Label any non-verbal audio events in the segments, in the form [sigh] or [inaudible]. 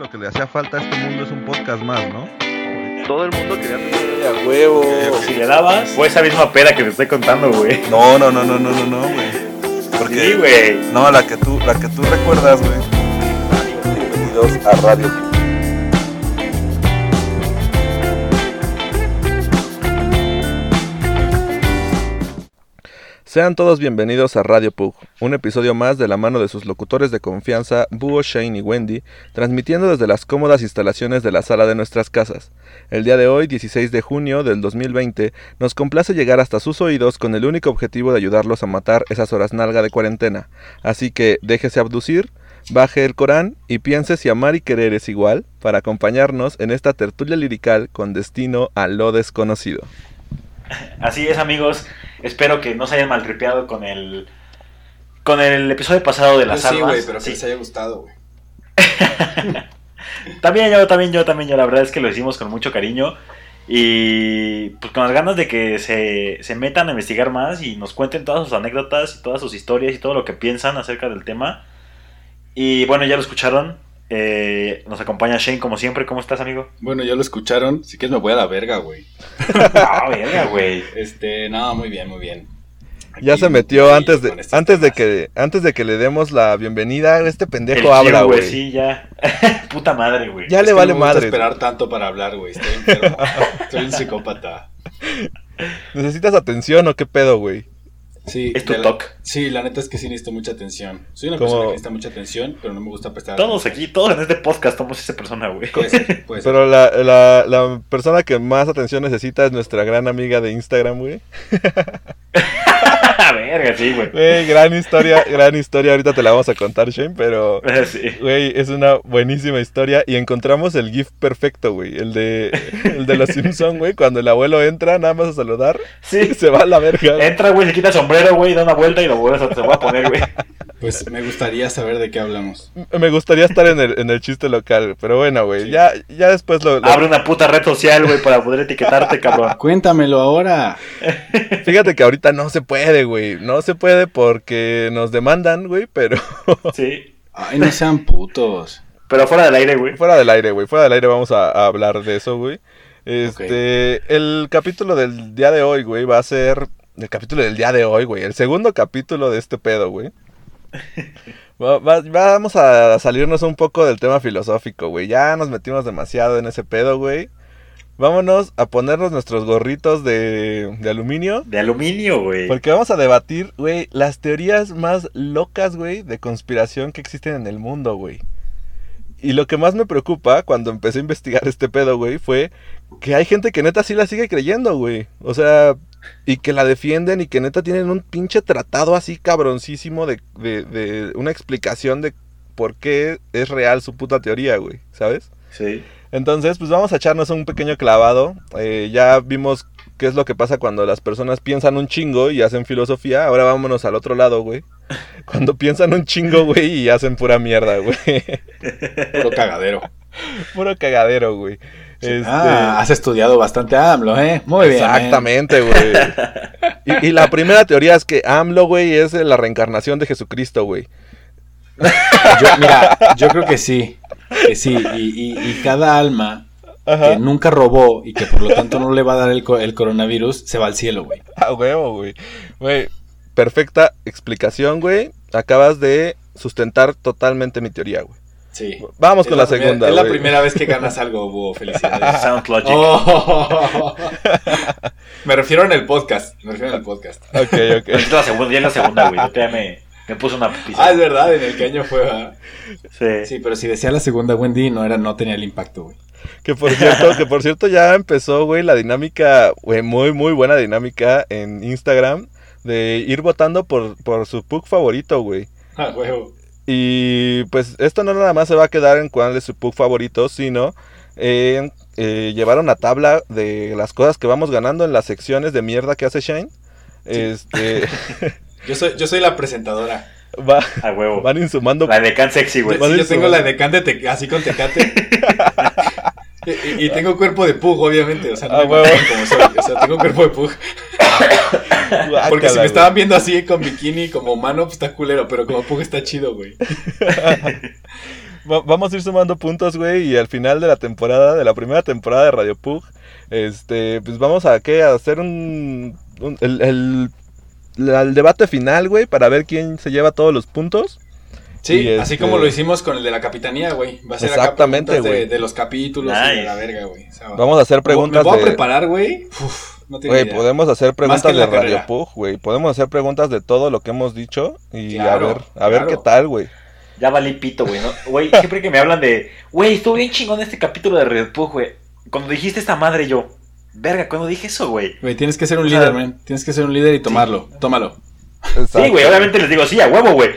lo que le hacía falta a este mundo es un podcast más, ¿no? Todo el mundo quería tener a huevo. Si le dabas, fue esa misma pera que te estoy contando, güey. No, no, no, no, no, no, no, güey. Porque, Sí, güey. No, la que tú, la que tú recuerdas, güey. Bienvenidos a Radio. Sean todos bienvenidos a Radio Pug, un episodio más de la mano de sus locutores de confianza, Búho, Shane y Wendy, transmitiendo desde las cómodas instalaciones de la sala de nuestras casas. El día de hoy, 16 de junio del 2020, nos complace llegar hasta sus oídos con el único objetivo de ayudarlos a matar esas horas nalga de cuarentena. Así que déjese abducir, baje el Corán y piense si amar y querer es igual para acompañarnos en esta tertulia lirical con destino a lo desconocido. Así es, amigos. Espero que no se hayan maltripeado con el con el episodio pasado de las Pues sí, güey, pero que les haya gustado, güey. [laughs] También yo, también yo, también yo. La verdad es que lo hicimos con mucho cariño. Y pues con las ganas de que se, se metan a investigar más y nos cuenten todas sus anécdotas y todas sus historias y todo lo que piensan acerca del tema. Y bueno, ya lo escucharon. Eh, nos acompaña Shane como siempre. ¿Cómo estás, amigo? [laughs] Bueno, ya lo escucharon. Si quieres me voy a la verga, güey. Ah, verga, güey. Este, no, muy bien, muy bien. Ya se metió antes de estos antes de que antes de que le demos la bienvenida, este El pendejo habla, güey. Sí, ya. [laughs] Puta madre, güey. Ya Es le que vale no me gusta madre. esperar tanto para hablar, güey. Estoy enfermo. [laughs] Soy un psicópata. ¿Necesitas atención o qué pedo, güey? Sí, Es tu la- toc. Sí, la neta es que sí necesito mucha atención. Soy una Como- persona que necesita mucha atención, pero no me gusta prestar Todos atención. aquí, todos en este podcast somos esa persona, güey. Puede ser, [laughs] puede ser. Pero la, la, la persona que más atención necesita es nuestra gran amiga de Instagram, güey. [laughs] verga, sí, güey. Güey, gran historia, gran historia. Ahorita te la vamos a contar, Shane, pero... Sí. Güey, es una buenísima historia y encontramos el GIF perfecto, güey. El de, el de los Simpson, güey. Cuando el abuelo entra nada más a saludar, Sí. se va a la verga. Entra, güey, se quita el sombrero, güey, da una vuelta y lo vuelves a, se va a poner, güey. [laughs] Pues me gustaría saber de qué hablamos. Me gustaría estar en el, en el chiste local, pero bueno, güey. Sí. Ya, ya después lo... lo- Abre una puta red social, güey, para poder etiquetarte, cabrón. Cuéntamelo ahora. [laughs] Fíjate que ahorita no se puede, güey. No se puede porque nos demandan, güey, pero... [laughs] Sí. Ay, no sean putos. Pero fuera del aire, güey. Fuera del aire, güey. Fuera del aire vamos a, a hablar de eso, güey. Este, el capítulo del día de hoy, güey, va a ser el capítulo del día de hoy, güey. El segundo capítulo de este pedo, güey. Va- va- vamos a salirnos un poco del tema filosófico, güey. Ya nos metimos demasiado en ese pedo, güey. Vámonos a ponernos nuestros gorritos de, de aluminio. De aluminio, güey. Porque vamos a debatir, güey, las teorías más locas, güey, de conspiración que existen en el mundo, güey. Y lo que más me preocupa cuando empecé a investigar este pedo, güey, fue que hay gente que neta sí la sigue creyendo, güey. O sea, y que la defienden y que neta tienen un pinche tratado así cabroncísimo de, de, de una explicación de por qué es real su puta teoría, güey, ¿sabes? Sí. Entonces, pues vamos a echarnos un pequeño clavado. Eh, ya vimos qué es lo que pasa cuando las personas piensan un chingo y hacen filosofía. Ahora vámonos al otro lado, güey. [laughs] Cuando piensan un chingo, güey, y hacen pura mierda, güey. Puro cagadero. [laughs] Puro cagadero, güey. Este, Ah, has estudiado bastante AMLO, ¿eh? Muy bien. Exactamente, güey. Y, y la primera teoría es que AMLO, güey, es la reencarnación de Jesucristo, güey. Yo, mira, yo creo que sí. Que sí. Y, y- y cada alma Ajá. que nunca robó y que por lo tanto no le va a dar el, co- el coronavirus se va al cielo, güey. A huevo, güey. Güey, perfecta explicación, güey. Acabas de sustentar totalmente mi teoría, güey. Sí. Vamos Es con la, primera- segunda, Es la güey. primera vez que ganas algo, Búho. [laughs] Felicidades. Sound Logic. Oh. Me refiero en el podcast. Me refiero en el podcast. Ok, ok. Es la segunda, ya es la segunda, güey. Yo me, me puse una pizza. Ah, es verdad, en el que año fue. ¿verdad? Sí. Sí, pero si decía la segunda Wendy, no era, no tenía el impacto, güey. Que por cierto, que por cierto ya empezó, güey, la dinámica, güey, muy, muy buena dinámica en Instagram de ir votando por, por su pug favorito, güey. Ah, huevo. Y pues esto no nada más se va a quedar en cuál es su pug favorito, sino en eh, llevar una tabla de las cosas que vamos ganando en las secciones de mierda que hace Shine. Este, [laughs] Yo soy, yo soy la presentadora. va- A huevo. van insumando La de Can Sexy, güey. Sí, yo tengo la de Can de te- así con tecate. [laughs] y, tengo cuerpo de pug, obviamente. O sea, no Ah, me huevo. como soy. O sea, tengo cuerpo de pug. Porque si me estaban viendo así con bikini como mano, pues está culero, pero como Pug está chido, güey. [laughs] Va- Vamos a ir sumando puntos, güey, y al final de la temporada, de la primera temporada de Radio Pug, este, pues vamos a, ¿qué? A hacer un, un- el, el- el debate final, güey, para ver quién se lleva todos los puntos. Sí, Y así este- como lo hicimos con el de la capitanía, güey. Va a ser acá Exactamente, preguntas de, güey. de los capítulos y de la verga, güey. O sea, Vamos a hacer me preguntas voy a de... preparar, güey. Uf, no tengo Güey, idea. podemos hacer preguntas de Radio. Pug, güey. Podemos hacer preguntas de todo lo que hemos dicho y Claro, a ver, a ver qué tal, güey. Ya valí pito, güey. ¿no? Güey, [laughs] siempre que me hablan de, güey, estuvo bien chingón este capítulo de Red Pug, güey. Cuando dijiste esta madre, yo, verga, cuando dije eso, güey. Güey, tienes que ser un O sea, líder, man. Tienes que ser un líder y tomarlo. Tómalo. Exacto. Sí, güey, obviamente les digo, sí, a huevo, güey.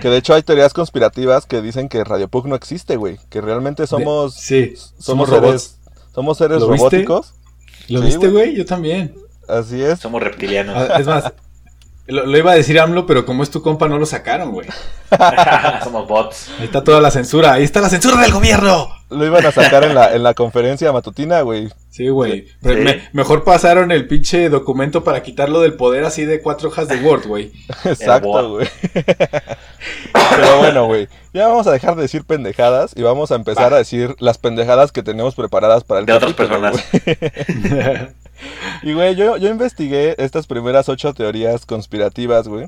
Que de hecho hay teorías conspirativas que dicen que Radio Pug no existe, güey. Que realmente somos, Sí, somos, somos seres, robots. somos seres robóticos. ¿Lo Sí, viste, güey. güey? Yo también. Así es. Somos reptilianos. Ah, Es más, lo, lo iba a decir AMLO, pero como es tu compa, no lo sacaron, güey. [laughs] Somos bots. Ahí está toda la censura. Ahí está la censura del gobierno. Lo iban a sacar en la, en la conferencia matutina, güey. Sí, güey. Pero Sí. me- mejor pasaron el pinche documento para quitarlo del poder así de cuatro hojas de Word, güey. [laughs] Exacto, güey. Pero bueno, güey. Ya vamos a dejar de decir pendejadas y vamos a empezar Va. a decir las pendejadas que tenemos preparadas para el De otras personas. [laughs] Y, güey, yo, yo investigué estas primeras ocho teorías conspirativas, güey.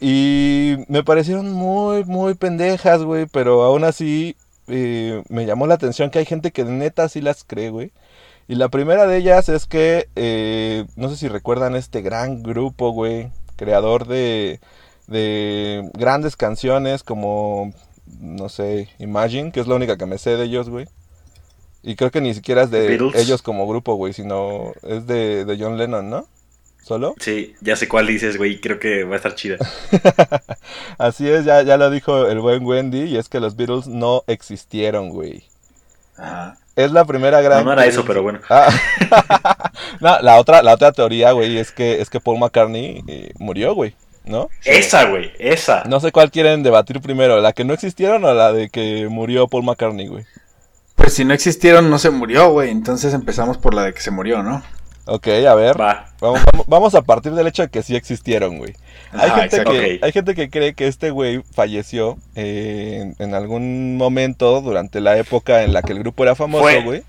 Y me parecieron muy, muy pendejas, güey. Pero aún así eh, me llamó la atención que hay gente que neta sí las cree, güey. Y la primera de ellas es que, eh, no sé si recuerdan este gran grupo, güey, creador de, de grandes canciones como, no sé, Imagine, que es la única que me sé de ellos, güey. Y creo que ni siquiera es de Beatles. ellos como grupo, güey, sino es de, de John Lennon, ¿no? ¿Solo? Sí, ya sé cuál dices, güey. Creo que va a estar chida. [laughs] Así es, ya, ya lo dijo el buen Wendy, y es que los Beatles no existieron, güey. Ajá. Es la primera gran... No, no era eso, pero bueno. Ah. [laughs] no, la otra, la otra teoría, güey, es que, es que Paul McCartney eh, murió, güey, ¿no? Esa, güey, esa. No sé cuál quieren debatir primero, la que no existieron o la de que murió Paul McCartney, güey. Pues si no existieron, no se murió, güey. Entonces empezamos por la de que se murió, ¿no? Ok, a ver. Va. Vamos, vamos- vamos a partir del hecho de que sí existieron, güey. Hay, Ajá, gente que, hay gente que cree que este güey falleció eh, en, en algún momento durante la época en la que el grupo era famoso, Fue- güey.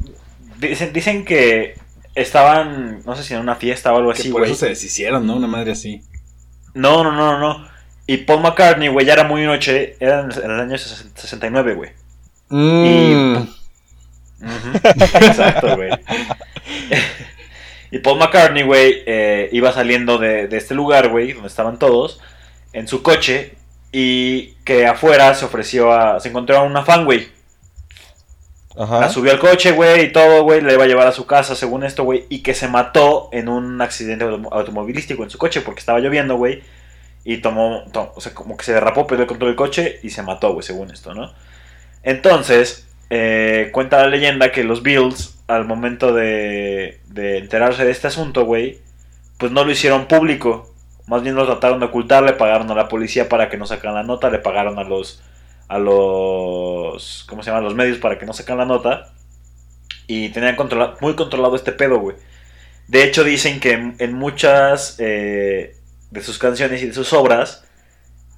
Dicen, dicen que estaban, no sé si en una fiesta o algo Que así, por güey. eso se deshicieron, ¿no? Una madre así. No, no, no, no. Y Paul McCartney, güey, ya era muy noche. Era en el año 69, güey. Mm. [laughs] Exacto, güey. y Paul McCartney, güey, eh, iba saliendo de, de este lugar, güey, donde estaban todos, en su coche. Y que afuera se ofreció a. Se encontró a una fan, güey. Ajá. La subió al coche, güey, y todo, güey. La iba a llevar a su casa, según esto, güey. Y que se mató en un accidente autom- automovilístico en su coche porque estaba lloviendo, güey. Y tomó, to- o sea, como que se derrapó, perdió el control del coche y se mató, güey, según esto, ¿no? Entonces, eh, cuenta la leyenda que los Bills, al momento de, de enterarse de este asunto, güey, pues no lo hicieron público. Más bien lo trataron de ocultar, le pagaron a la policía para que no sacaran la nota, le pagaron a los a los ¿cómo se llama? los medios para que no sacan la nota y tenían controla- muy controlado este pedo, güey. De hecho dicen que en, en muchas eh, de sus canciones y de sus obras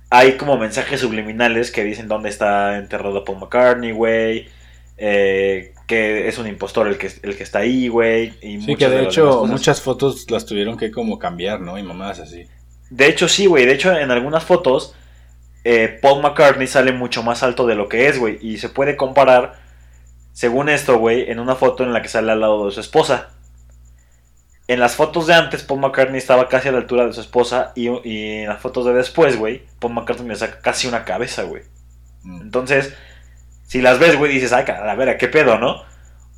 hay como mensajes subliminales que dicen dónde está enterrado Paul McCartney, güey. Eh, que es un impostor el que, el que está ahí, güey. y Sí, que de hecho muchas fotos las tuvieron que como cambiar, ¿no? Y mamadas así. De hecho, sí, güey. De hecho, en algunas fotos, eh, Paul McCartney sale mucho más alto de lo que es, güey. Y se puede comparar, según esto, güey, en una foto en la que sale al lado de su esposa. En las fotos de antes, Paul McCartney estaba casi a la altura de su esposa. Y, y en las fotos de después, güey, Paul McCartney le saca casi una cabeza, güey. Mm. Entonces, si las ves, güey, dices, ay, a ver, ¿a qué pedo, no?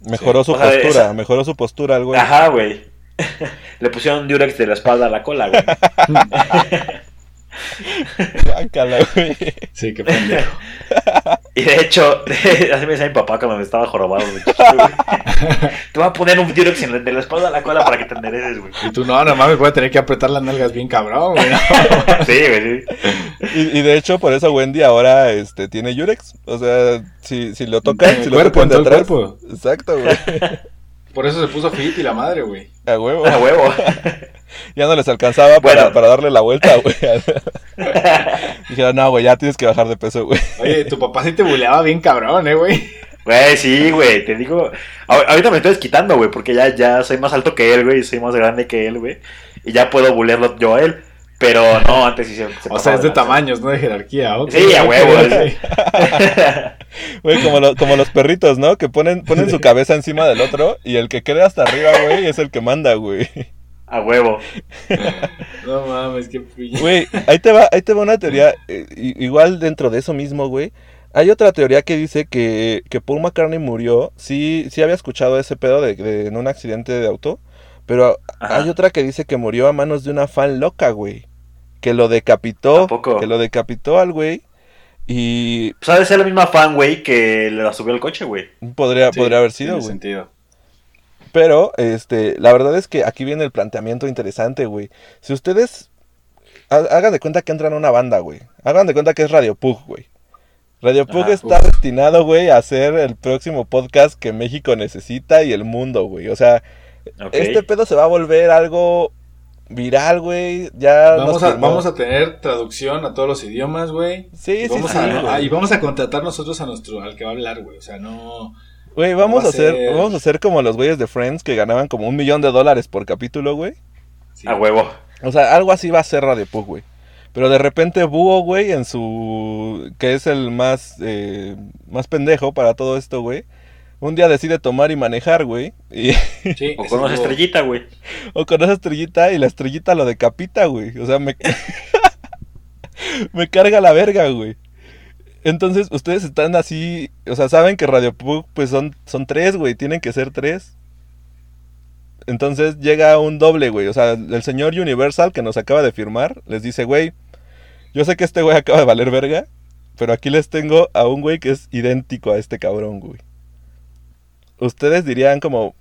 Mejoró su O sea, postura, esa- mejoró su postura al güey. Ajá, güey. [laughs] le pusieron Durex de la espalda a la cola, güey. [laughs] Guácala, güey. Sí, qué pendejo. [laughs] Y de hecho, [laughs] así me decía mi papá cuando me estaba jorobado. güey. [laughs] Te voy a poner un Durex de la espalda a la cola para que te endereces, güey. Y tú, no, no mames, voy a tener que apretar las nalgas bien cabrón, güey. [laughs] Sí, güey, sí. Y, y de hecho, por eso Wendy ahora este, tiene Yurex. O sea, si, si lo tocan, si El lo cuerpo, tocan de atrás. cuerpo. Exacto, güey. Por eso se puso fit y la madre, güey. A huevo. A huevo. [laughs] Ya no les alcanzaba para, Bueno. para darle la vuelta, güey. [laughs] Dijeron, no, güey, ya tienes que bajar de peso, güey. Oye, tu papá sí te buleaba bien cabrón, eh, güey. Güey, sí, güey, te digo. ahor- Ahorita me estoy desquitando, güey, porque ya, ya soy más alto que él, güey, y soy más grande que él, güey. Y ya puedo bulearlo yo a él. Pero no, antes sí se. se O sea, es de tamaños, no de jerarquía. ok. Sí, a huevo. [laughs] Güey, como, lo- como los perritos, ¿no? Que ponen, ponen su cabeza encima del otro y el que quede hasta arriba, güey, es el que manda, güey. A huevo. [laughs] No mames, qué piña. Güey, ahí te va, ahí te va una teoría, eh, igual dentro de eso mismo, güey. Hay otra teoría que dice que, que Paul McCartney murió. Sí, sí había escuchado ese pedo de, de- en un accidente de auto. Pero Ajá. hay otra que dice que murió a manos de una fan loca, güey. Que lo decapitó. Que lo decapitó al güey. Y Pues ha de ser la misma fan, güey, que le la subió al coche, güey. podría, Sí, podría haber sido, güey. sentido. Pero, este, la verdad es que aquí viene el planteamiento interesante, güey. Si ustedes ha- hagan de cuenta que entran a una banda, güey. Hagan de cuenta que es Radio Pug, güey. Radio Pug Ajá, está uf. destinado, güey, a ser el próximo podcast que México necesita y el mundo, güey. O sea, este pedo se va a volver algo viral, güey. Ya Vamos a, vamos a tener traducción a todos los idiomas, güey. Sí, Y sí, vamos sí, a- y vamos a contratar nosotros a nuestro, al que va a hablar, güey. O sea, no. Güey, vamos va a a hacer, ser- vamos a hacer como los güeyes de Friends que ganaban como un millón de dólares por capítulo, güey. sí. A huevo. O sea, algo así va a ser Radio Pug, güey. Pero de repente Búho, güey, en su... que es el más, eh, más pendejo para todo esto, güey. Un día decide tomar y manejar, güey. Y... Sí, O ese con una es estrellita, güey. o con esa estrellita y la estrellita lo decapita, güey. O sea, me... [laughs] me carga la verga, güey. Entonces, ustedes están así... O sea, saben que Radio Pug, pues son, son tres, güey. Tienen que ser tres. Entonces llega un doble, güey. O sea, el señor Universal que nos acaba de firmar les dice, güey, yo sé que este güey acaba de valer verga, pero aquí les tengo a un güey que es idéntico a este cabrón, güey. Ustedes dirían como,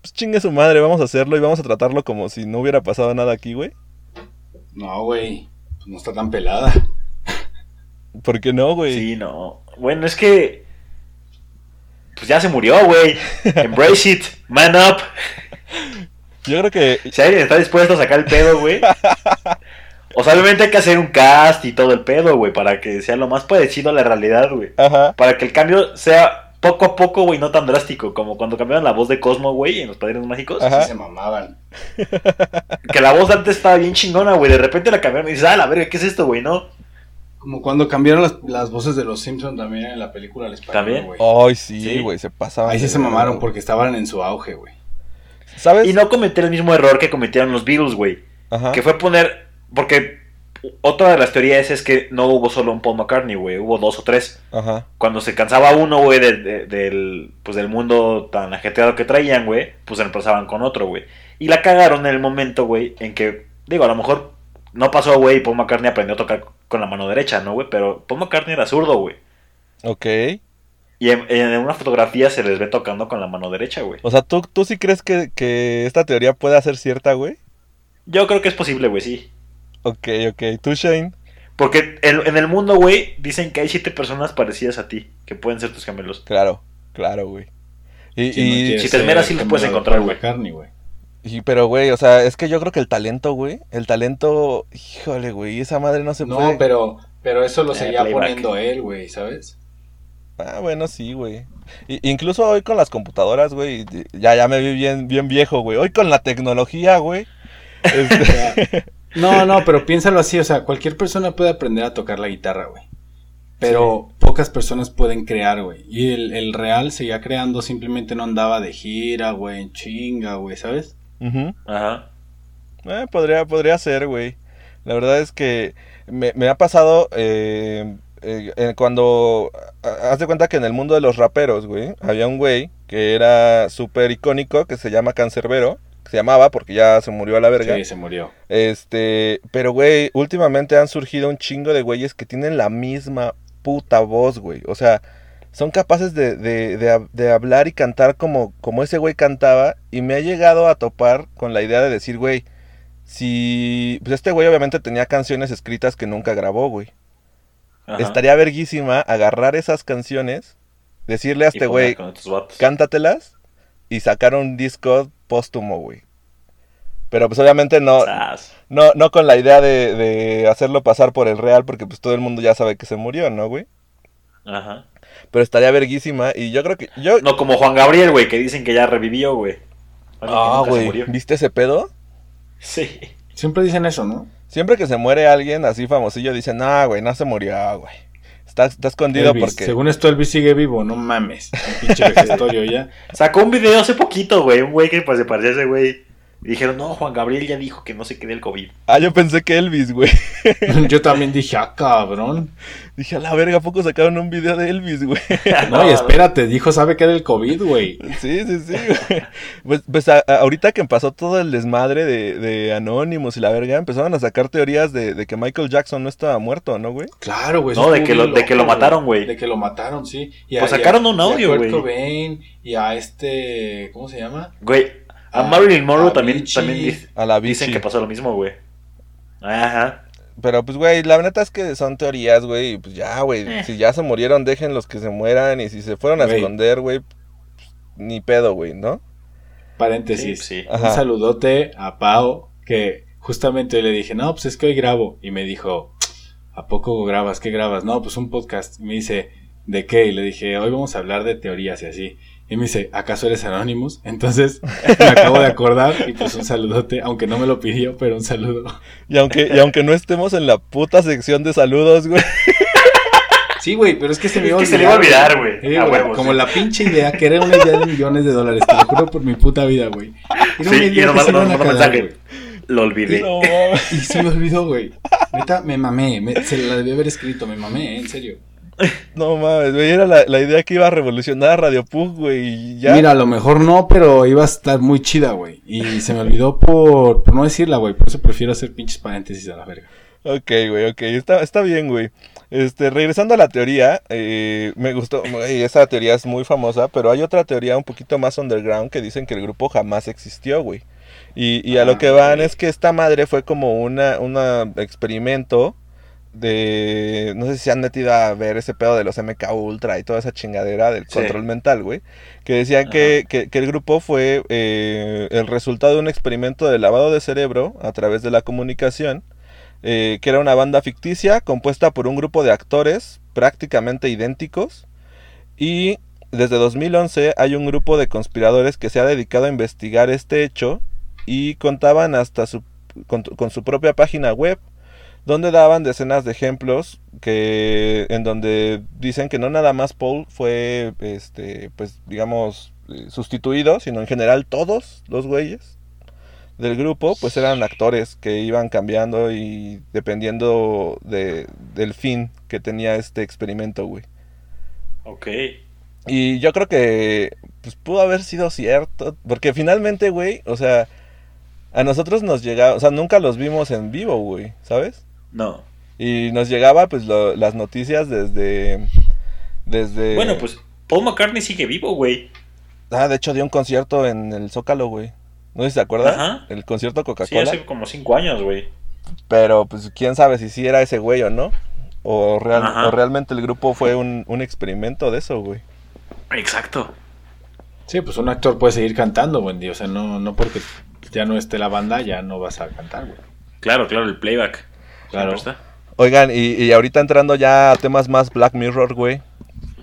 pues chingue su madre, vamos a hacerlo y vamos a tratarlo como si no hubiera pasado nada aquí, güey. No, güey. Pues no está tan pelada. ¿Por qué no, güey? Sí, no. Bueno, es que. Pues ya se murió, güey. [laughs] Embrace it. Man up. Yo creo que... Si alguien está dispuesto a sacar el pedo, güey. O sea, obviamente hay que hacer un cast y todo el pedo, güey, para que sea lo más parecido a la realidad, güey. Ajá. Para que el cambio sea poco a poco, güey, no tan drástico, como cuando cambiaron la voz de Cosmo, güey, en Los Padrinos Mágicos. Ajá. Sí se mamaban. [laughs] Que la voz de antes estaba bien chingona, güey, de repente la cambiaron y dices, ah, la verga, ¿qué es esto, güey, no? Como cuando cambiaron las, las voces de los Simpsons también en la película al español, ¿También? güey. Ay, sí, Sí. güey, se pasaban. Ahí sí se mamaron güey. porque estaban en su auge, güey. ¿Sabes? Y no cometer el mismo error que cometieron los Beatles, güey. Ajá. Que fue poner. Porque otra de las teorías es que no hubo solo un Paul McCartney, güey. Hubo dos o tres. Ajá. Cuando se cansaba uno, güey, de- de- del, pues, del mundo tan ajetreado que traían, güey, pues se reemplazaban con otro, güey. Y la cagaron en el momento, güey, en que, digo, a lo mejor no pasó, güey, y Paul McCartney aprendió a tocar con la mano derecha, ¿no, güey? Pero Paul McCartney era zurdo, güey. Ok. Y en, en una fotografía se les ve tocando con la mano derecha, güey. O sea, ¿tú, tú sí crees que, que esta teoría pueda ser cierta, güey? Yo creo que es posible, güey, sí. Ok, ok. ¿Tú, Shane? Porque en, en el mundo, güey, dicen que hay siete personas parecidas a ti, que pueden ser tus gemelos. Claro, claro, güey. Y, ¿Quién no y- quiere si te esmeras, sí los puedes encontrar, güey. Y- pero, güey, o sea, es que yo creo que el talento, güey, el talento, híjole, güey, esa madre no se No, puede. pero, pero eso lo Eh, seguía poniendo él, güey, ¿sabes? Ah, bueno, sí, güey. Y- incluso hoy con las computadoras, güey, ya, ya me vi bien, bien viejo, güey. Hoy con la tecnología, güey. [laughs] este, no, no, pero piénsalo así, o sea, cualquier persona puede aprender a tocar la guitarra, güey. Pero pocas personas pueden crear, güey. Y el, el real seguía creando, simplemente no andaba de gira, güey, en chinga, güey, ¿sabes? ujú. Ajá. Eh, podría, podría ser, güey. La verdad es que me, me ha pasado eh, eh, eh, cuando... ha- Haz de cuenta que en el mundo de los raperos, güey, había un güey que era súper icónico, que se llama Cancerbero, se llamaba porque ya se murió a la verga. Sí, se murió. Este, pero güey, últimamente han surgido un chingo de güeyes que tienen la misma puta voz, güey. O sea, son capaces de, de, de, hab- de hablar y cantar como, como ese güey cantaba. Y me ha llegado a topar con la idea de decir, güey, si... Pues este güey obviamente tenía canciones escritas que nunca grabó, güey. Ajá. Estaría verguísima agarrar esas canciones, decirle a este güey, cántatelas y sacaron un disco póstumo, güey. Pero pues obviamente no, no, no con la idea de, de hacerlo pasar por el real, porque pues todo el mundo ya sabe que se murió, ¿no, güey? Ajá. Pero estaría verguísima y yo creo que... Yo, No como Juan Gabriel, güey, que dicen que ya revivió, güey. Ah, güey, murió. ¿viste ese pedo? Sí. Siempre dicen eso, ¿no? Siempre que se muere alguien así famosillo dicen, no, güey, no se murió, güey. Está, está escondido Elvis. porque... Según esto, Elvis sigue vivo, no mames. Un pinche [laughs] ya. Sacó un video hace poquito, güey. Un güey que pues se parecía a ese güey. Y dijeron, no, Juan Gabriel ya dijo que no se quede el COVID. Ah, yo pensé que Elvis, güey. [laughs] Yo también dije, ah, cabrón. Dije, a la verga, ¿a poco sacaron un video de Elvis, güey? [laughs] No, y espérate, dijo, sabe que era el COVID, güey. Sí, sí, sí, güey. Pues, pues a- a- ahorita que pasó todo el desmadre de, de Anonymous y la verga, empezaron a sacar teorías de, de que Michael Jackson no estaba muerto, ¿no, güey? Claro, güey. No, de que lo- de que lo mataron, güey. De que lo mataron, sí. Y Pues y sacaron un y audio, a güey. Cobain y a este, ¿cómo se llama? Güey, a Ah, Marilyn Monroe a también, Avicii. también dice- A la dicen que pasó lo mismo, güey. Ajá. Pero pues, güey, la neta es que son teorías, güey. Y pues ya, güey. Eh. Si ya se murieron, dejen los que se mueran. Y si se fueron a esconder, güey, pues, ni pedo, güey, ¿no? Paréntesis. Sí, sí. Ajá. Un saludote a Pau, que justamente le dije, no, pues es que hoy grabo. Y me dijo, ¿a poco grabas? ¿Qué grabas? No, pues un podcast. Y me dice, ¿de qué? Y le dije, hoy vamos a hablar de teorías y así. Y me dice, ¿acaso eres Anonymous? Entonces [laughs] me acabo de acordar y pues un saludote, aunque no me lo pidió, pero un saludo. Y aunque, y aunque no estemos en la puta sección de saludos, güey. Sí, güey, pero es que se me iba a se le iba a olvidar, güey. Sí, como sí. la pinche idea, que era una idea de millones de dólares, te lo juro por mi puta vida, güey. Era Sí, una y idea que se no, iban a no, cagar, mensaje. Lo olvidé. No, mames. Y se me olvidó, güey. Neta, me mamé. me- se la debí haber escrito, me mamé, ¿eh? en serio. No mames, güey. Era la, la idea que iba a revolucionar a Radio Pug, güey. Y ya. Mira, a lo mejor no, pero iba a estar muy chida, güey. Y se me olvidó por, por no decirla, güey. Por eso prefiero hacer pinches paréntesis a la verga. Ok, güey, ok. Está, está bien, güey. Este, regresando a la teoría, eh, me gustó, güey, esa teoría es muy famosa, pero hay otra teoría un poquito más underground que dicen que el grupo jamás existió, güey. Y, y a lo Ah, que van es que esta madre fue como una, una experimento de, no sé si se han metido a ver ese pedo de los MK Ultra y toda esa chingadera del Sí. control mental, güey, que decían que, que- que el grupo fue eh, el resultado de un experimento de lavado de cerebro a través de la comunicación eh, que era una banda ficticia compuesta por un grupo de actores prácticamente idénticos y desde 2011 hay un grupo de conspiradores que se ha dedicado a investigar este hecho y contaban hasta su, con, con su propia página web donde daban decenas de ejemplos que en donde dicen que no nada más Paul fue este pues digamos eh, sustituido sino en general todos los güeyes del grupo, pues eran actores que iban cambiando y dependiendo de, del fin que tenía este experimento, güey. Ok. Y yo creo que pues pudo haber sido cierto, porque finalmente, güey, o sea, a nosotros nos llegaba, o sea, nunca los vimos en vivo, güey, ¿sabes? No. Y nos llegaba pues lo- las noticias desde desde Bueno, pues Paul McCartney sigue vivo, güey. Ah, de hecho dio un concierto en el Zócalo, güey. No sé si se acuerda, Ajá. el concierto Sí, Coca-Cola. hace como cinco años, güey. Pero pues quién sabe si sí era ese güey o no. O, real- o realmente el grupo fue un, un experimento de eso, güey. Exacto. Sí, pues un actor puede seguir cantando, buen día. O sea, no, no porque ya no esté la banda, ya no vas a cantar, güey. Claro, claro, el playback. Claro. Está. Oigan, y, y ahorita entrando ya a temas más Black Mirror, güey.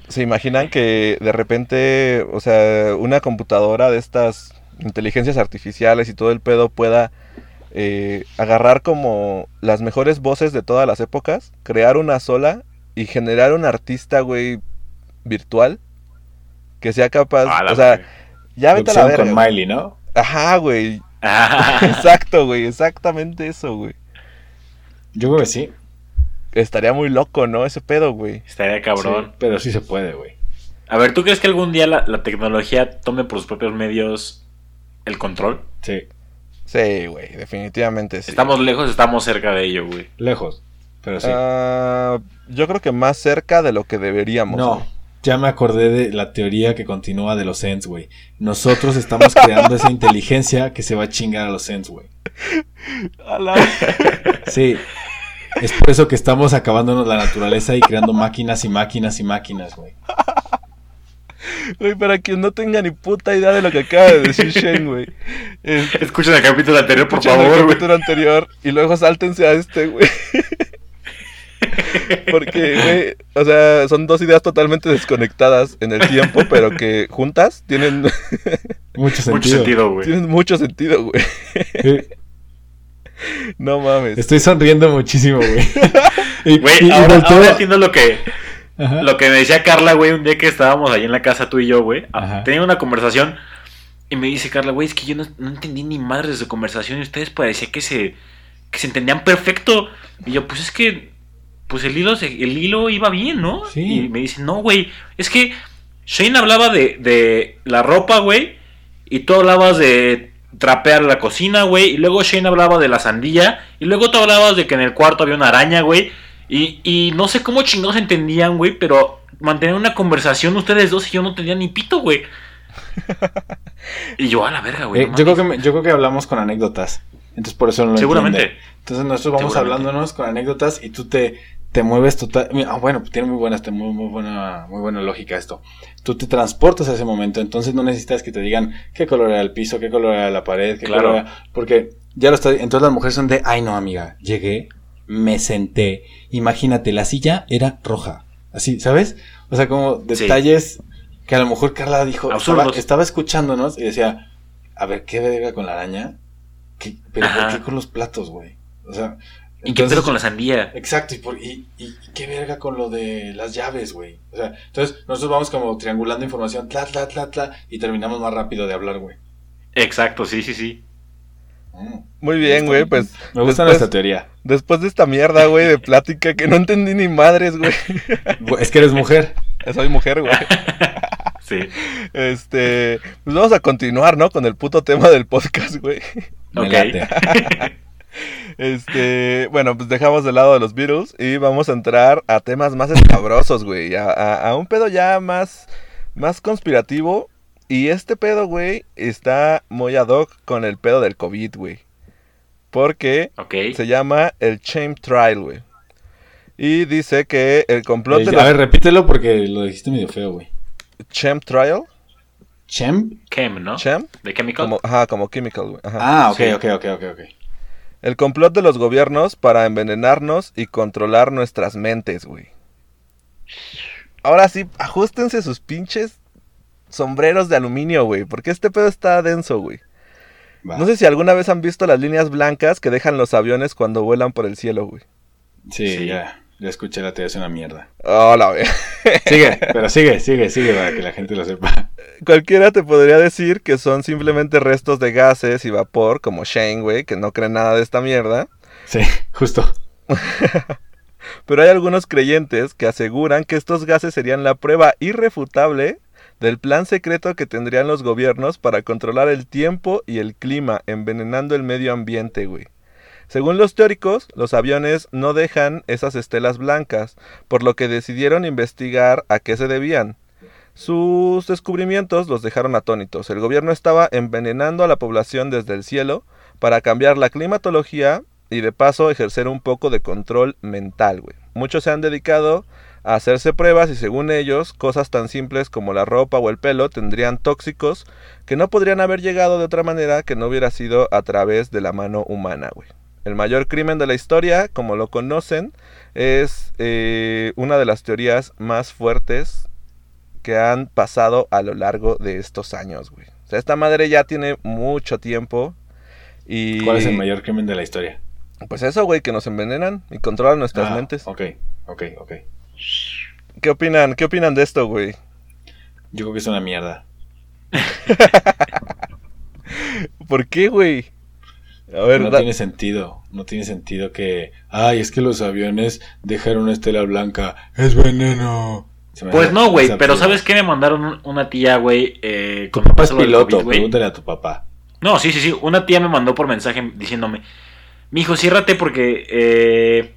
¿Se imaginan que de repente, o sea, una computadora de estas inteligencias artificiales y todo el pedo pueda eh, agarrar como las mejores voces de todas las épocas, crear una sola y generar un artista, güey, virtual que sea capaz, Ah, o sea, ya vete a la verga. con. Miley, ¿no? Ajá, güey. Ah, [laughs] Exacto, güey, exactamente eso, güey. Yo creo que sí. Estaría muy loco, ¿no? Ese pedo, güey. Estaría cabrón. Sí, pero sí se puede, güey. A ver, ¿tú crees que algún día la, la tecnología tome por sus propios medios el control? Sí, Sí, güey, definitivamente sí. Estamos lejos, estamos cerca de ello, güey. lejos. Pero sí. Ah, yo creo que más cerca de lo que deberíamos. no, güey. Ya me acordé de la teoría que continúa de los Ents, güey. Nosotros estamos creando esa inteligencia que se va a chingar a los Ents, güey. Sí. Es por eso que estamos acabándonos la naturaleza y creando máquinas y máquinas y máquinas, güey. Güey, para quien no tenga ni puta idea de lo que acaba de decir Shane, güey. Este, Escuchen el capítulo anterior, por escuchen el favor, güey. capítulo anterior y luego sáltense a este, güey. [laughs] Porque, güey, o sea, son dos ideas totalmente desconectadas en el tiempo, pero que juntas tienen, [laughs] Mucho sentido. Mucho sentido, güey. tienen mucho sentido, güey. No mames. Estoy sonriendo muchísimo, güey. [laughs] Y- Güey, y- y ahora, volteo- ahora entiendo lo que, Ajá. lo que me decía Carla, güey, un día que estábamos ahí en la casa tú y yo, güey. Ah. Tenía una conversación y me dice Carla, güey, es que yo no, no entendí ni madre de su conversación y ustedes parecía que se, que se entendían perfecto. Y yo, pues es que, pues el hilo, se- el hilo iba bien, ¿no? Sí. Y me dice, no, güey, es que Shane hablaba de, de la ropa, güey, y tú hablabas de trapear la cocina, güey, y luego Shane hablaba de la sandía, y luego tú hablabas de que en el cuarto había una araña, güey, y, y no sé cómo chingados entendían, güey, pero mantener una conversación ustedes dos y yo no tenía ni pito, güey. [laughs] Y yo a la verga, güey. Eh, no yo, creo que me- yo creo que hablamos con anécdotas. Entonces por eso no lo Seguramente. entiende. Entonces nosotros vamos hablándonos con anécdotas y tú te, te mueves total. Ah, bueno, tiene muy buena, muy, muy buena, muy buena lógica esto. Tú te transportas a ese momento, entonces no necesitas que te digan qué color era el piso, qué color era la pared, qué Claro. color era. Porque ya lo está. Entonces las mujeres son de, ay no, amiga, llegué, me senté. Imagínate, la silla era roja. Así, ¿sabes? O sea, como Sí. detalles que a lo mejor Carla dijo, estaba, estaba escuchándonos y decía, a ver, ¿qué verga con la araña? ¿Qué- ¿Pero Ajá. por qué con los platos, güey? O sea, ¿Y qué pedo con la sandía? Exacto, y, por, y, y, y qué verga con lo de las llaves, güey. O sea, entonces nosotros vamos como triangulando información, tla, tla, tla, tla, y terminamos más rápido de hablar, güey. Exacto, sí, sí, sí. Mm. Muy bien, güey, pues Me gusta después- nuestra teoría. después de esta mierda, güey, de plática que no entendí ni madres, güey. [laughs] Es que eres mujer. Soy mujer, güey. [laughs] Sí. Este, pues vamos a continuar, ¿no? Con el puto tema del podcast, güey. Ok. [laughs] Este, bueno, pues dejamos de lado a los Beatles y vamos a entrar a temas más escabrosos, güey. A, a- a un pedo ya más, más conspirativo. Y este pedo, güey, está muy ad hoc con el pedo del COVID, güey. Porque Ok. se llama el Shame Trial, güey. Y dice que el complot de Eh, a ver, repítelo porque lo dijiste medio feo, güey. Shame Trial. ¿Chem? Chem, ¿no? Sham. De Chemical. Como, ajá, como chemical, güey. Ajá. Ah, ok, Sí. ok, ok, ok, ok. El complot de los gobiernos para envenenarnos y controlar nuestras mentes, güey. Ahora sí, ajustense sus pinches sombreros de aluminio, güey, porque este pedo está denso, güey. No sé si alguna vez han visto las líneas blancas que dejan los aviones cuando vuelan por el cielo, güey. Sí, Sí. ya. Ya escuché la teoría, es una mierda. Oh, la. [laughs] Sigue, pero sigue, sigue, sigue para que la gente lo sepa. Cualquiera te podría decir que son simplemente restos de gases y vapor, como Shane, güey, que no cree nada de esta mierda. Sí, justo. [laughs] Pero hay algunos creyentes que aseguran que estos gases serían la prueba irrefutable del plan secreto que tendrían los gobiernos para controlar el tiempo y el clima, envenenando el medio ambiente, güey. Según los teóricos, los aviones no dejan esas estelas blancas, por lo que decidieron investigar a qué se debían. Sus descubrimientos los dejaron atónitos. El gobierno estaba envenenando a la población desde el cielo para cambiar la climatología y de paso ejercer un poco de control mental, güey. Muchos se han dedicado a hacerse pruebas y según ellos, cosas tan simples como la ropa o el pelo tendrían tóxicos que no podrían haber llegado de otra manera que no hubiera sido a través de la mano humana, güey. El mayor crimen de la historia, como lo conocen, es eh, una de las teorías más fuertes que han pasado a lo largo de estos años, güey. O sea, esta madre ya tiene mucho tiempo y... ¿Cuál es el mayor crimen de la historia? Pues eso, güey, que nos envenenan y controlan nuestras Ah, mentes. Ok, ok, ok. ¿Qué opinan? ¿Qué opinan de esto, güey? Yo creo que es una mierda. [laughs] ¿Por qué, güey? A ver, no da- tiene sentido. No tiene sentido que. Ay, es que los aviones dejaron una estela blanca. Es veneno. Pues no, güey, pero. ¿sabes qué? Me mandaron un- una tía, güey, eh, Tu cuando papá es piloto. COVID, pregúntale a tu papá. No, sí, sí, sí. Una tía me mandó por mensaje diciéndome, mi hijo, ciérrate porque eh,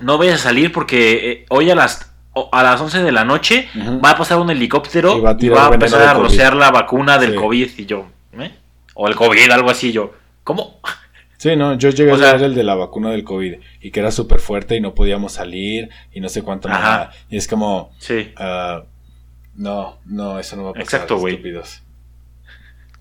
no vayas a salir porque eh, hoy a las o- a las 11 de la noche va a pasar un helicóptero Y va a y tirar va a empezar a COVID". rociar la vacuna del Sí. COVID y yo, ¿eh? O el COVID, algo así, yo. ¿Cómo? Sí, no, yo llegué O a leer el de la vacuna del COVID y que era súper fuerte y no podíamos salir y no sé cuánto Ajá. nada. Y es como, Sí. ah, No, no, eso no va a pasar. Exacto, güey. estúpidos.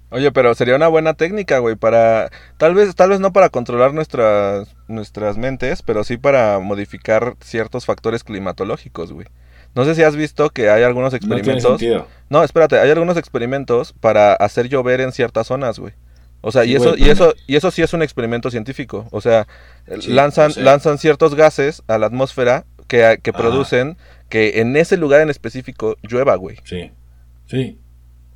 Oye, pero sería una buena técnica, güey, para tal vez tal vez no para controlar nuestras nuestras mentes, pero sí para modificar ciertos factores climatológicos, güey. No sé si has visto que hay algunos No tiene experimentos. sentido. No, espérate, hay algunos experimentos para hacer llover en ciertas zonas, güey. O sea, y eso y eso y eso sí es un experimento científico, o sea, Sí, lanzan lanzan ciertos gases a la atmósfera que, que Ajá. producen que en ese lugar en específico llueva, güey. Sí, sí.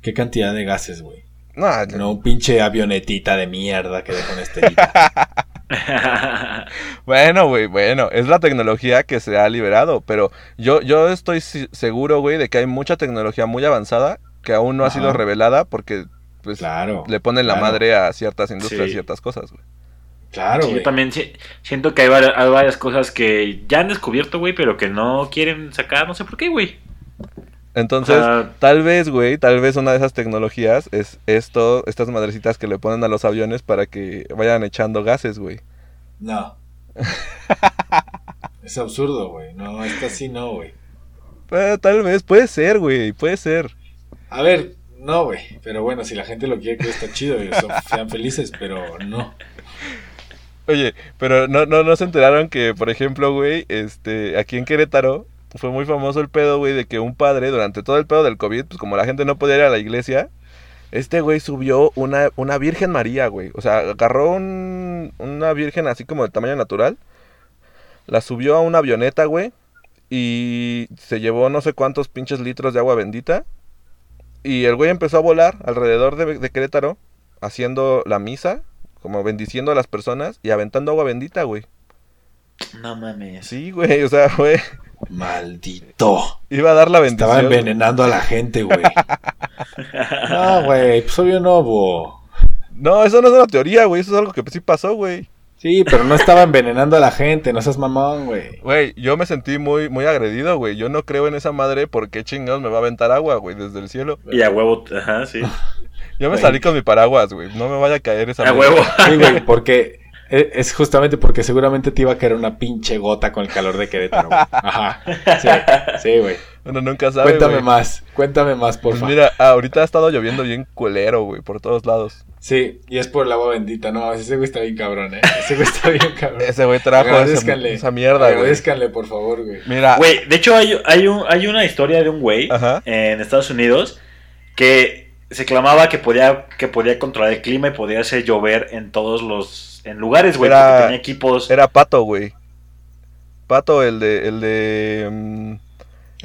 ¿Qué cantidad de gases, güey? No, No un pinche avionetita de mierda que dejó una estrellita. [laughs] [laughs] Bueno, güey, bueno, es la tecnología que se ha liberado, pero yo, yo estoy seguro, güey, de que hay mucha tecnología muy avanzada que aún no ha sido revelada porque pues Claro. le ponen la claro. madre a ciertas industrias, Sí. ciertas cosas, güey. Claro, Sí, güey. yo también si- siento que hay varias, hay varias cosas que ya han descubierto, güey, pero que no quieren sacar, no sé por qué, güey. Entonces, Ah. tal vez, güey, tal vez una de esas tecnologías es esto, estas madrecitas que le ponen a los aviones para que vayan echando gases, güey. No. [laughs] es absurdo, güey. No, esta sí no, güey. Eh, tal vez, puede ser, güey, puede ser. A ver, no, güey. Pero bueno, si la gente lo quiere, que está chido y sean felices, pero no. Oye, pero no, no, no se enteraron que, por ejemplo, güey, este, aquí en Querétaro fue muy famoso el pedo, güey, de que un padre, durante todo el pedo del COVID, pues como la gente no podía ir a la iglesia, este güey subió una, una Virgen María, güey. O sea, agarró un- una Virgen así como de tamaño natural, la subió a una avioneta, güey, y se llevó no sé cuántos pinches litros de agua bendita. Y el güey empezó a volar alrededor de, de Querétaro, haciendo la misa, como bendiciendo a las personas y aventando agua bendita, güey. No mames. Sí, güey, o sea, güey, Maldito. iba a dar la bendición. Estaba envenenando a la gente, güey. No, güey, pues obvio no, bo. No, eso no es una teoría, güey, eso es algo que sí pasó, güey. Sí, pero no estaba envenenando a la gente, no seas mamón, güey. Güey, yo me sentí muy, muy agredido, güey. Yo no creo en esa madre porque chingados me va a aventar agua, güey, desde el cielo. Y a huevo, ajá, sí. [laughs] Yo me Güey. salí con mi paraguas, güey. No me vaya a caer esa A madre. huevo. Sí, güey, [laughs] porque e- es justamente porque seguramente te iba a caer una pinche gota con el calor de Querétaro, güey. Ajá. Sí, sí, güey. Uno nunca sabe, Cuéntame más, cuéntame más, por Pues favor. mira, ahorita ha estado lloviendo bien culero, güey, por todos lados. Sí, y es por el agua bendita. No, ese güey está bien cabrón, eh. Ese güey está bien [laughs] cabrón. Ese güey trajo esa, esa mierda, güey. Agradézcanle, por favor, güey. Mira, Güey, de hecho hay, hay, un, hay una historia de un güey en Estados Unidos que se clamaba que podía, que podía controlar el clima y podía hacer llover en todos los en lugares, güey, Era- porque tenía equipos. era Pato, güey. Pato, el de, el de, mm,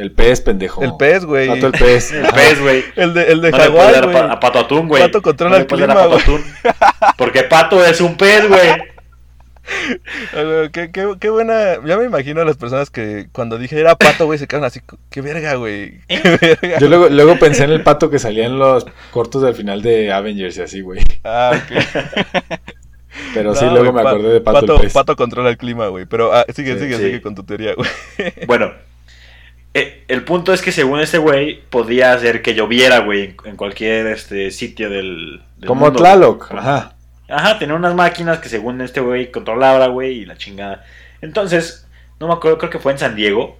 El pez, pendejo. el pez, güey. Pato el pez. [laughs] El pez, güey. El de, el de No Hawái, a, güey. pa- a Pato Atún, güey. Pato controla No el clima, Pato Atún. Porque Pato es un pez, güey. [laughs] Qué, qué, qué buena. Ya me imagino a las personas que cuando dije era pato, güey, se quedaron así. Qué verga, güey. Qué verga. Yo luego, luego pensé en el pato que salía en los cortos del final de Avengers y así, güey. Ah, ok. [laughs] Pero sí, luego me acordé de Pato, pato, el pez. Pato controla el clima, güey. Pero ah, sigue, Sí, sigue, sí. sigue con tu teoría, güey. Bueno, eh, el punto es que según este güey, podía hacer que lloviera, güey, en, cualquier este sitio del, del Como mundo, Tlaloc. güey. Ajá. Ajá, tenía unas máquinas que según este güey controlaba, güey, y la chingada. Entonces, no me acuerdo, creo que fue en San Diego.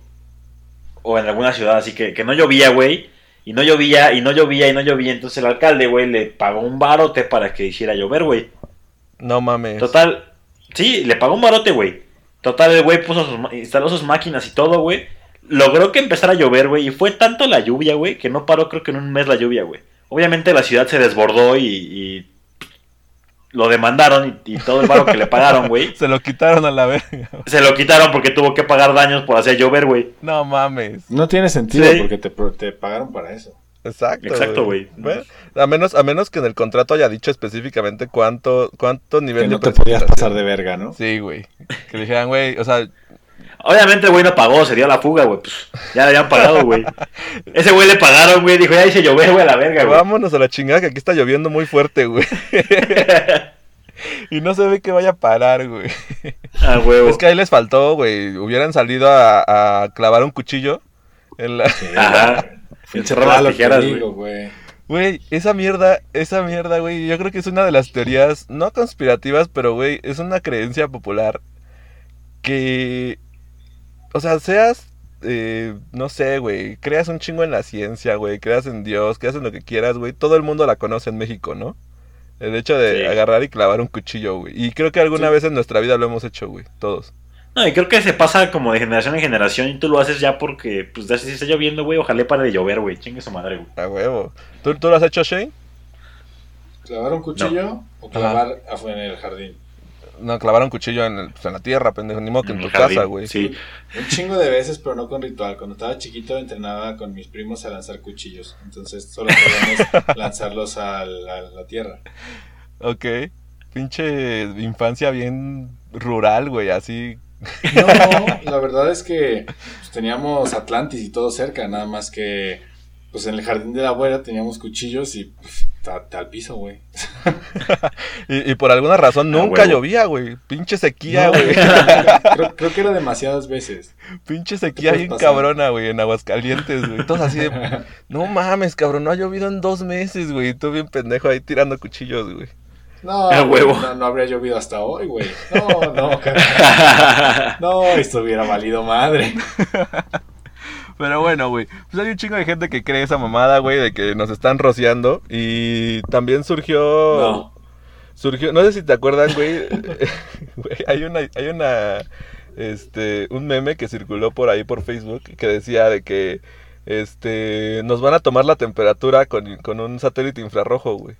O en alguna ciudad así que, que no llovía, güey. Y no llovía, y no llovía, y no llovía. Entonces el alcalde, güey, le pagó un barote para que hiciera llover, güey. No mames. Total, sí, le pagó un barote, güey. Total, el güey puso sus, instaló sus máquinas y todo, güey. Logró que empezara a llover, güey. Y fue tanto la lluvia, güey, que no paró creo que en un mes la lluvia, güey. Obviamente la ciudad se desbordó y, y lo demandaron y, y todo el varo que le pagaron, güey. [laughs] Se lo quitaron a la verga. Se lo quitaron porque tuvo que pagar daños por hacer llover, güey. No mames. No tiene sentido Sí. porque te, te pagaron para eso. Exacto. Exacto, güey. Bueno, a menos, a menos que en el contrato haya dicho específicamente cuánto, cuánto nivel Que de no te podías pasar de verga, ¿no? Sí, güey. Que le dijeran, güey, o sea, Obviamente el güey no pagó, se dio a la fuga, güey. Pues, ya le habían pagado, güey. [laughs] Ese güey le pagaron, güey. Dijo, ya hice llover, güey, a la verga, güey. vámonos a la chingada que aquí está lloviendo muy fuerte, güey. [laughs] y no se ve que vaya a parar, güey. Ah, huevo. Es que ahí les faltó, güey. Hubieran salido a, a clavar un cuchillo. En la... Ajá. Encerró las tijeras, güey. Güey, esa mierda, esa mierda, güey, yo creo que es una de las teorías, no conspirativas, pero, güey, es una creencia popular que, o sea, seas eh, no sé, güey, creas un chingo en la ciencia, güey, creas en Dios, creas en lo que quieras, güey, todo el mundo la conoce en México, ¿no? El hecho de Sí. agarrar y clavar un cuchillo, güey. Y creo que alguna Sí. vez en nuestra vida lo hemos hecho, güey, todos. No, y creo que se pasa como de generación en generación y tú lo haces ya porque, pues, ya si está lloviendo, güey, ojalá pare de llover, güey. Chingue su madre, güey. A huevo. ¿Tú, tú lo has hecho, Shane? ¿Clavar un cuchillo o clavar afuera en el jardín? No, clavar un cuchillo en, el- pues, en la tierra, pendejo, ni modo que en En tu jardín, casa, güey. Sí. Un chingo de veces, pero no con ritual. Cuando estaba chiquito entrenaba con mis primos a lanzar cuchillos. Entonces solo podíamos [laughs] lanzarlos a la, a la tierra. Ok. Pinche infancia bien rural, güey, así. No, la verdad es que pues, teníamos Atlantis y todo cerca, nada más que pues en el jardín de la abuela teníamos cuchillos y pues, ta- ta- al piso, güey. [laughs] Y, y por alguna razón A nunca llovía, güey. Pinche sequía, No, güey. [laughs] creo, creo que era demasiadas veces. Pinche sequía bien pasar. cabrona, güey, en Aguascalientes, güey. Todos así de. No mames, cabrón, no ha llovido en dos meses, güey. y Tú bien pendejo ahí tirando cuchillos, güey. No, A güey, huevo. no, no habría llovido hasta hoy, güey. No, no, [laughs] caray. No, esto hubiera valido madre. Pero bueno, güey. Pues hay un chingo de gente que cree esa mamada, güey, de que nos están rociando. Y también surgió. No. Surgió. No sé si te acuerdan, güey. [laughs] Güey, hay una. Hay una. Este. Un meme que circuló por ahí por Facebook que decía de que. Este. Nos van a tomar la temperatura con, con un satélite infrarrojo, güey.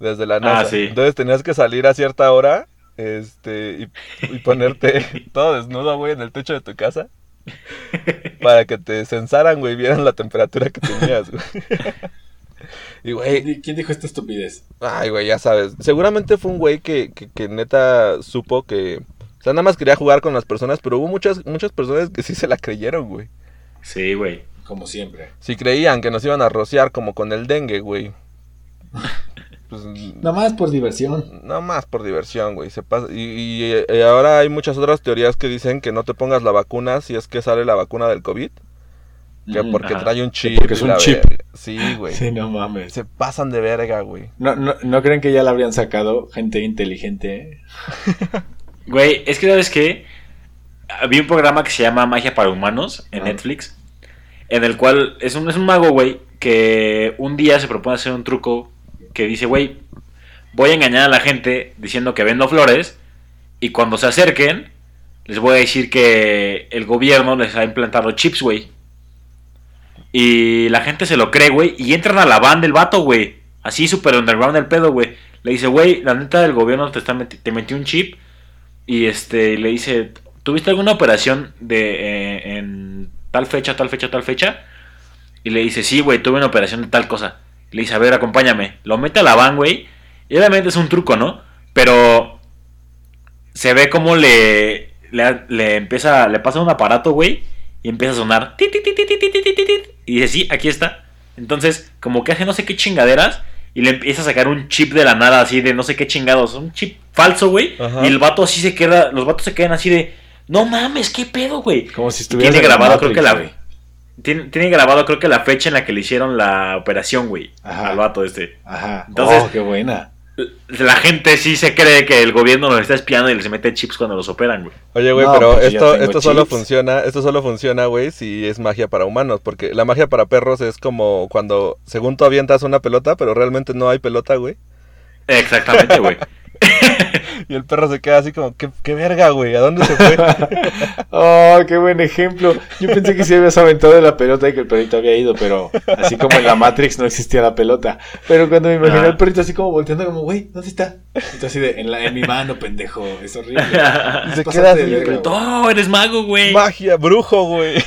Desde la NASA. Ah, sí. Entonces tenías que salir a cierta hora. Este. Y, y ponerte [laughs] todo desnudo, güey, en el techo de tu casa. [laughs] Para que te censaran, güey, vieran la temperatura que tenías, güey. [laughs] Y, güey, ¿Quién dijo esta estupidez? ay, güey, ya sabes. Seguramente fue un güey que, que, que neta supo que... O sea, nada más quería jugar con las personas, pero hubo muchas, muchas personas que sí se la creyeron, güey. Sí, güey. Como siempre. Si creían que nos iban a rociar como con el dengue, güey. [laughs] Pues, Nada más por diversión. no más por diversión, güey. Se pasa. Y, y, ahora hay muchas otras teorías que dicen que no te pongas la vacuna si es que sale la vacuna del COVID. Que Ujú. porque Ajá. trae un chip. porque es un chip. verga. Sí, güey. Sí, no mames. Se pasan de verga, güey. ¿No, no, ¿No creen que ya la habrían sacado gente inteligente? eh? [laughs] Güey, es que, ¿sabes qué? Había un programa que se llama Magia para Humanos en Ah. Netflix. En el cual es un, es un mago, güey, que un día se propone hacer un truco que dice, güey, voy a engañar a la gente diciendo que vendo flores y cuando se acerquen les voy a decir que el gobierno les ha implantado chips, güey. Y la gente se lo cree, güey, y entran a la van del vato, güey. Así súper underground el pedo, güey. Le dice, güey, la neta del gobierno te, está meti- te metió un chip y este le dice, ¿tuviste alguna operación de eh, en tal fecha, tal fecha, tal fecha? Y le dice, sí, güey, tuve una operación de tal cosa. Le dice, a ver, acompáñame. Lo mete a la van, güey. Y obviamente es un truco, ¿no? Pero se ve como le, le, le empieza, le pasa un aparato, güey. Y empieza a sonar. Y dice, sí, aquí está. Entonces, como que hace no sé qué chingaderas. Y le empieza a sacar un chip de la nada, así de no sé qué chingados. Un chip falso, güey. Y el vato así se queda. Los vatos se quedan así de. No mames, qué pedo, güey. Como si estuviera. Tiene grabado, creo que la. Tiene, tiene grabado, creo que la fecha en la que le hicieron la operación, güey. Ajá. Al vato este. Ajá. Entonces- oh, qué buena. La gente sí se cree que el gobierno los está espiando y les mete chips cuando los operan, güey. Oye, güey, No, pero pues esto, esto solo funciona, esto solo funciona, güey, si es magia para humanos, porque la magia para perros es como cuando, según tú avientas una pelota, pero realmente no hay pelota, güey, Exactamente, güey. [laughs] [laughs] y el perro se queda así como, qué, qué verga, güey, ¿a dónde se fue? [laughs] Oh, qué buen ejemplo. Yo pensé que se habías aventado de la pelota y que el perrito había ido, pero así como en la Matrix no existía la pelota. Pero cuando me imaginé al perrito así como volteando como, güey, ¿dónde está? Entonces así de, en, la, en mi mano, pendejo. Es horrible. [laughs] Y se queda de así. ¡Oh, eres mago, güey! magia, brujo, güey.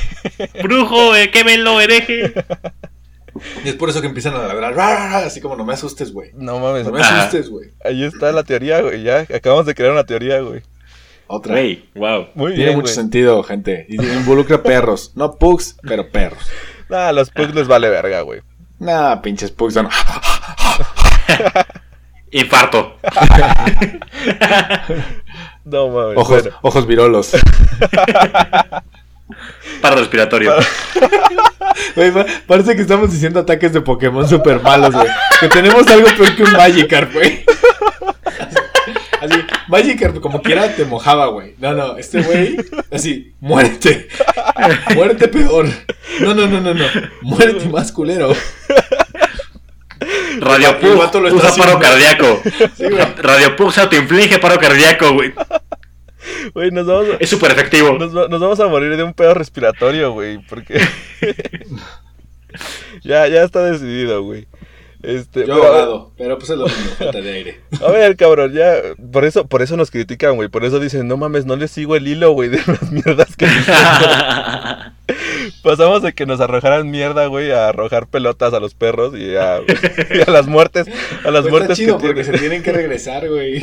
¡Brujo, güey! ¡Qué velo, hereje! Y es por eso que empiezan a ladrar, "Ra, ra, ra", así como no me asustes, güey. No mames, No me Ah. asustes, güey. [laughs] ahí está la teoría, güey, ya, acabamos de crear una teoría, güey. Otra. Güey, wow. Muy Tiene bien, mucho sentido, gente. Y involucra perros. No pugs, pero perros. [laughs] Nah, a los pugs les vale verga, güey. Nah, pinches pugs son. [laughs] Infarto. No mames. Ojos, bueno. ojos virolos. Paro respiratorio. [laughs] Parece que estamos diciendo ataques de Pokémon super malos, güey. Que tenemos algo peor que un Magikarp, güey. [laughs] Así, Magikarp como quiera te mojaba, güey. No, no, este güey, así, muérete. muérete peor. No, no, no, no, no. Muérete más culero. Radio Pug usa paro cardíaco. Sí. Radio Pug se autoinflige paro cardíaco, güey. Güey, nos vamos, a, Es súper efectivo. nos, nos vamos a morir de un pedo respiratorio, güey. Porque. [laughs] [laughs] ya, ya está decidido, güey. Este, Yo pero- ahogado, pero pues es lo mismo, [laughs] falta de aire. A ver, cabrón, ya. Por eso, por eso nos critican, güey. Por eso dicen, no mames, no les sigo el hilo, güey, de las mierdas que dicen. [laughs] Pasamos de que nos arrojaran mierda, güey, a arrojar pelotas a los perros y a, y a las muertes. A las Pues está muertes chido que porque tienen. se tienen que regresar, güey.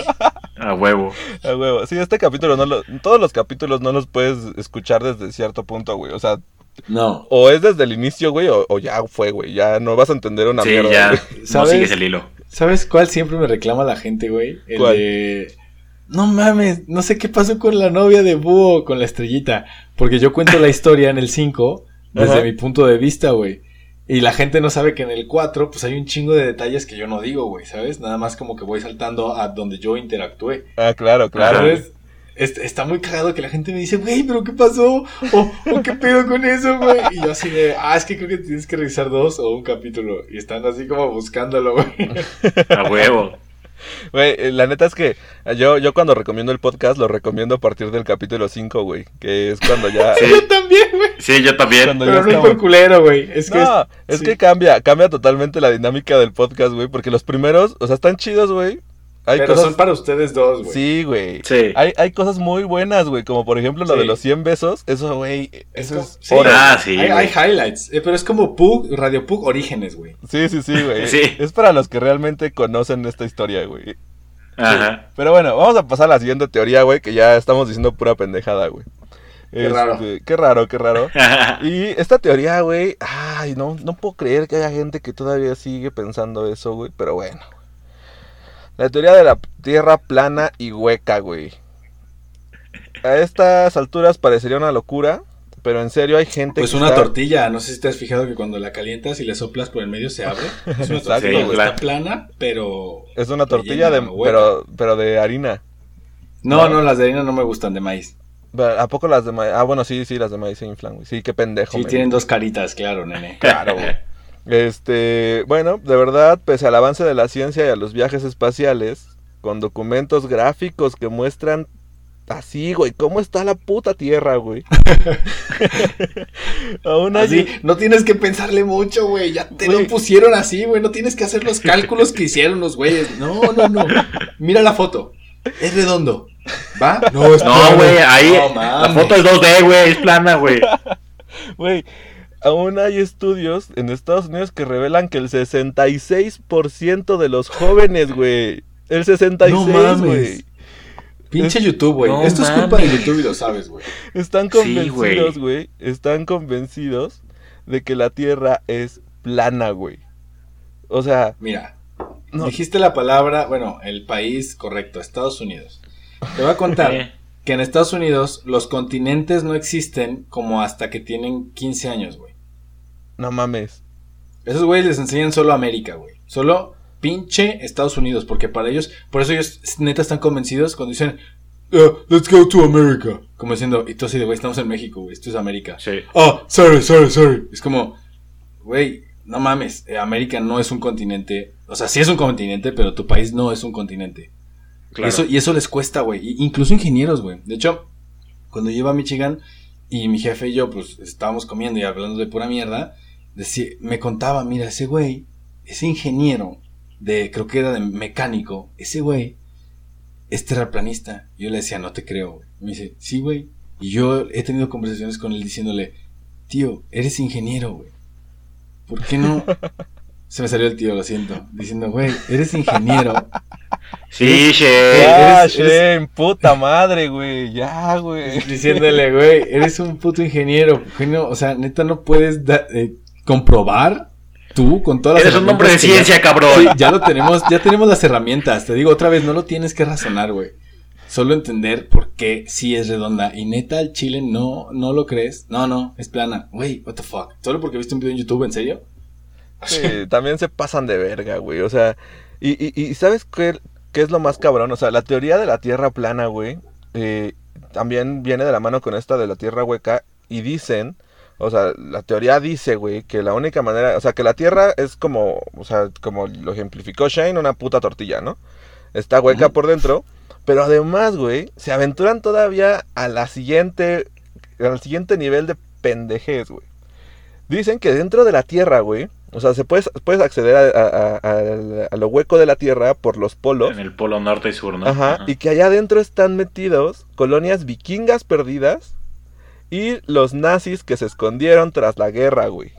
A huevo. A huevo. Sí, este capítulo no lo. Todos los capítulos no los puedes escuchar desde cierto punto, güey. O sea, No. o es desde el inicio, güey, o, o ya fue, güey. Ya no vas a entender una Sí, mierda. ya. güey. No ¿Sabes? sigues el hilo. ¿Sabes cuál siempre me reclama la gente, güey? El ¿Cuál? de... No mames, no sé qué pasó con la novia de Búho, con la estrellita. Porque yo cuento la historia en el 5 desde Ajá. mi punto de vista, güey. Y la gente no sabe que en el 4, pues hay un chingo de detalles que yo no digo, güey, ¿sabes? Nada más como que voy saltando a donde yo interactué. Ah, claro, claro. ¿Sabes? Est- está muy cagado que la gente me dice, güey, pero ¿qué pasó? O, o qué pedo con eso, güey. Y yo así de, ah, es que creo que tienes que revisar dos o un capítulo. Y están así como buscándolo, güey. A huevo. Güey, eh, la neta es que yo, yo cuando recomiendo el podcast lo recomiendo a partir del capítulo 5, güey. Que es cuando ya. Sí. [laughs] Yo también, güey. Sí, yo también. Cuando Pero no es estamos- por culero, güey. Es que No, es, es sí. que cambia, cambia totalmente la dinámica del podcast, güey. Porque los primeros, o sea, están chidos, güey. Hay Pero cosas. son para ustedes dos, güey. Sí, güey. Sí. Hay, hay cosas muy buenas, güey. Como por ejemplo lo Sí. de los 100 besos. Eso, güey. Eso es. sí. Ah, sí, hay, güey. hay highlights. eh, pero es como Pug, Radio Pug Orígenes, güey. Sí, sí, sí, güey. [laughs] Sí. Es para los que realmente conocen esta historia, güey. Ajá. Pero bueno, vamos a pasar a la siguiente teoría, güey. Que ya estamos diciendo pura pendejada, güey. Qué raro. Qué raro, qué raro. [laughs] Y esta teoría, güey, ay, no, no puedo creer que haya gente que todavía sigue pensando eso, güey, pero bueno. La teoría de la Tierra plana y hueca, güey. A estas alturas parecería una locura, pero en serio hay gente Pues que una está- tortilla. No sé si te has fijado que cuando la calientas y le soplas por el medio se abre. [laughs] Es una tortilla, Sí. Está plana, pero. Es una tortilla de, pero, pero de harina. No, no, las de harina no me gustan de maíz. ¿A poco las de maíz? Ah, bueno, sí, sí, las de maíz se inflan, güey. Sí, qué pendejo. Sí, tienen dos caritas, claro, nene. Claro, güey. [laughs] Este, bueno, de verdad, pese al avance de la ciencia y a los viajes espaciales, con documentos gráficos que muestran así, güey, cómo está la puta Tierra, güey. [laughs] Aún. Así, no tienes que pensarle mucho, güey. Ya te Güey. lo pusieron así, güey. No tienes que hacer los [laughs] cálculos que hicieron los güeyes. No, no, no. Mira la foto. Es redondo. ¿Va? No, es No, güey, ahí No, la foto es 2D, güey, es plana, güey. [laughs] Güey, aún hay estudios en Estados Unidos que revelan que el 66% de los jóvenes, güey, el 66, No mames. güey, Pinche YouTube, güey. No Esto es culpa de. YouTube y lo sabes, güey. están güey. convencidos, güey, están convencidos de que la Tierra es plana, güey. O sea, Mira, no, dijiste la palabra, bueno, el país correcto, Estados Unidos. Te voy a contar [laughs] Eh, que en Estados Unidos los continentes no existen como hasta que tienen 15 años, güey. No mames. Esos güeyes les enseñan solo América, güey. Solo pinche Estados Unidos, porque para ellos, por eso ellos neta están convencidos cuando dicen, "Uh, let's go to America. Como diciendo, y tú así de, güey, estamos en México, güey, esto es América. Sí. Ah, sorry, sorry, sorry. Es como, güey, no mames, eh, América no es un continente. O sea, sí es un continente, pero tu país no es un continente. Claro. Y eso, y eso les cuesta, güey. Incluso ingenieros, güey. De hecho, cuando yo iba a Michigan y mi jefe y yo, pues, estábamos comiendo y hablando de pura mierda, decía, me contaba, mira, ese güey, ese ingeniero de, creo que era de mecánico, ese güey es terraplanista. Yo le decía, no te creo. güey. Me dice, sí, güey. Y yo he tenido conversaciones con él diciéndole, tío, eres ingeniero, güey. ¿Por qué no? [laughs] Se me salió el tío, lo siento. Diciendo, güey, eres ingeniero. Sí, che. Ya, eres- Shen, puta madre, güey, ya, güey. Diciéndole, güey, eres un puto ingeniero. Genio, o sea, neta, no puedes da- eh, comprobar tú con todas las Eres un hombre de ya- ciencia, cabrón. Sí, ya lo tenemos, ya tenemos las herramientas. Te digo otra vez, no lo tienes que razonar, güey. Solo entender por qué sí es redonda. Y neta, el chile no, no lo crees. No, no, es plana. Güey, what the fuck. Solo porque viste un video en YouTube, ¿en serio? Sí, también se pasan de verga, güey. O sea, y, y, y ¿sabes qué? ¿qué es lo más cabrón? O sea, la teoría de la Tierra plana, güey, eh, también viene de la mano con esta de la Tierra hueca y dicen, o sea, la teoría dice, güey, que la única manera, o sea, que la Tierra es como, o sea, como lo ejemplificó Shane, una puta tortilla, ¿no? Está hueca por dentro, pero además, güey, se aventuran todavía a la siguiente, al siguiente nivel de pendejez, güey. Dicen que dentro de la Tierra, güey, o sea, se puedes, puedes acceder a, a- a- a lo hueco de la Tierra por los polos. En el polo norte y sur, ¿no? Ajá, y que allá adentro están metidos colonias vikingas perdidas y los nazis que se escondieron tras la guerra, güey.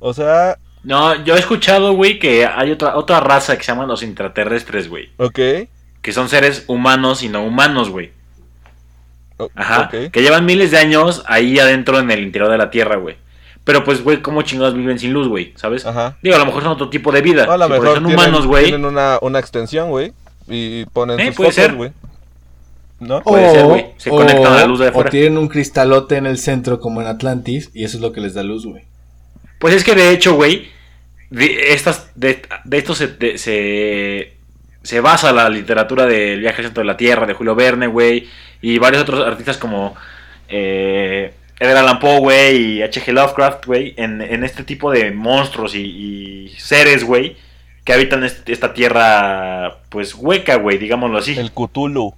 O sea, No, yo he escuchado, güey, que hay otra, otra raza que se llaman los intraterrestres, güey. ok. Que son seres humanos y no humanos, güey. Ajá. Que llevan miles de años ahí adentro en el interior de la Tierra, güey. Pero pues, güey, ¿cómo chingados viven sin luz, güey? ¿Sabes? Ajá. Digo, a lo mejor son otro tipo de vida. A lo mejor son tienen, humanos, güey. tienen una, una extensión, güey, y ponen Eh, sus puede fotos, ser. güey. ¿No? Puede ser, güey. Se conectan a la luz de o afuera. tienen un cristalote en el centro como en Atlantis y eso es lo que les da luz, güey. Pues es que de hecho, güey, de, estas, de, de esto se, de- se, se basa la literatura del viaje al centro de la Tierra de Julio Verne, güey, y varios otros artistas como eh, Edgar Allan Poe, güey, y H.G. Lovecraft, güey, en, en este tipo de monstruos y, y seres, güey, que habitan este- esta tierra, pues, hueca, güey, digámoslo así, El Cthulhu.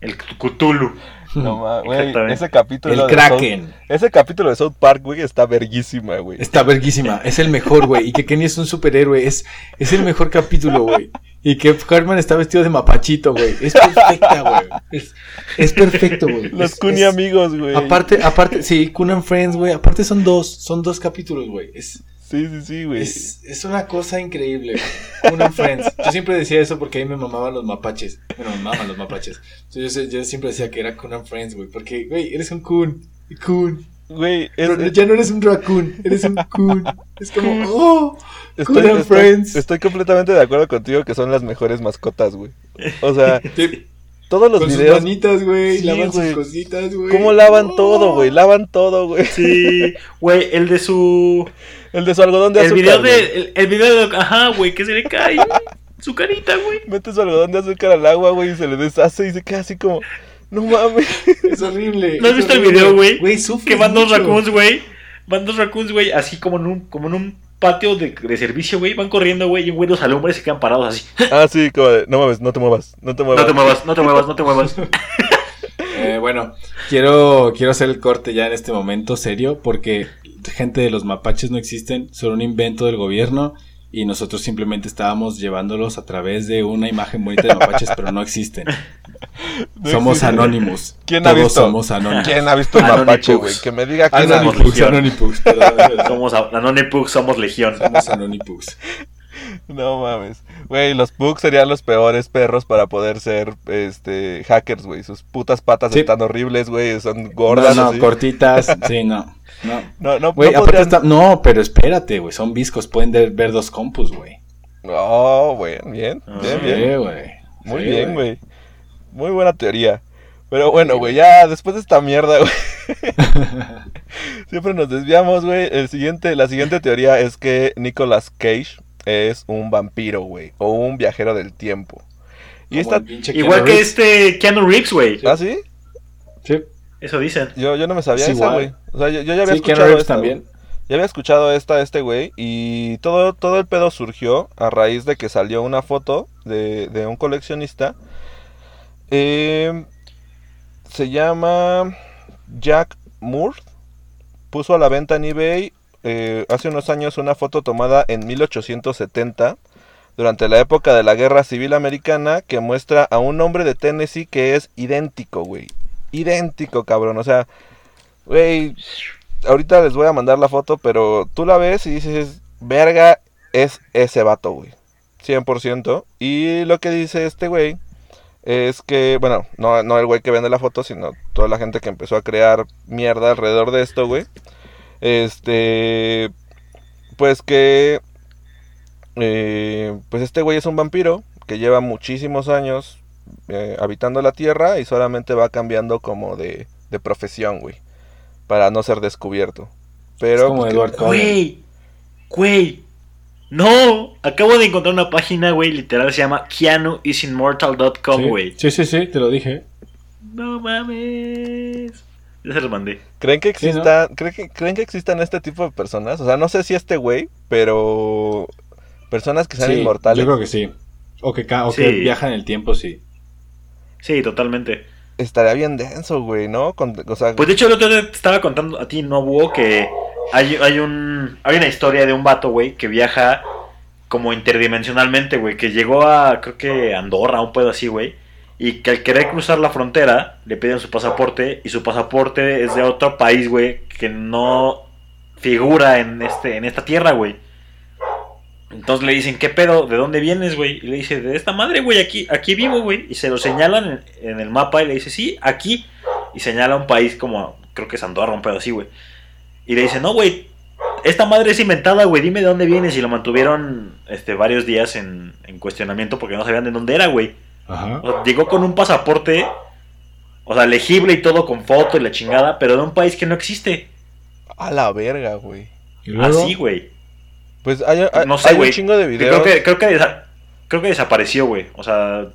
El Cthulhu. No mames, güey, ese capítulo El de Kraken. South- ese capítulo de South Park, güey, está verguísima, güey. Está verguísima, es el mejor, güey. Y que Kenny es un superhéroe, es, es el mejor capítulo, güey. Y que Cartman está vestido de mapachito, güey. Es perfecta, güey. Es, es perfecto, güey. Los es- amigos, güey. Aparte, aparte, sí, Kun and Friends, güey. Aparte son dos, son dos capítulos, güey. Es, Sí, sí, sí, güey. es, es una cosa increíble, güey. Kun and Friends. Yo siempre decía eso porque a mí me mamaban los mapaches. Bueno, me maman los mapaches. Entonces, yo, yo siempre decía que era Kun and Friends, güey. Porque, güey, eres un Kun. Kun. Güey, es- Pero ya no eres un raccoon, eres un Kun. Es como, oh, Estoy, Kun and estoy- Friends. estoy completamente de acuerdo contigo que son las mejores mascotas, güey. O sea, Sí, todos los Con sus videos. manitas, güey. Sí, lavan güey. sus cositas, güey. ¿Cómo lavan Oh. todo, güey? Lavan todo, güey. Sí, güey, el de su... [laughs] El de su algodón de El azúcar. video de... El, el video de... Ajá, güey, que se le cae su carita, güey. Mete su algodón de azúcar al agua, güey, y se le deshace y se queda así como. No mames. Es horrible. ¿No has visto el video, güey? Güey, sufres Que van dos raccoons, güey. Van dos raccoons, güey, así como en un, como en un patio de, de servicio, güey. Van corriendo, güey, y un güey los alumbra y se quedan parados así. [laughs] Ah, sí, como de. No mames, no te muevas. No te muevas. No te muevas, no te muevas, no te muevas. [laughs] Eh, bueno, quiero, quiero hacer el corte ya en este momento serio porque gente de los mapaches no existen, son un invento del gobierno y nosotros simplemente estábamos llevándolos a través de una imagen bonita de mapaches, pero no existen. [laughs] No somos existe. anónimos. ¿Quién ha Todos visto? somos anónimos. ¿Quién ha visto un Anonymous. mapache, güey? Que me diga quién ha. Anonipux. Anonipux. Somos a- la Noni Pug, somos legión. Somos Anonipux. [laughs] No mames. Güey, los pugs serían los peores perros para poder ser este hackers, güey. Sus putas patas Sí. están horribles, güey. Son gordas. no, no, así. cortitas. [laughs] Sí, no. No. No, no, Güey, no aparte podrían- está... No, pero espérate, güey. Son viscos. Pueden de- ver dos compus, güey. Oh, güey, bien, Ah, bien, Sí, bien. güey. Muy Sí, bien, güey. Muy buena teoría. Pero bueno, güey, ya después de esta mierda, güey. [laughs] Siempre nos desviamos, güey. El siguiente, la siguiente teoría es que Nicolas Cage es un vampiro, güey. O un viajero del tiempo. Y esta. Igual que Reeves. este Keanu Reeves, güey. ¿Ah, sí? Sí, Eso dicen. Yo, yo no me sabía Es esa, güey. O sea, yo, yo ya había sí Keanu escuchado Reeves esta, también. Ya había escuchado esta, este güey, y todo, todo el pedo surgió a raíz de que salió una foto de, de un coleccionista. Eh, se llama Jack Moore. Puso a la venta en eBay eh, hace unos años una foto tomada en 1870, durante la época de la Guerra Civil Americana, que muestra a un hombre de Tennessee que es idéntico, güey. Idéntico, cabrón. O sea, güey, ahorita les voy a mandar la foto, pero tú la ves y dices, verga, es ese vato, güey. 100%. Y lo que dice este güey es que, bueno, no, no el güey que vende la foto, sino toda la gente que empezó a crear mierda alrededor de esto, güey. Este, pues que, eh, pues este güey es un vampiro que lleva muchísimos años eh, habitando la tierra y solamente va cambiando como de, de profesión, güey, para no ser descubierto. Pero, es como pues. Güey, güey. No, acabo de encontrar una página, güey, literal se llama keanuisimmortal.com, Sí, güey. sí, sí, sí, te lo dije. No mames. Ya se los mandé. ¿Creen que Sí, ¿no? existan, ¿creen, que, ¿Creen que existan este tipo de personas? O sea, no sé si este güey, pero personas que sean Sí, inmortales. Yo creo que sí. O que, ca- o Sí. que viajan en el tiempo, sí. Sí, totalmente. Estaría bien denso, güey, ¿no? Con- o sea, Pues de hecho, el otro día te estaba contando a ti, no Búho, que hay, hay un. Hay una historia de un vato, güey, que viaja como interdimensionalmente, güey. Que llegó a, creo que Andorra, un pedo así, güey. Y que al querer cruzar la frontera, le piden su pasaporte. Y su pasaporte es de otro país, güey, que no figura en, este, en esta tierra, güey. Entonces le dicen, ¿qué pedo? ¿De dónde vienes, güey? Y le dice, de esta madre, güey, aquí, aquí vivo, güey. Y se lo señalan en, el mapa y le dice, sí, aquí. Y señala un país como, creo que es Andorra, un pedo así, güey. Y le dice, no, güey, esta madre es inventada, güey, dime de dónde vienes. Y lo mantuvieron este, varios días en, en cuestionamiento porque no sabían de dónde era, güey. Ajá. O sea, llegó con un pasaporte, o sea, legible y todo con foto y la chingada, pero de un país que no existe. a la verga, güey. Así, güey. Pues hay, hay- No sé, hay güey. un chingo de videos. Creo que, creo, que desa- creo que desapareció, güey. O sea,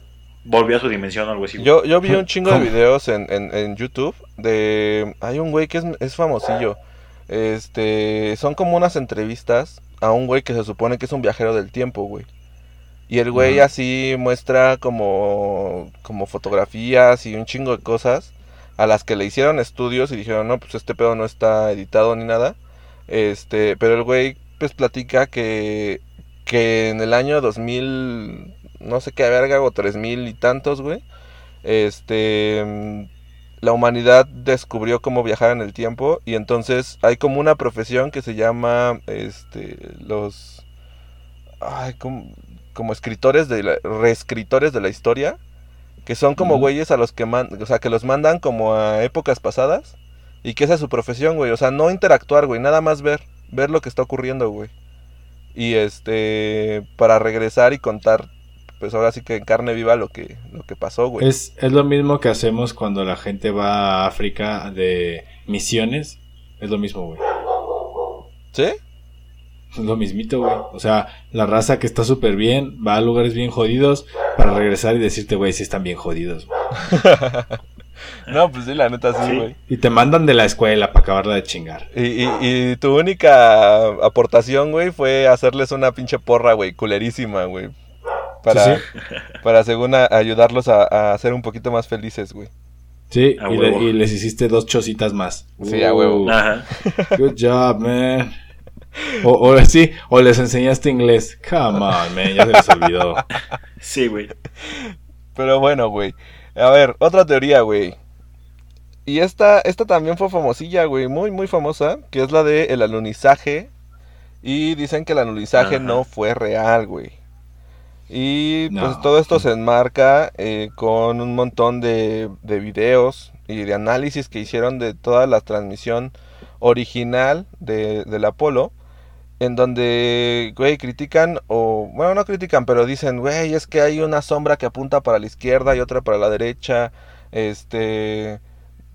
volvió a su dimensión o algo así. güey. Yo, yo vi un [laughs] chingo de videos en, en, en YouTube de... Hay un güey que es, es famosillo. Este... Son como unas entrevistas a un güey que se supone que es un viajero del tiempo, güey. Y el güey así muestra como... Como fotografías y un chingo de cosas a las que le hicieron estudios y dijeron, no, pues este pedo no está editado ni nada. Este... Pero el güey pues platica que... Que en el año 2000... No sé qué verga, o 3000 y tantos, güey este la humanidad descubrió cómo viajar en el tiempo y entonces hay como una profesión que se llama este los ay, como, como escritores de la- reescritores de la historia que son como güeyes a los que man, o sea, que los mandan como a épocas pasadas y que esa es su profesión, güey, o sea, no interactuar, güey, nada más ver, ver lo que está ocurriendo, güey. Y este para regresar y contar pues ahora sí que en carne viva lo que lo que pasó, güey. Es, es lo mismo que hacemos cuando la gente va a África de misiones. Es lo mismo, güey. ¿Sí? Es lo mismito, güey. O sea, la raza que está súper bien va a lugares bien jodidos para regresar y decirte, güey, si están bien jodidos. güey. [laughs] No, pues sí, la neta sí, Sí. güey. Y te mandan de la escuela para acabarla de chingar. Y, y, y tu única aportación, güey, fue hacerles una pinche porra, güey, culerísima, güey. Para, Sí, para según a- ayudarlos a, a ser un poquito más felices, güey. Sí, A y, le- huevo. y les hiciste dos chocitas más. Sí, a huevo. Uh, Ajá. Good job, man. O, o sí, o les enseñaste inglés. Come on, man, ya se les olvidó. Sí, güey. Pero bueno, güey. A ver, otra teoría, güey. Y esta, esta también fue famosilla, güey, muy, muy famosa, que es la de el alunizaje. Y dicen que el alunizaje Ajá. no fue real, güey. Y No. pues todo esto se enmarca eh, con un montón de, de videos y de análisis que hicieron de toda la transmisión original de, del Apolo. En donde, güey, critican, o, bueno, no critican, pero dicen, güey, es que hay una sombra que apunta para la izquierda y otra para la derecha. Este,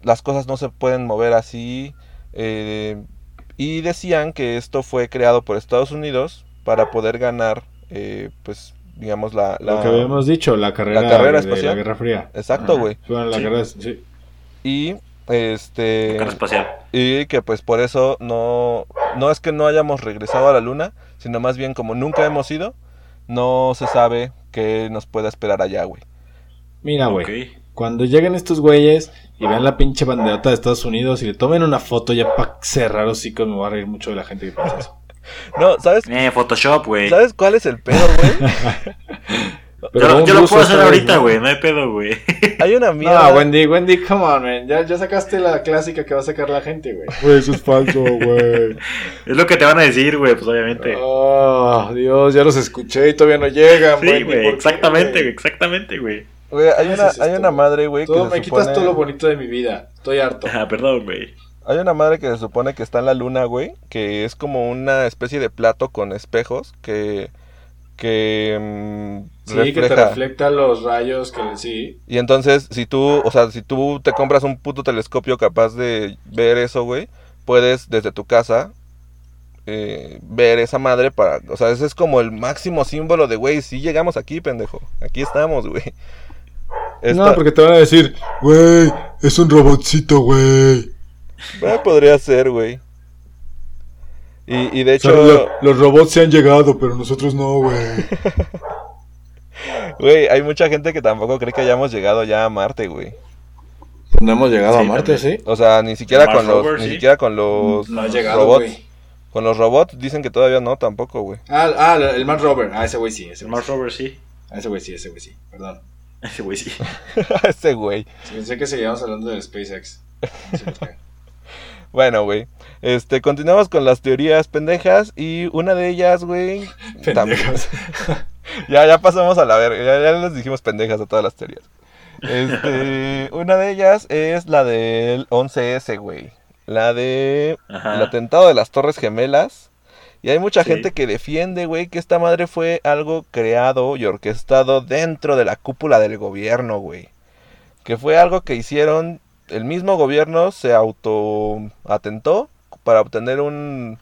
las cosas no se pueden mover así. eh, y decían que esto fue creado por Estados Unidos para poder ganar, eh, pues, digamos, la... la- Lo que habíamos dicho, la carrera, la carrera de espacial. la Guerra Fría. Exacto, güey. Bueno, la Sí. guerra, sí. Y, este... Espacial. Y que pues por eso no, no es que no hayamos regresado a la luna, sino más bien como nunca hemos ido, no se sabe qué nos pueda esperar allá, güey. Mira, güey. Cuando lleguen estos güeyes y vean la pinche banderota de Estados Unidos y le tomen una foto ya para cerrar hocico, me voy a reír mucho de la gente que piensa eso. [laughs] No, ¿sabes, Eh, Photoshop, güey. ¿sabes cuál es el pedo, güey? [laughs] Yo, lo- un yo lo puedo hacer ahorita, güey. No hay pedo, güey. [laughs] Hay una mierda. No, Wendy, Wendy, come on, man. Ya, ya sacaste la clásica que va a sacar la gente, güey. Güey, eso es falso, güey. [laughs] Es lo que te van a decir, güey, pues obviamente. Oh, Dios, ya los escuché y todavía no llegan, sí, güey. ¿por qué, Exactamente, güey? güey. Exactamente, güey. Güey, hay ¿Qué una, hay una güey? madre, güey, que Todo, se me quitas supone- todo lo bonito de mi vida. Estoy harto. Ah, perdón, güey. Hay una madre que se supone que está en la luna, güey, que es como una especie de plato con espejos que que mm, Sí, que te refleja. refleja los rayos que sí. Y entonces, si tú, o sea, si tú te compras un puto telescopio capaz de ver eso, güey, puedes desde tu casa eh, ver esa madre para, o sea, ese es como el máximo símbolo de, güey, sí llegamos aquí, pendejo, aquí estamos, güey. Esta- No, porque te van a decir, güey, es un robotcito, güey. Eh, podría ser, güey. Y, y de O sea, hecho, lo- los robots se han llegado, pero nosotros no, güey. [laughs] güey, hay mucha gente que tampoco cree que hayamos llegado ya a Marte, güey. No hemos llegado Sí, a Marte, también. ¿sí? O sea, ni siquiera con los, rover, ni sí. siquiera con los No ha llegado, robots. güey. Con los robots dicen que todavía no, tampoco, güey. Ah, ah, el Mars Rover. Ah, ese güey sí, ese El Mars. Rover sí. Ah, ese güey sí, ese güey sí. Perdón. [laughs] Ese güey sí. [laughs] Ese güey. Sí, pensé que seguíamos hablando del SpaceX. [laughs] Bueno, güey. Este, continuamos con las teorías pendejas y una de ellas, güey. también- Pendejas. Ya, ya pasamos a la verga. Ya, ya les dijimos pendejas a todas las teorías. Este, [laughs] una de ellas es la del 11S, güey. La de Ajá. el atentado de las Torres Gemelas. Y hay mucha Sí. gente que defiende, güey, que esta madre fue algo creado y orquestado dentro de la cúpula del gobierno, güey. Que fue algo que hicieron, el mismo gobierno se auto atentó para obtener un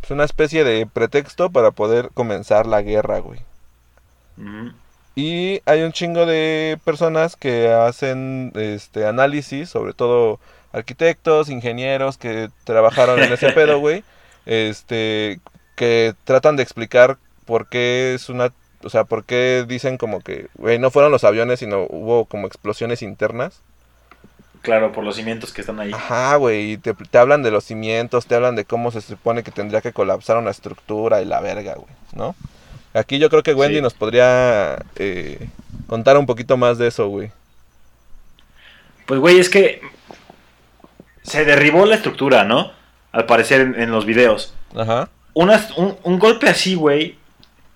pues, una especie de pretexto para poder comenzar la guerra, güey. Y hay un chingo de personas que hacen este análisis, sobre todo arquitectos, ingenieros que trabajaron en ese pedo, güey. [laughs] Este, que tratan de explicar por qué es una, o sea, por qué dicen como que, güey, no fueron los aviones, sino hubo como explosiones internas. Claro, por los cimientos que están ahí. Ajá, güey, y te, te hablan de los cimientos, te hablan de cómo se supone que tendría que colapsar una estructura y la verga, güey, ¿no? Aquí yo creo que Wendy Sí. nos podría eh, contar un poquito más de eso, güey. Pues, güey, es que se derribó la estructura, ¿no? Al parecer en, en los videos. Ajá. Una- un, un golpe así, güey,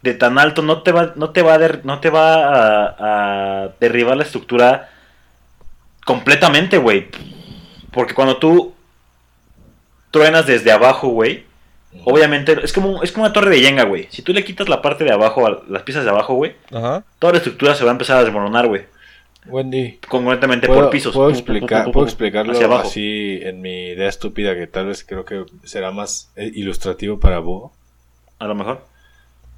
de tan alto, no te va, no te va, a, der- no te va a, a derribar la estructura completamente, güey. Porque cuando tú truenas desde abajo, güey, obviamente es como, es como una torre de Jenga, güey. Si tú le quitas la parte de abajo, a las piezas de abajo, güey, Ajá. toda la estructura se va a empezar a desmoronar, güey. Wendy, Congruentemente ¿puedo, por pisos. puedo Pu, pu, pu, explicar, pu, pu, puedo pu, explicarlo hacia abajo. así en mi idea estúpida que tal vez creo que será más eh, ilustrativo para Búho? A lo mejor.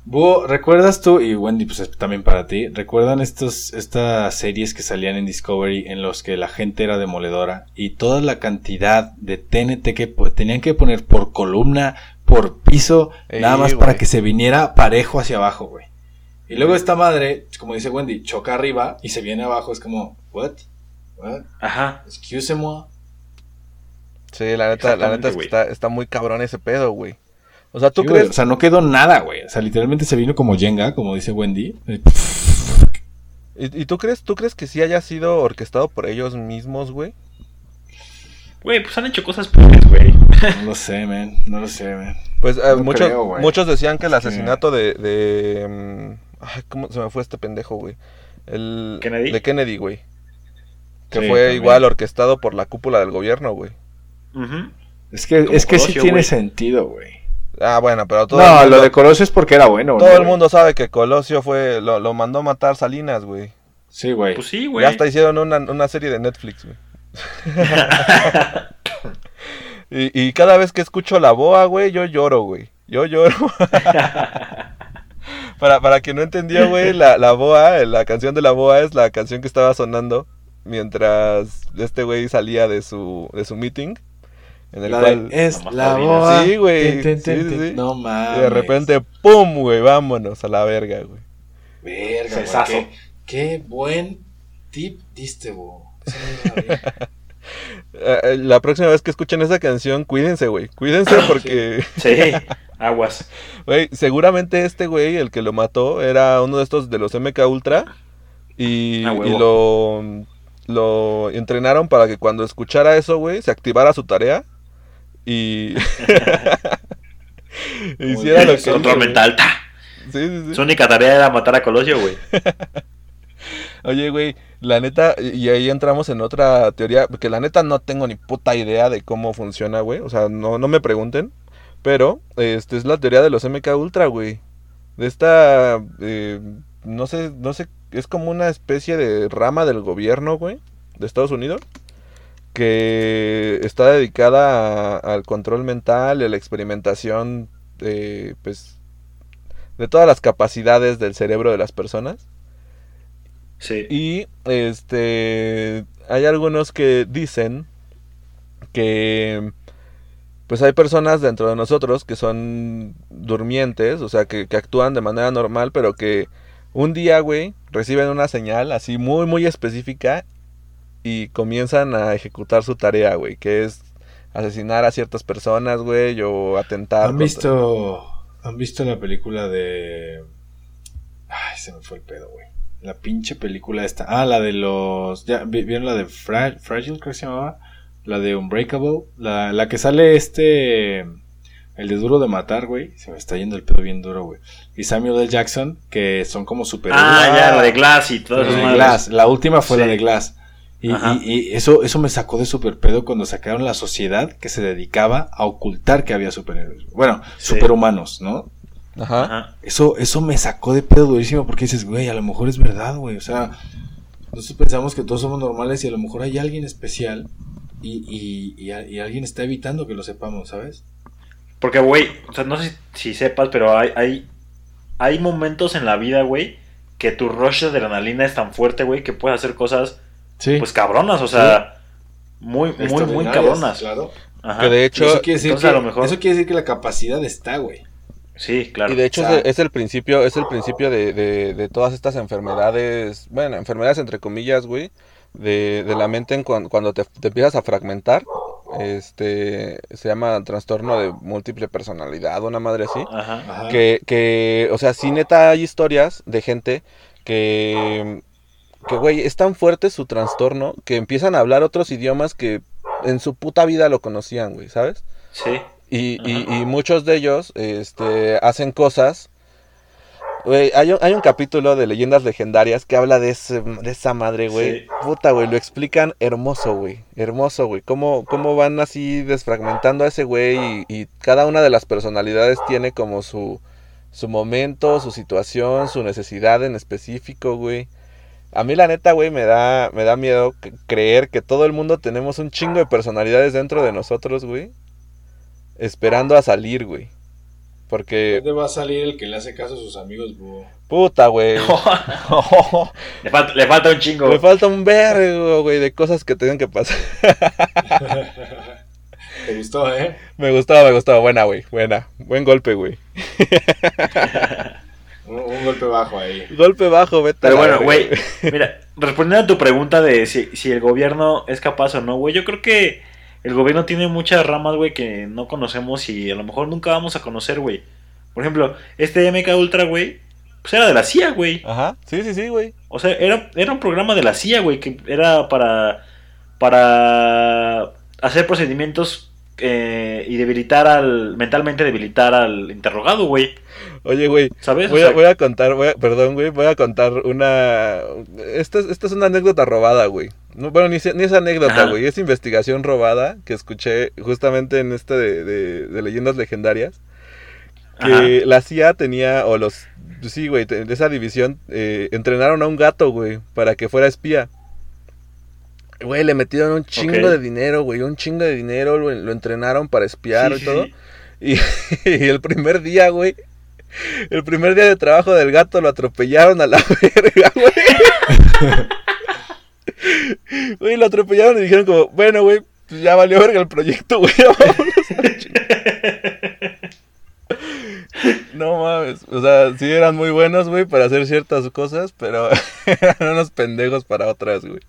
Búho, ¿recuerdas tú, y Wendy, pues es también para ti, ¿recuerdan estos, estas series que salían en Discovery en los que la gente era demoledora y toda la cantidad de TNT que tenían que poner por columna, por piso, Ey, nada más güey. para que se viniera parejo hacia abajo, güey? Y luego esta madre, como dice Wendy, choca arriba y se viene abajo, es como, ¿what? ¿What? Ajá. Excuse-moi. Sí, la neta, la neta es que está, está muy cabrón ese pedo, güey. O sea, ¿tú Sí, güey, crees? O sea, no quedó nada, güey. O sea, literalmente se vino como Jenga, como dice Wendy. ¿Y, y tú crees, tú crees que sí haya sido orquestado por ellos mismos, güey? Güey, pues han hecho cosas peores, güey. No lo sé, man. No lo sé, man. Pues eh, No muchos, creo, muchos decían que el Es asesinato de, de mm, ay, ¿cómo se me fue este pendejo, güey? El ¿Kennedy? de Kennedy, güey. Que Sí, fue también. igual orquestado por la cúpula del gobierno, güey. Es que, Como es que sí tiene sentido, güey. Ah, bueno, pero todo No, el mundo, lo de Colosio es porque era bueno. todo ¿no, el mundo sabe que Colosio fue lo, lo mandó matar Salinas, güey. Sí, güey. Pues sí, güey. Ya hasta hicieron una, una serie de Netflix, güey. Y, y cada vez que escucho la boa, güey, yo lloro, güey. Yo lloro. [laughs] para, para quien no entendió, güey, la, la boa, la canción de la boa es la canción que estaba sonando mientras este güey salía de su, de su meeting. En el La cual... de, es la boa. Sí, güey. Sí, sí. No y mames. de repente, ¡pum, güey! Vámonos a la verga, güey. Verga, güey. Qué, qué buen tip diste, bo. Eh, eh, La próxima vez que escuchen esa canción, cuídense, güey. Cuídense porque... Sí, [laughs] aguas. Güey, seguramente este güey, el que lo mató, era uno de estos de los MK Ultra. Y, Ah, y lo, lo entrenaron para que cuando escuchara eso, güey, se activara su tarea. Y. [laughs] hiciera lo que. Control güey. mental. ¡ta! Sí, sí, sí. Su única tarea era matar a Colosio, güey. [laughs] Oye, güey, la neta, y ahí entramos en otra teoría, porque la neta no tengo ni puta idea de cómo funciona, güey. O sea, no, no me pregunten. Pero, este es la teoría de los MK Ultra, güey. De esta, eh, no sé, no sé, es como una especie de rama del gobierno, güey, de Estados Unidos, que está dedicada a- al control mental a la experimentación eh, pues, de todas las capacidades del cerebro de las personas. Sí. Y este hay algunos que dicen que pues hay personas dentro de nosotros que son durmientes, o sea, que, que actúan de manera normal, pero que un día, güey, reciben una señal así muy, muy específica y comienzan a ejecutar su tarea, güey, que es asesinar a ciertas personas, güey, o atentar. ¿Han contra- visto, ¿Han visto la película de... Ay, se me fue el pedo, güey. La pinche película esta. Ah, la de los... ¿Ya vi- vieron la de Fra- Fragile, creo que se llamaba? La de Unbreakable. La, la que sale este... El de Duro de Matar, güey. Se me está yendo el pedo bien duro, güey. Y Samuel L. Jackson, que son como super... Ah, ya, la de Glass y todas La de. Glass. La última fue la de Glass. Y, Ajá. y- y eso, eso me sacó de super pedo cuando sacaron la sociedad que se dedicaba a ocultar que había superhéroes. Bueno, Sí. superhumanos, ¿no? Ajá. Ajá. Eso, eso me sacó de pedo durísimo porque dices, güey, a lo mejor es verdad, güey. O sea, nosotros pensamos que todos somos normales y a lo mejor hay alguien especial y, y, y, a- y alguien está evitando que lo sepamos, ¿sabes? Porque, güey, o sea, no sé si, sepas, pero hay, hay, hay momentos en la vida, güey, que tu rush de adrenalina es tan fuerte, güey, que puedes hacer cosas, Sí. pues, cabronas, o sea, muy, muy, muy cabronas. Claro. Ajá. Que de hecho, eso, quiere decir entonces que, a lo mejor- eso quiere decir que la capacidad está, güey. Sí, claro. Y de hecho O sea- es, el, es el principio, es el principio de, de- de todas estas enfermedades, bueno, enfermedades entre comillas, güey, de, de la mente en cuan- cuando te, te empiezas a fragmentar, este, se llama trastorno de múltiple personalidad, una madre así. Ajá. Ajá. Que, que, o sea, sí neta hay historias de gente que, que, güey, es tan fuerte su trastorno que empiezan a hablar otros idiomas que en su puta vida lo conocían, güey, ¿sabes? Sí. Y, y- y muchos de ellos este, hacen cosas. Güey, hay un, hay un capítulo de leyendas legendarias que habla de, ese- de esa madre, güey. Sí. Puta, güey, lo explican hermoso, güey. Hermoso, güey. Cómo, cómo van así desfragmentando a ese güey y, y cada una de las personalidades tiene como su, su momento, su situación, su necesidad en específico, güey. A mí la neta, güey, me da, me da miedo creer que todo el mundo tenemos un chingo de personalidades dentro de nosotros, güey. Esperando a salir, güey. Porque, ¿Dónde va a salir el que le hace caso a sus amigos, búho? puta, güey. [laughs] [laughs] le, falta, le falta un chingo. Me falta un vergo, güey, de cosas que tengan que pasar. [laughs] ¿Te gustó, eh? me gustaba, me gustaba. Buena, güey. Buena. Buen golpe, güey. Un, un golpe bajo ahí. Golpe bajo, vete. Pero bueno, güey, mira, respondiendo a tu pregunta de si, si el gobierno es capaz o no, güey, yo creo que el gobierno tiene muchas ramas, güey, que no conocemos y a lo mejor nunca vamos a conocer, güey. Por ejemplo, este MK Ultra, güey, pues era de la CIA, güey. Ajá. Sí, sí, sí, güey. O sea, era, era un programa de la CIA, güey, que era para, para hacer procedimientos eh, y debilitar al, mentalmente debilitar al interrogado, güey. Oye, güey. ¿Sabes? Voy sea, voy a contar, voy a- perdón, güey, voy a contar una... Esta es, esta es una anécdota robada, güey. No, bueno, ni, ni es anécdota, güey, es investigación robada que escuché justamente en este de, de- de leyendas legendarias. Que Ajá. la CIA tenía, o los... Sí, güey, de esa división, eh, entrenaron a un gato, güey, para que fuera espía. Güey, le metieron un chingo de dinero, güey, un chingo de dinero, lo, lo entrenaron para espiar Sí, y todo. sí. Y, [laughs] y el primer día, güey. El primer día de trabajo del gato lo atropellaron a la [laughs] verga, güey. [laughs] Güey, lo atropellaron y dijeron como, bueno, güey, pues ya valió verga el proyecto, güey. ya vámonos a la chingada". No mames, o sea, sí eran muy buenos, güey, para hacer ciertas cosas, pero [laughs] eran unos pendejos para otras, güey.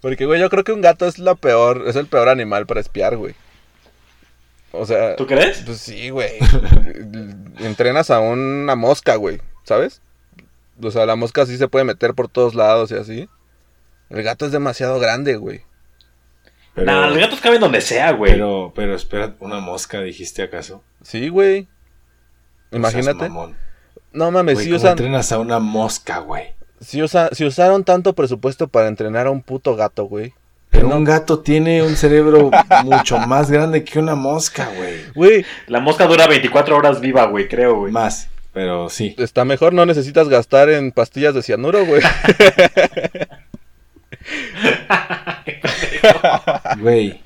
Porque, güey, yo creo que un gato es la peor, es el peor animal para espiar, güey. O sea, ¿Tú crees? pues sí, güey. [laughs] Entrenas a una mosca, güey, ¿sabes? O sea, la mosca sí se puede meter por todos lados y así. El gato es demasiado grande, güey. Pero, Nah, los gatos caben donde sea, güey. pero, pero espera, ¿una mosca dijiste acaso? Sí, güey. Imagínate. No mames, Güey, sí ¿cómo usan, entrenas a una mosca, güey? usa- si usaron tanto presupuesto para entrenar a un puto gato, güey. Pero No. un gato tiene un cerebro [laughs] mucho más grande que una mosca, güey. Güey, La mosca dura 24 horas viva, güey, creo, güey. Más, pero sí. está mejor, no necesitas gastar en pastillas de cianuro, güey. [laughs] [laughs] Güey,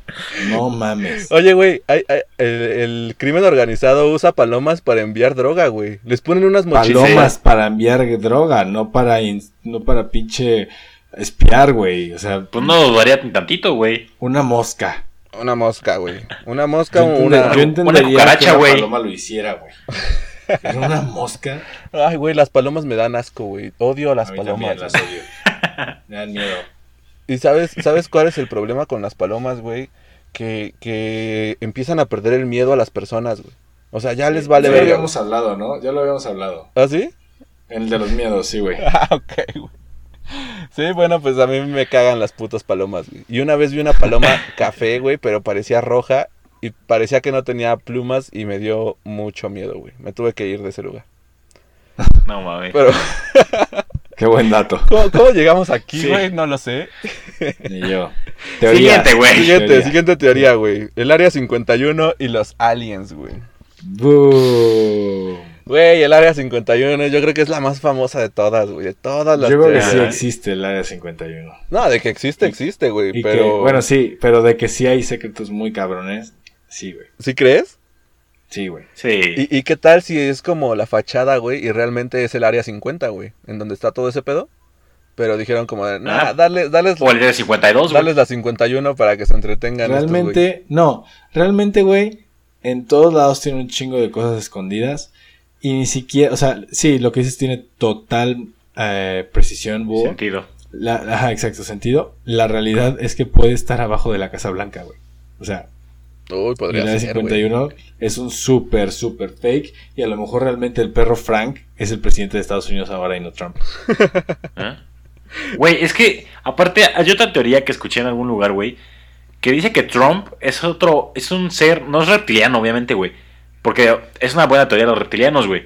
No mames. Oye, güey, hay- hay- el, el crimen organizado usa palomas para enviar droga, güey. Les ponen unas mochilas. Palomas para enviar droga, no para, in- no para pinche espiar, güey. O sea, Pues no ni tantito, güey. una mosca. Una mosca, güey. Una mosca Yo, o una... yo entendería cucaracha, que una güey. paloma lo hiciera, güey. Pero una mosca. Ay, güey, las palomas me dan asco, güey. Odio a las a mí palomas. también las odio. Me dan miedo. ¿Y sabes, sabes cuál es el problema con las palomas, güey? Que, que empiezan a perder el miedo a las personas, güey. O sea, ya les vale ya lo habíamos hablado, ¿no? Ya lo habíamos hablado. ¿Ah, sí? El de los miedos, sí, güey. [laughs] Ah, ok, güey. Sí, bueno, pues a mí me cagan las putas palomas, güey. Y una vez vi una paloma [laughs] café, güey, pero parecía roja y parecía que no tenía plumas y me dio mucho miedo, güey. Me tuve que ir de ese lugar. No mames. Pero, [laughs] Qué buen dato. [laughs] ¿cómo, cómo llegamos aquí, Sí. güey? No lo sé. Ni yo. [laughs] Siguiente, güey. Siguiente, Teoría. siguiente teoría, güey. El Área 51 y los aliens, güey. Boom. Güey, el Área 51 yo creo que es la más famosa de todas, güey. De todas las Yo creo que sí existe el área 51. No, de que existe, existe, güey. Pero... que, bueno, sí, pero de que sí hay secretos muy cabrones, sí, güey. ¿Sí crees? Sí, güey. Sí. ¿Y, y qué tal si es como la fachada, güey, y realmente es el área 50, güey? En donde está todo ese pedo. Pero dijeron como, de, nah, Ah. darles, darles, O el de 52, güey. darles la 51 para que se entretengan. estos, güey. Realmente, no, realmente, güey, en todos lados tiene un chingo de cosas escondidas. Y ni siquiera, o sea, sí, lo que dices tiene total eh, precisión, búho. Sentido. La, ajá, exacto, sentido. La realidad es que puede estar abajo de la Casa Blanca, güey. O sea, Uy, y podría la ser, güey. 51 es un súper, súper fake. Y a lo mejor realmente el perro Frank es el presidente de Estados Unidos ahora y no Trump. ¿Eh? [laughs] Güey, es que, aparte, hay otra teoría que escuché en algún lugar, güey, que dice que Trump es otro, es un ser, no es reptiliano, obviamente, güey, porque es una buena teoría de los reptilianos, güey.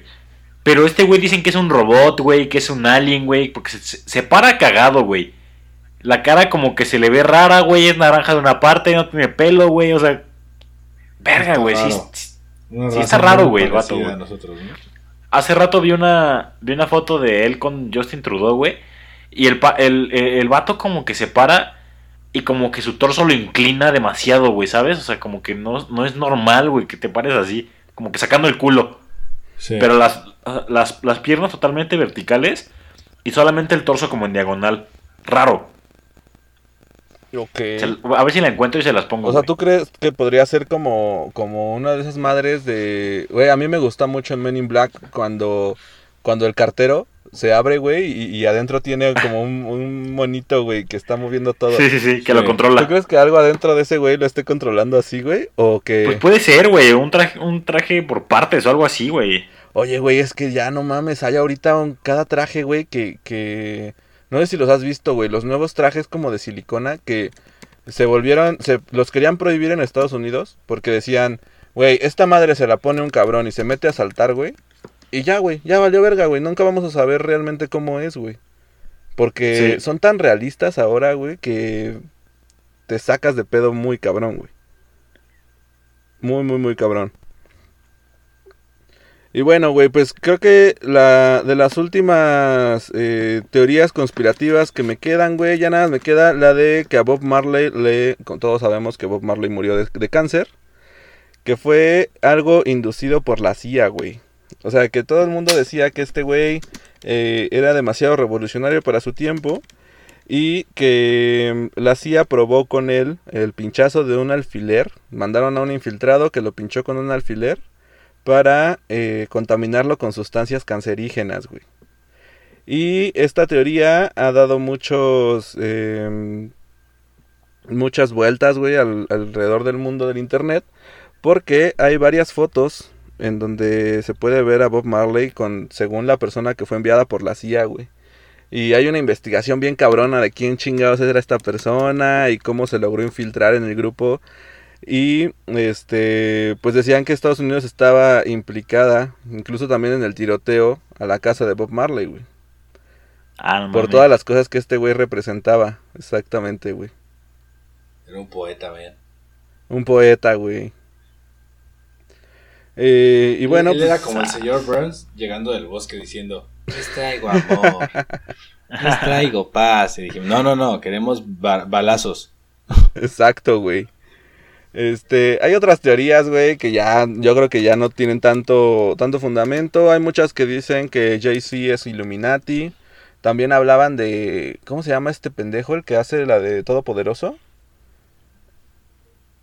Pero este güey dicen que es un robot, güey, que es un alien, güey, porque se, se- se para cagado, güey. La cara como que se le ve rara, güey, es naranja de una parte, no tiene pelo, güey, o sea... Verga, güey, sí, está raro, güey, el vato. Hace rato vi una, vi una foto de él con Justin Trudeau, güey. Y el, el, el vato como que se para y como que su torso lo inclina demasiado, güey, ¿sabes? O sea, como que no, no es normal, güey, que te pares así. Como que sacando el culo. Sí. Pero las, las, las piernas totalmente verticales y solamente el torso como en diagonal. Raro. A ver si la encuentro y se las pongo. O sea, güey. ¿tú crees que podría ser como, como una de esas madres de... Güey, a mí me gusta mucho en Men in Black cuando, cuando el cartero se abre, güey, y, y adentro tiene como un, un monito, güey, que está moviendo todo. Sí, sí, sí, que lo ¿Tú controla. crees que algo adentro de ese güey lo esté controlando así, güey? O que... Pues puede ser, güey, un traje, un traje por partes o algo así, güey. Oye, güey, es que ya no mames, hay ahorita un- cada traje, güey, que, que... No sé si los has visto, güey, los nuevos trajes como de silicona que se volvieron, se los querían prohibir en Estados Unidos porque decían, güey, esta madre se la pone un cabrón y se mete a saltar, güey. Y ya, güey, ya valió verga, güey, nunca vamos a saber realmente cómo es, güey. Porque Sí. son tan realistas ahora, güey, que te sacas de pedo muy cabrón, güey. Muy, muy, muy cabrón. Y bueno, güey, pues creo que la de las últimas eh, teorías conspirativas que me quedan, güey, ya nada, me queda la de que a Bob Marley le, todos sabemos que Bob Marley murió de, de cáncer, que fue algo inducido por la CIA, güey. O sea, que todo el mundo decía que este güey eh, era demasiado revolucionario para su tiempo y que mm, la CIA probó con él el pinchazo de un alfiler. Mandaron a un infiltrado que lo pinchó con un alfiler para eh, contaminarlo con sustancias cancerígenas, güey. Y esta teoría ha dado muchos em, muchas vueltas, güey, al- alrededor del mundo del internet, porque hay varias fotos en donde se puede ver a Bob Marley con según la persona que fue enviada por la CIA, güey. Y hay una investigación bien cabrona de quién chingados era esta persona y cómo se logró infiltrar en el grupo. Y este, pues decían que Estados Unidos estaba implicada, incluso también en el tiroteo a la casa de Bob Marley, güey. Ah, no Por todas las cosas que este güey representaba, exactamente, güey. Era un poeta, man. Un poeta, güey. Eh, y bueno, Él pues, era como el señor Burns llegando del bosque diciendo: Les traigo amor, [laughs] les traigo paz. Y dijimos: No, no, no, queremos ba- balazos. exacto, güey. Este, hay otras teorías, güey, que ya, yo creo que ya no tienen tanto, tanto fundamento. Hay muchas que dicen que Jay-Z es Illuminati. También hablaban de, ¿cómo se llama este pendejo, el que hace la de Todopoderoso?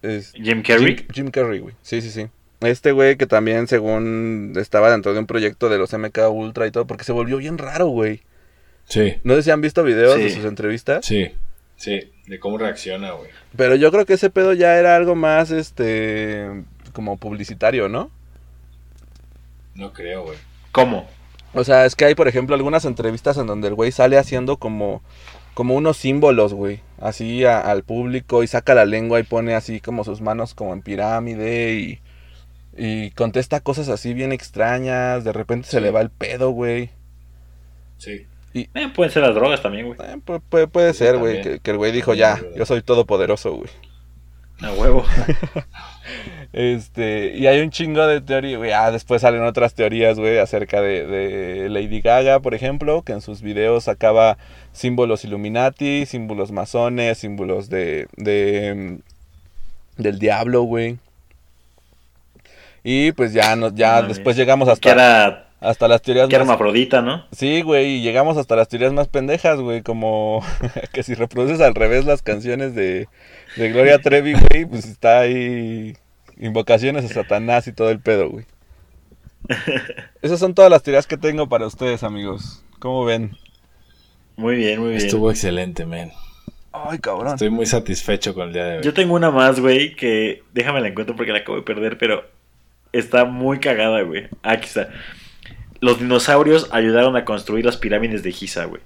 Es- Jim Carrey. Jim, Jim Carrey, güey. Sí, sí, sí. Este güey que también, según estaba dentro de un proyecto de los MK Ultra y todo, porque se volvió bien raro, güey. Sí, No sé si han visto videos de sus entrevistas. sí, sí, de cómo reacciona, güey. Pero yo creo que ese pedo ya era algo más, este, como publicitario, ¿no? No creo, güey. ¿Cómo? O sea, es que hay, por ejemplo, algunas entrevistas en donde el güey sale haciendo como, como unos símbolos, güey. Así a- al público y saca la lengua y pone así como sus manos como en pirámide y, y contesta cosas así bien extrañas. De repente se le va el pedo, güey. Sí. Eh, pueden ser las drogas también, güey. Eh, pu- puede, puede Sí, ser, güey, que, que el güey dijo ya, yo soy todopoderoso, güey. A huevo. [laughs] Este, y hay un chingo de teorías, güey. Ah, después salen otras teorías, güey, acerca de, de Lady Gaga, por ejemplo, que en sus videos sacaba símbolos Illuminati, símbolos masones, símbolos de, de mm, del diablo, güey. Y pues ya nos, ya después llegamos Que hasta, era, hasta las teorías que más, hermafrodita, ¿no? Sí, güey, y llegamos hasta las teorías más pendejas, güey, como [laughs] que si reproduces al revés las canciones de, de Gloria Trevi, güey, pues está ahí invocaciones a Satanás y todo el pedo, güey. [laughs] Esas son todas las teorías que tengo para ustedes, amigos. ¿Cómo ven? Muy bien, muy bien. Estuvo excelente, man. Ay, cabrón. Estoy muy satisfecho con el día de hoy. Yo tengo una más, güey, que déjame la encuentro porque la acabo de perder, pero está muy cagada, güey. Aquí está. Los dinosaurios ayudaron a construir las pirámides de Giza, güey.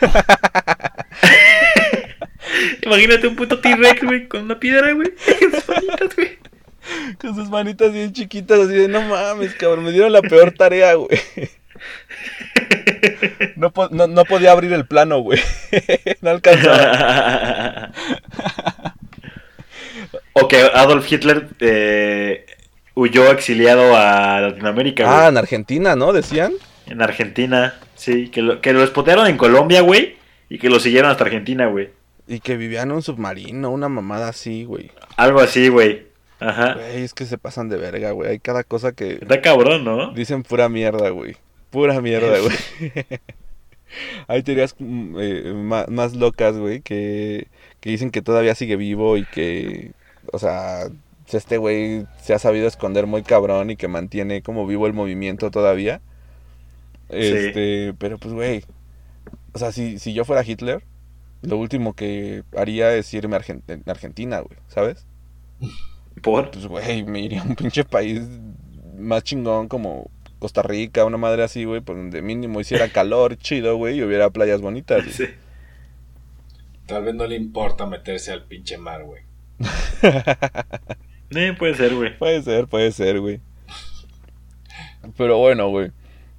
[laughs] Imagínate un puto T-Rex, güey, con una piedra, güey. [laughs] En sus manitas, güey. Con sus manitas bien chiquitas, así de no mames, cabrón, me dieron la peor tarea, güey. [laughs] No, po- no, no podía abrir el plano, güey. No alcanzaba. o que Adolf Hitler eh, huyó exiliado a Latinoamérica, güey. Ah, en Argentina, ¿no? Decían. En Argentina, sí. Que lo, que lo espotearon en Colombia, güey. Y que lo siguieron hasta Argentina, güey. Y que vivían en un submarino, una mamada así, güey. Algo así, güey. Ajá. Güey, es que se pasan de verga, güey. Hay cada cosa que Está cabrón, ¿no? dicen pura mierda, güey. Pura mierda, güey. [laughs] Hay teorías mm, eh, más, locas, güey, que, que dicen que todavía sigue vivo y que, o sea, este güey se ha sabido esconder muy cabrón y que mantiene como vivo el movimiento todavía. Este, pero pues, güey, o sea, si, si yo fuera Hitler, lo último que haría es irme a Argen- a Argentina, güey, ¿sabes? Por. Pues, güey, me iría a un pinche país más chingón como Costa Rica, una madre así, güey, pues donde mínimo hiciera calor [laughs] chido, güey, y hubiera playas bonitas. güey. Sí. Tal vez no le importa meterse al pinche mar, güey. [laughs] Eh, puede ser, güey. Puede ser, puede ser, güey. Pero bueno, güey.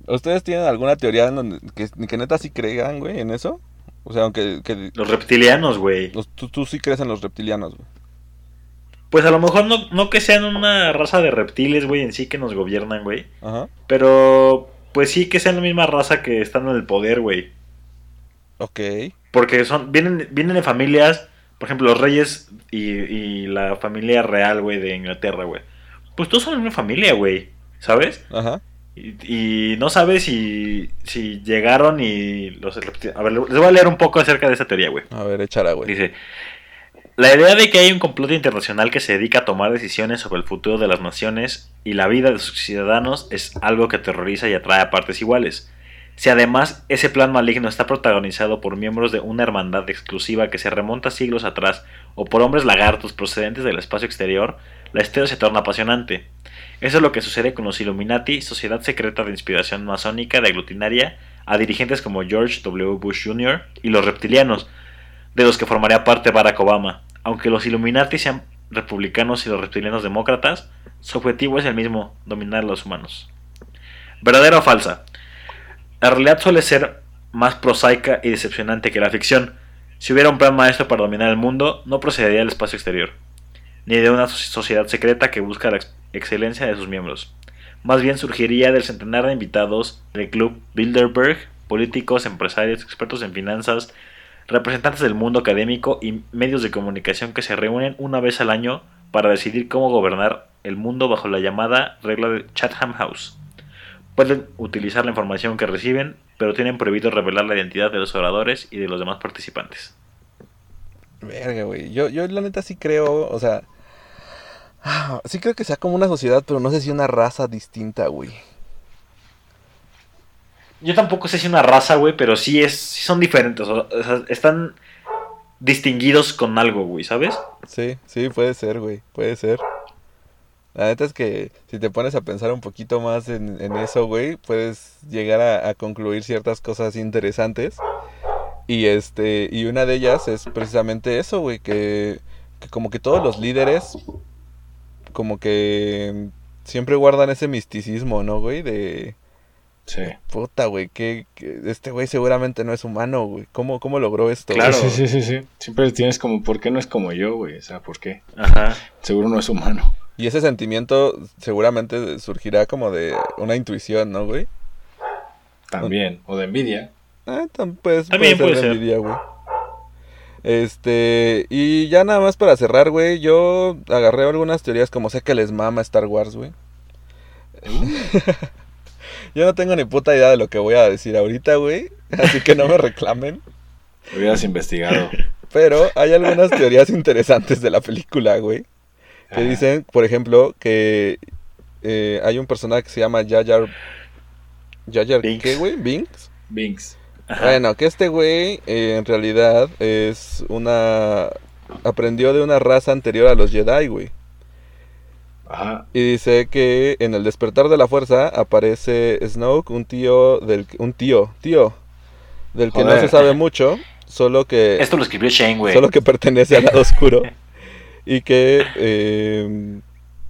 ¿Ustedes tienen alguna teoría en donde que, que neta sí crean, güey, en eso? O sea, aunque que, Los reptilianos, güey. tú, tú sí crees en los reptilianos, güey. Pues a lo mejor no, no que sean una raza de reptiles, güey, en sí que nos gobiernan, güey. Ajá. Pero, pues sí que sean la misma raza que están en el poder, güey. Ok. Porque son vienen, vienen de familias, por ejemplo, los reyes y, y la familia real, güey, de Inglaterra, güey. Pues todos son misma familia, güey. ¿Sabes? Ajá. Y, y no sabes si, si llegaron y los A ver, les voy a leer un poco acerca de esa teoría, güey. A ver, échala, güey. Dice, la idea de que hay un complot internacional que se dedica a tomar decisiones sobre el futuro de las naciones y la vida de sus ciudadanos es algo que aterroriza y atrae a partes iguales. Si además ese plan maligno está protagonizado por miembros de una hermandad exclusiva que se remonta siglos atrás o por hombres lagartos procedentes del espacio exterior, la historia se torna apasionante. Eso es lo que sucede con los Illuminati, sociedad secreta de inspiración masónica de aglutinaria a dirigentes como George W. Bush Jr. y los reptilianos, de los que formaría parte Barack Obama. Aunque los Illuminati sean republicanos y los reptilianos demócratas, su objetivo es el mismo, dominar a los humanos. ¿Verdadera o falsa? La realidad suele ser más prosaica y decepcionante que la ficción. Si hubiera un plan maestro para dominar el mundo, no procedería del espacio exterior, ni de una so- sociedad secreta que busca la ex- excelencia de sus miembros. Más bien surgiría del centenar de invitados del club Bilderberg, políticos, empresarios, expertos en finanzas, representantes del mundo académico y medios de comunicación que se reúnen una vez al año para decidir cómo gobernar el mundo bajo la llamada regla de Chatham House. Pueden utilizar la información que reciben, pero tienen prohibido revelar la identidad de los oradores y de los demás participantes. Verga, güey. Yo, yo la neta sí creo, o sea... [sighs] Sí creo que sea como una sociedad, pero no sé si una raza distinta, güey. Yo tampoco sé si una raza, güey, pero sí, es, sí son diferentes. o sea, están distinguidos con algo, güey, ¿sabes? Sí, sí, puede ser, güey. Puede ser. La neta es que si te pones a pensar un poquito más en, en eso, güey, puedes llegar a, a concluir ciertas cosas interesantes. Y este, y una de ellas es precisamente eso, güey, que, que como que todos los líderes, como que siempre guardan ese misticismo, ¿no, güey? De, Sí. puta, güey, que, que este güey seguramente no es humano, güey. ¿Cómo, cómo logró esto? Claro. Sí, sí, sí, sí. Siempre tienes como, ¿por qué no es como yo, güey? O sea, ¿por qué? Ajá. Seguro no es humano. Y ese sentimiento seguramente surgirá como de una intuición, ¿no, güey? También. O de envidia. Ah, tam- pues, También puede puede ser envidia, güey. Este, y ya nada más para cerrar, güey, yo agarré algunas teorías como sé que les mama Star Wars, güey. [laughs] yo no tengo ni puta idea de lo que voy a decir ahorita, güey, así que no me reclamen. Hubieras investigado. [laughs] Pero hay algunas teorías interesantes de la película, güey. Que Ajá. dicen, por ejemplo, que eh, hay un personaje que se llama. Jar Jar, Binks. ¿qué, güey? ¿Binks? Binks. Ajá. Bueno, que este güey eh, en realidad es una... Aprendió de una raza anterior a los Jedi, güey. Ajá. Y dice que en el despertar de la fuerza aparece Snoke, un tío del... Un tío, tío. Del que no se sabe mucho, solo que... Esto lo escribió Shane, güey. Solo que pertenece al lado oscuro. [laughs] y que eh,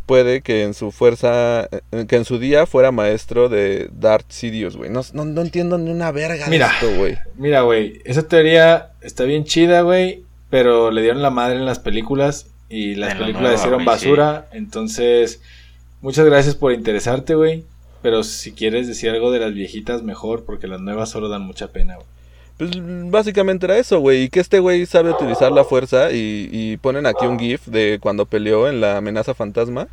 puede que en su fuerza, eh, que en su día fuera maestro de Darth Sidious, güey. No, no, no entiendo ni una verga Mira. de esto, güey. Mira, güey, esa teoría está bien chida, güey, pero le dieron la madre en las películas y las En películas nueva, hicieron basura. Entonces, muchas gracias por interesarte, güey. Pero si quieres decir algo de las viejitas, mejor, porque las nuevas solo dan mucha pena, güey. Pues básicamente era eso, güey. Y que este güey sabe utilizar la fuerza y, y ponen aquí un GIF de cuando peleó en la amenaza fantasma.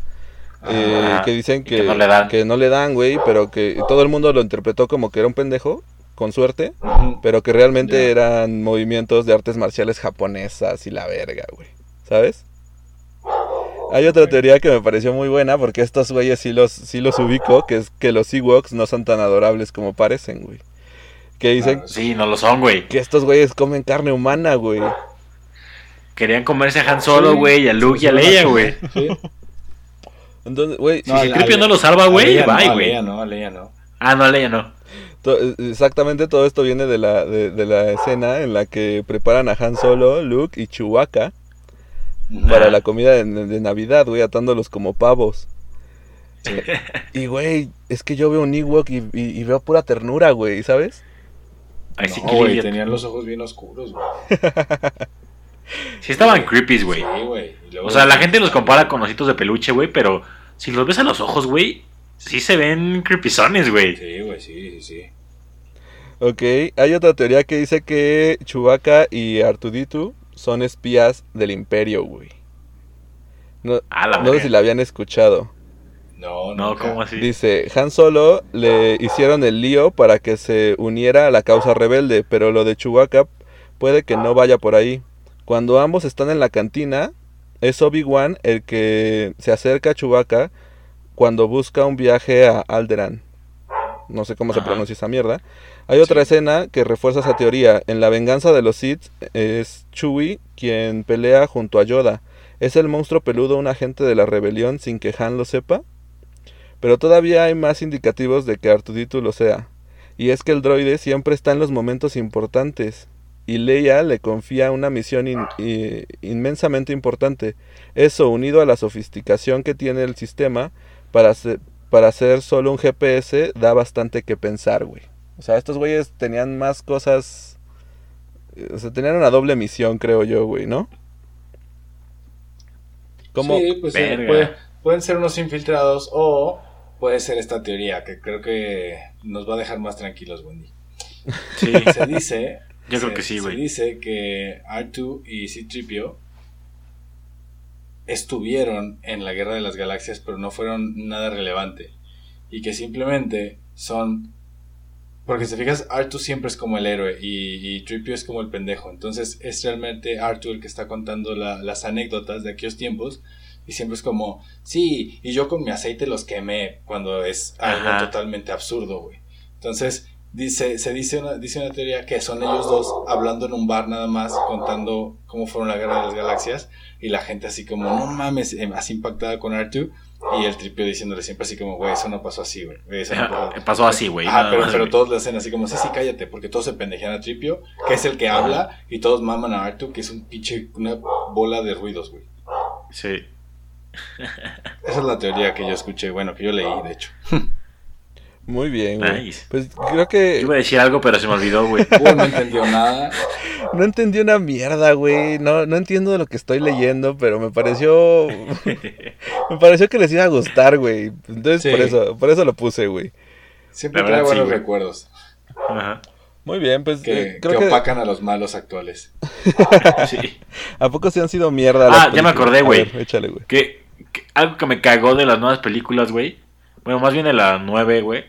eh, Ajá. que dicen que, que no le dan. que no le dan, güey, pero que todo el mundo lo interpretó como que era un pendejo, con suerte. Pero que realmente eran movimientos de artes marciales japonesas y la verga, güey. ¿Sabes? Hay otra teoría que me pareció muy buena porque estos güeyes sí los, sí los ubico, que es que los Ewoks no son tan adorables como parecen, güey. Que dicen Claro, Sí, no lo son, güey. que estos güeyes comen carne humana, güey. Querían comerse a Han Solo, Sí, güey, y a Luke y a Leia, sí, güey. Sí. Entonces, güey, No, sí, Si a- no lo salva, güey, bye, a güey. Leia no, a Leia no. Ah, no, a Leia no. to- exactamente todo esto viene de la, de, de la escena en la que preparan a Han Solo, Luke y Chewbacca para Ah. la comida de, de Navidad, güey, atándolos como pavos. Y, güey, es que yo veo un Ewok y, y- y veo pura ternura, güey, ¿sabes? Sí, No, que güey, tenían los ojos bien oscuros, güey. [laughs] Sí estaban creepies, güey. Sí, O sea, la gente los compara con ositos de peluche, güey, pero si los ves a los ojos, güey, sí se ven creepyzones, güey. Sí, güey, sí, sí, sí. Ok, hay otra teoría que dice que Chewbacca y Artuditu son espías del Imperio, güey. No, sé si la habían escuchado. No, No, nunca. ¿cómo así? Dice, Han Solo le hicieron el lío para que se uniera a la causa rebelde, pero lo de Chewbacca puede que no vaya por ahí. Cuando ambos están en la cantina, es Obi-Wan el que se acerca a Chewbacca cuando busca un viaje a Alderaan. No sé cómo se pronuncia esa mierda. Hay otra Sí. escena que refuerza esa teoría. En la venganza de los Sith es Chewie quien pelea junto a Yoda. ¿Es el monstruo peludo un agente de la rebelión sin que Han lo sepa? Pero todavía hay más indicativos de que Artuditu lo sea. Y es que el droide siempre está en los momentos importantes. Y Leia le confía una misión in- inmensamente importante. Eso, unido a la sofisticación que tiene el sistema, para ser, para ser solo un GPS, da bastante que pensar, güey. O sea, estos güeyes tenían más cosas... eh, O sea, tenían una doble misión, creo yo, güey, ¿no? ¿Cómo? Sí, pues sí, puede- pueden ser unos infiltrados o puede ser esta teoría que creo que nos va a dejar más tranquilos, Wendy. Sí. Se dice. [laughs] Yo creo se- que sí, güey. Se dice que R2 y C-3PO estuvieron en la Guerra de las Galaxias, pero no fueron nada relevante. Y que simplemente son... Porque si fijas, Artu siempre es como el héroe y, y Tripio es como el pendejo. Entonces es realmente Artu el que está contando la- las anécdotas de aquellos tiempos. Y siempre es como, sí, y yo con mi aceite los quemé cuando es algo Ajá. totalmente absurdo, güey. Entonces, dice, se dice una, dice una teoría que son ellos dos hablando en un bar nada más, contando cómo fueron la guerra de las galaxias, y la gente así como, no mames, em, así impactada con R2, y el tripio diciéndole siempre así como, güey, eso no pasó así, güey. no pasó". Así, güey. Ah, pero, todos le hacen así como, sí, sí, cállate, porque todos se pendejean a Tripio, que es el que habla, y todos maman a Artu, que es un pinche, una bola de ruidos, güey. Sí. Esa es la teoría que yo escuché, bueno, que yo leí, de hecho. [laughs] Muy bien, güey. Nice. Pues creo que Yo iba a decir algo, pero se me olvidó, güey. [laughs] No entendió nada. [laughs] no entendí una mierda, güey. No, no entiendo lo que estoy leyendo, pero me pareció. me pareció que les iba a gustar, güey. Entonces Sí. por eso, por eso lo puse, güey. Siempre trae sí, buenos recuerdos, Ajá. Muy bien, pues que, eh, creo que que. opacan a los malos actuales. Sí. ¿A poco se han sido mierda? Ah, ya me acordé, güey. Échale, güey. Que algo que me cagó de las nuevas películas, güey. Bueno, más bien de la 9, güey.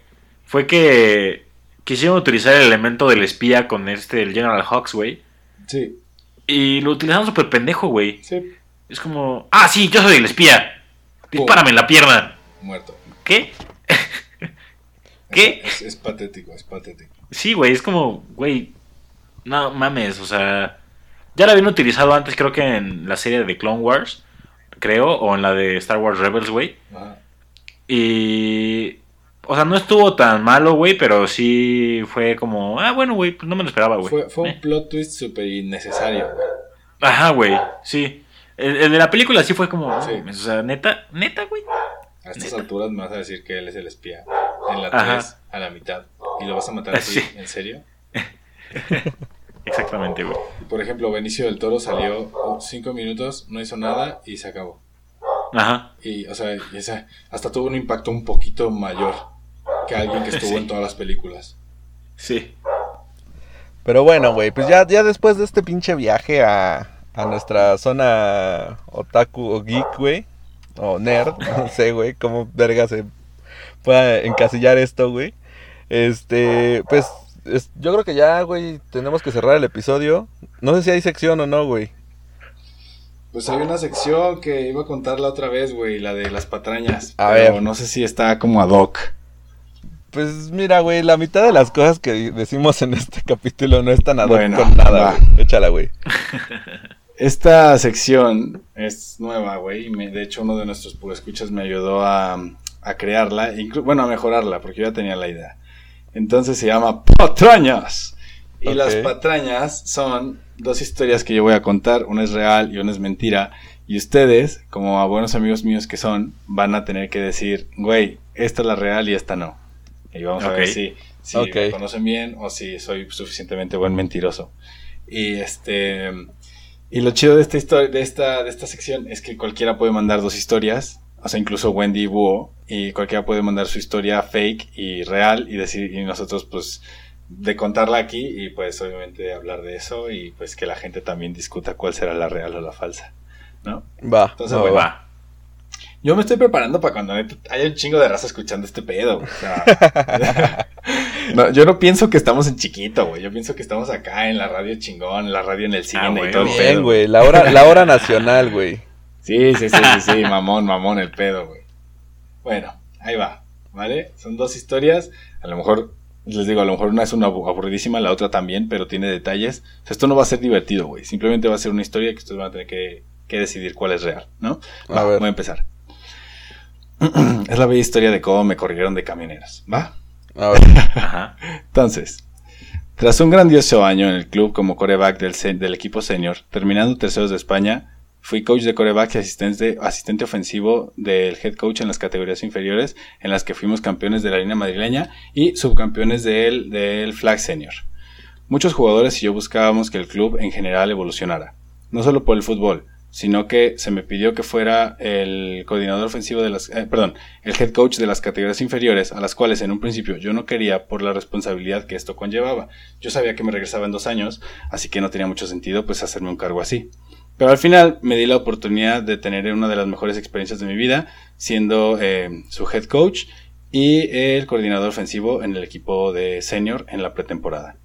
Fue que quisieron utilizar el elemento del espía con este, el General Hawks, güey. Sí, Y lo utilizaron súper pendejo, güey. sí, Es como, ah, sí, yo soy el espía. Dispárame en la pierna. muerto. ¿Qué? [laughs] ¿Qué? Es, es patético, es patético. Sí, güey, es como, güey, no mames, o sea, ya lo habían utilizado antes, creo que en la serie de Clone Wars, creo, o en la de Star Wars Rebels, güey. Y, o sea, no estuvo tan malo, güey, pero sí fue como, ah, bueno, güey, pues no me lo esperaba, güey. Fue, fue Eh. un plot twist súper innecesario, güey. Ajá, güey, sí. El, el de la película sí fue como, Sí. o sea, neta, neta, güey. A estas Neta. alturas me vas a decir que él es el espía. En la Ajá. 3, a la mitad. ¿Y lo vas a matar así? Sí. ¿En serio? [laughs] Exactamente, güey. Y, por ejemplo, Benicio del Toro salió 5 minutos, no hizo nada y se acabó. Ajá. Y, o sea, y esa- hasta tuvo un impacto un poquito mayor que alguien que estuvo [laughs] Sí. en todas las películas. Sí. Pero bueno, güey, pues ya, ya después de este pinche viaje a, a nuestra zona otaku o geek, güey, o nerd, [laughs] no sé, güey, cómo verga se pueda encasillar esto, güey. Este, pues, es- yo creo que ya, güey, tenemos que cerrar el episodio. No sé si hay sección o no, güey. Pues hay una sección que iba a contar la otra vez, güey, la de las patrañas. A pero ver. no sé si está como ad hoc. Pues mira, güey, la mitad de las cosas que decimos en este [laughs] capítulo no están ad hoc Bueno, con nada, güey. Échala, güey. [laughs] Esta sección es nueva, güey. y De hecho, uno de nuestros escuchas me ayudó a, a crearla, bueno, a mejorarla, porque yo ya tenía la idea. Entonces se llama Patrañas. Y las patrañas son dos historias que yo voy a contar. Una es real y una es mentira. Y ustedes, como a buenos amigos míos que son, van a tener que decir, güey, esta es la real y esta no. Y vamos a ver si, si Ok. me conocen bien o si soy suficientemente buen mentiroso. Y este... Y lo chido de esta historia, de esta, de esta sección es que cualquiera puede mandar dos historias, o sea, incluso Wendy y Búho, y cualquiera puede mandar su historia fake y real y decir, y nosotros pues de contarla aquí y pues obviamente hablar de eso y pues que la gente también discuta cuál será la real o la falsa, ¿no? Va. Entonces, va, bueno, va. Yo me estoy preparando para cuando haya un chingo de raza escuchando este pedo. o sea, [laughs] no, yo no pienso que estamos en chiquito, güey. Yo pienso que estamos acá en la radio chingón, en la radio en el cine Ah, y güey, todo el bien, pedo. Bien, güey, la hora, la hora nacional, güey. Sí, sí, sí, sí, sí, [laughs] mamón, mamón el pedo, güey. Bueno, ahí va, ¿vale? Son dos historias, a lo mejor, les digo, a lo mejor una es una abu- aburridísima, la otra también, pero tiene detalles. O sea, esto no va a ser divertido, güey. Simplemente va a ser una historia que ustedes van a tener que, que decidir cuál es real, ¿no? A Va, ver. voy a empezar. [clears throat] es la bella historia de cómo me corrieron de camioneros, ¿va? A ver. [laughs] Ajá. Entonces, tras un grandioso año en el club como coreback del equipo senior, terminando terceros de España, fui coach de coreback y asistente, asistente ofensivo del head coach en las categorías inferiores, en las que fuimos campeones de la línea madrileña y subcampeones del, del flag senior. Muchos jugadores y yo buscábamos que el club en general evolucionara, no solo por el fútbol, sino que se me pidió que fuera el coordinador ofensivo de las, eh, perdón, el head coach de las categorías inferiores, a las cuales en un principio yo no quería por la responsabilidad que esto conllevaba. Yo sabía que me regresaba en dos años, así que no tenía mucho sentido pues hacerme un cargo así. Pero al final me di la oportunidad de tener una de las mejores experiencias de mi vida, siendo eh, su head coach y el coordinador ofensivo en el equipo de senior en la pretemporada.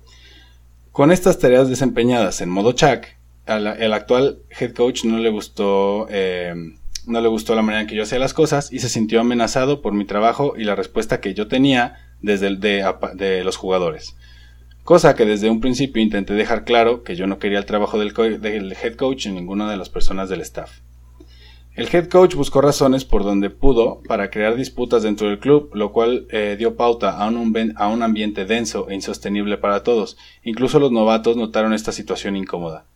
Con estas tareas desempeñadas en modo Chuck, el actual head coach no le gustó eh, no le gustó la manera en que yo hacía las cosas y se sintió amenazado por mi trabajo y la respuesta que yo tenía desde el de, de los jugadores. Cosa que desde un principio intenté dejar claro que yo no quería el trabajo del, head coach en ninguna de las personas del staff. El head coach buscó razones por donde pudo para crear disputas dentro del club, lo cual eh, dio pauta a un ambiente denso e insostenible para todos. Incluso los novatos notaron esta situación incómoda.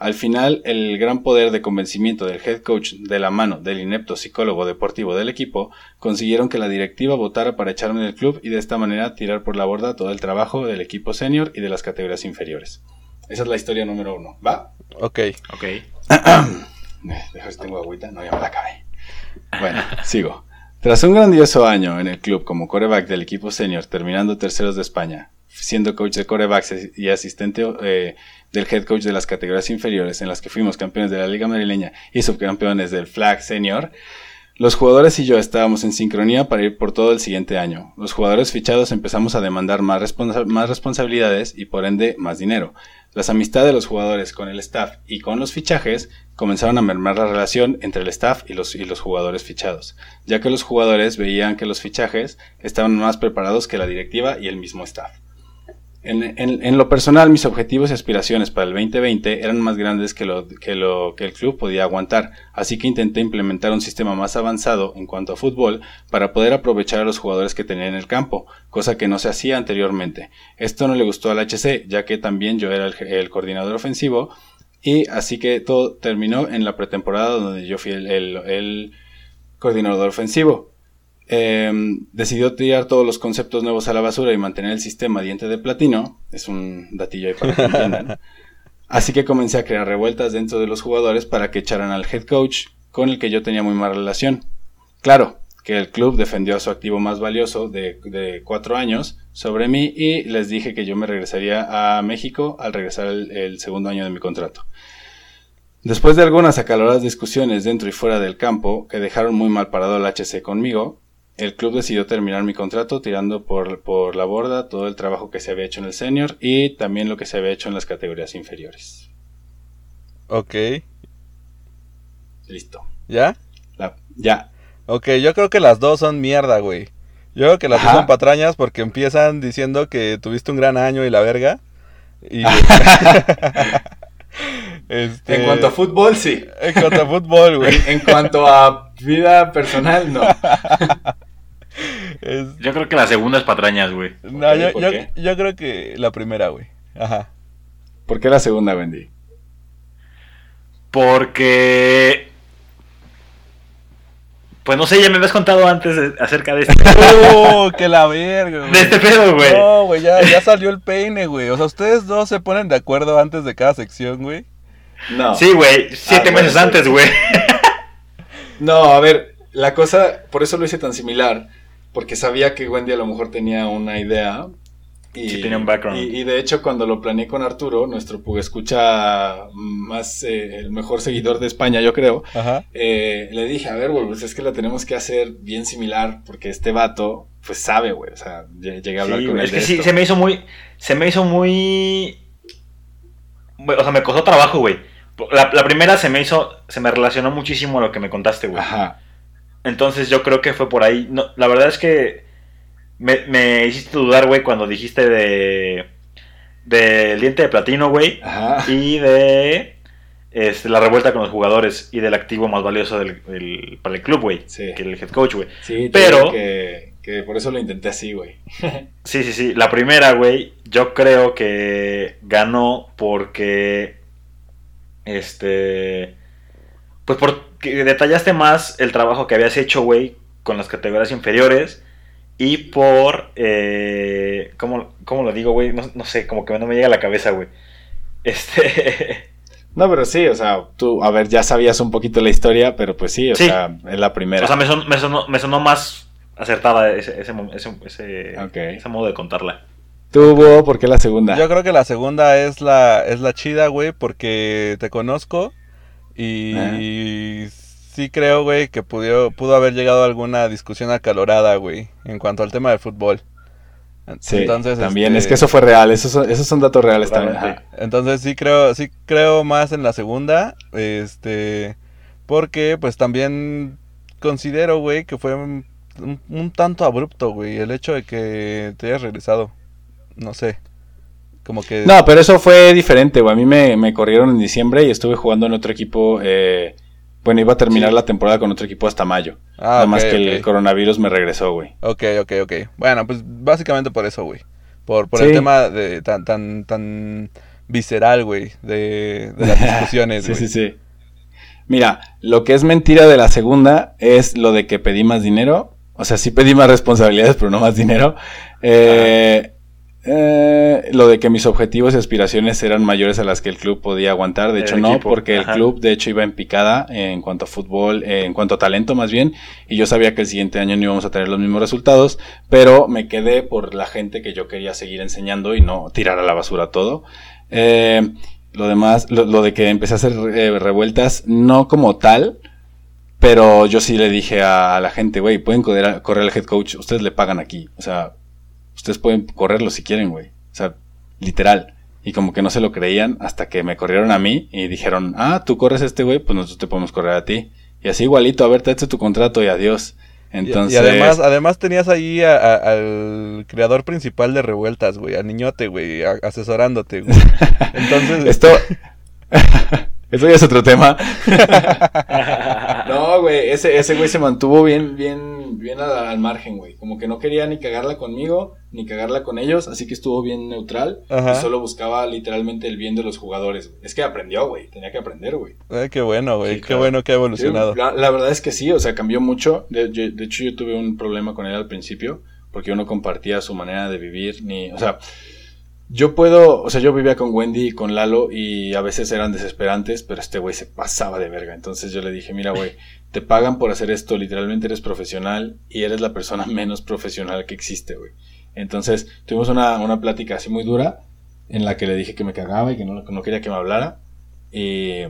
Al final, el gran poder de convencimiento del head coach de la mano del inepto psicólogo deportivo del equipo consiguieron que la directiva votara para echarme del club y de esta manera tirar por la borda todo el trabajo del equipo senior y de las categorías inferiores. Esa es la historia número uno. ¿Va? Ok. Ok. [clears throat] Deja si tengo agüita. No, ya me la acabé. Bueno, [laughs] sigo. Tras un grandioso año en el club como coreback del equipo senior, terminando terceros de España, siendo coach de corebacks y asistente eh, del head coach de las categorías inferiores en las que fuimos campeones de la Liga Madrileña y subcampeones del Flag Senior, los jugadores y yo estábamos en sincronía para ir por todo el siguiente año. Los jugadores fichados empezamos a demandar más, responsabilidades y por ende más dinero. Las amistades de los jugadores con el staff y con los fichajes comenzaron a mermar la relación entre el staff y los jugadores fichados, ya que los jugadores veían que los fichajes estaban más preparados que la directiva y el mismo staff. En, lo personal, mis objetivos y aspiraciones para el 2020 eran más grandes que lo, que el club podía aguantar, así que intenté implementar un sistema más avanzado en cuanto a fútbol para poder aprovechar a los jugadores que tenía en el campo, cosa que no se hacía anteriormente. Esto no le gustó al HC, ya que también yo era el, coordinador ofensivo, y así que todo terminó en la pretemporada donde yo fui el coordinador ofensivo. Em, decidió tirar todos los conceptos nuevos a la basura y mantener el sistema diente de platino. Es un datillo ahí para que entiendan. [laughs] Así que comencé a crear revueltas dentro de los jugadores para que echaran al head coach, con el que yo tenía muy mala relación. Claro, que el club defendió a su activo más valioso de, cuatro años sobre mí y les dije que yo me regresaría a México al regresar el, el segundo año de mi contrato. Después de algunas acaloradas discusiones dentro y fuera del campo que dejaron muy mal parado al HC conmigo, el club decidió terminar mi contrato tirando por, por la borda todo el trabajo que se había hecho en el senior y también lo que se había hecho en las categorías inferiores. Ok. Listo. ¿Ya? ya. Ok, yo creo que las dos son mierda, güey. Yo creo que las dos son patrañas porque empiezan diciendo que tuviste un gran año y la verga. Y... [laughs] Este, en cuanto a fútbol, sí. En cuanto a fútbol, güey. en, cuanto a vida personal, no. [laughs] Yo creo que la segunda es patrañas, güey. No, yo, yo, creo que la primera, güey. Ajá. ¿Por qué la segunda, Wendy? Porque. Pues no sé, ya me habías contado antes acerca de este. [laughs] ¡Oh, que la verga, güey! De este pedo, güey. No, güey, ya, ya salió el peine, güey. O sea, ustedes dos se ponen de acuerdo antes de cada sección, güey. No. Sí, güey, siete ah, meses antes, güey. [laughs] no, a ver, la cosa, por eso lo hice tan similar porque sabía que Wendy a lo mejor tenía una idea. Y, tenía un background. Y, de hecho, cuando lo planeé con Arturo, nuestro escucha más, eh, el mejor seguidor de España, yo creo, eh, le dije, a ver, güey, pues es que la tenemos que hacer bien similar, porque este vato, pues sabe, güey, o sea, llegué a hablar con él. Es que sí, se me hizo muy, se me hizo muy, o sea, me costó trabajo, güey. La, la primera se me hizo, se me relacionó muchísimo a lo que me contaste, güey. Ajá. Entonces yo creo que fue por ahí. No, la verdad es que me, me hiciste dudar, güey, cuando dijiste de del diente de platino, güey, y de este, la revuelta con los jugadores y del activo más valioso del, para el club, güey, que el head coach, güey. Sí, pero que, que por eso lo intenté así, güey. [laughs] sí, sí, sí. La primera, güey, yo creo que ganó porque este pues por que detallaste más el trabajo que habías hecho, güey, con las categorías inferiores. Y por. Eh, ¿cómo, lo digo, güey? No, sé, como que no me llega a la cabeza, güey. Este. [laughs] No, pero sí, o sea, tú, a ver, ya sabías un poquito la historia, pero pues sí, o sea, es la primera. O sea, me, sonó, más acertada ese, ese, ese, modo de contarla. ¿Tuvo? ¿Por qué la segunda? Yo creo que la segunda es la, es la chida, güey, porque te conozco Y sí creo, güey, que pudo, pudo haber llegado a alguna discusión acalorada, güey, en cuanto al tema del fútbol. Sí, Entonces, también, este, es que eso fue real, esos son, esos son datos reales también. Ajá. Entonces sí creo, sí creo más en la segunda, este, porque pues también considero, güey, que fue un, un- un tanto abrupto, güey, el hecho de que te hayas regresado. No sé, como que... No, pero eso fue diferente, güey. A mí me, me corrieron en diciembre y estuve jugando en otro equipo. eh, bueno, iba a terminar la temporada con otro equipo hasta mayo. Ah, Nada más que el coronavirus me regresó, güey. Ok, ok, ok. Bueno, pues básicamente por eso, güey. Por, por Sí. el tema de tan, tan, tan visceral, güey, de, de las [laughs] discusiones, sí, sí, sí. Mira, lo que es mentira de la segunda es lo de que pedí más dinero. O sea, sí pedí más responsabilidades, pero no más dinero. Eh, eh, lo de que mis objetivos y aspiraciones eran mayores a las que el club podía aguantar. De El hecho, no, porque el club, de hecho, iba en picada en cuanto a fútbol, eh, en cuanto a talento más bien. Y yo sabía que el siguiente año no íbamos a tener los mismos resultados. Pero me quedé por la gente que yo quería seguir enseñando y no tirar a la basura todo. Eh, lo demás, lo, lo de que empecé a hacer eh, revueltas, no como tal, pero yo sí le dije a, la gente, güey, pueden correr al head coach, ustedes le pagan aquí, o sea, ustedes pueden correrlo si quieren, güey, o sea, literal. Y como que no se lo creían hasta que me corrieron a mí y dijeron, ah, tú corres a este güey, pues nosotros te podemos correr a ti. Y así igualito, a ver, te hecho tu contrato y adiós. Y- Entonces, Y, además, además tenías ahí a- a- al creador principal de Revueltas, güey, a Niñote, güey, a- asesorándote, güey. [laughs] Entonces, esto... [laughs] Esto ya es otro tema. [laughs] No, güey, ese, ese güey se mantuvo bien, bien, bien al, al margen, güey. Como que no quería ni cagarla conmigo, ni cagarla con ellos, así que estuvo bien neutral. Ajá. Y solo buscaba literalmente el bien de los jugadores. Es que aprendió, güey. Tenía que aprender, güey. ay, qué bueno, güey, Sí, qué claro. bueno que ha Sí, evolucionado. la, la verdad es que sí, o sea, cambió mucho. De hecho, yo tuve un problema con él al principio, porque yo no compartía su manera de vivir, ni, o sea, yo puedo, o sea, yo vivía con Wendy y con Lalo y a veces eran desesperantes, pero este güey se pasaba de verga. Entonces yo le dije, mira, güey, te pagan por hacer esto, literalmente eres profesional y eres la persona [laughs] menos profesional que existe, güey. Entonces tuvimos una, una plática así muy dura en la que le dije que me cagaba y que no, que no quería que me hablara. Y,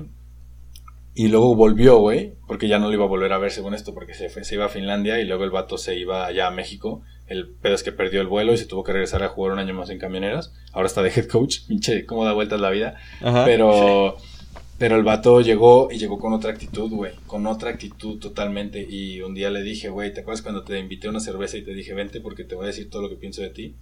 y luego volvió, güey, porque ya no lo iba a volver a ver según esto, porque se, fue- se iba a Finlandia y luego el vato se iba allá a México. El pedo es que perdió el vuelo y se tuvo que regresar a jugar un año más en camioneras. Ahora está de head coach, [laughs] pinche, cómo da vueltas la vida. Ajá. Pero, pero el vato llegó y llegó con otra actitud, güey. Con otra actitud totalmente. Y un día le dije, güey, ¿te acuerdas cuando te invité a una cerveza y te dije, vente porque te voy a decir todo lo que pienso de ti?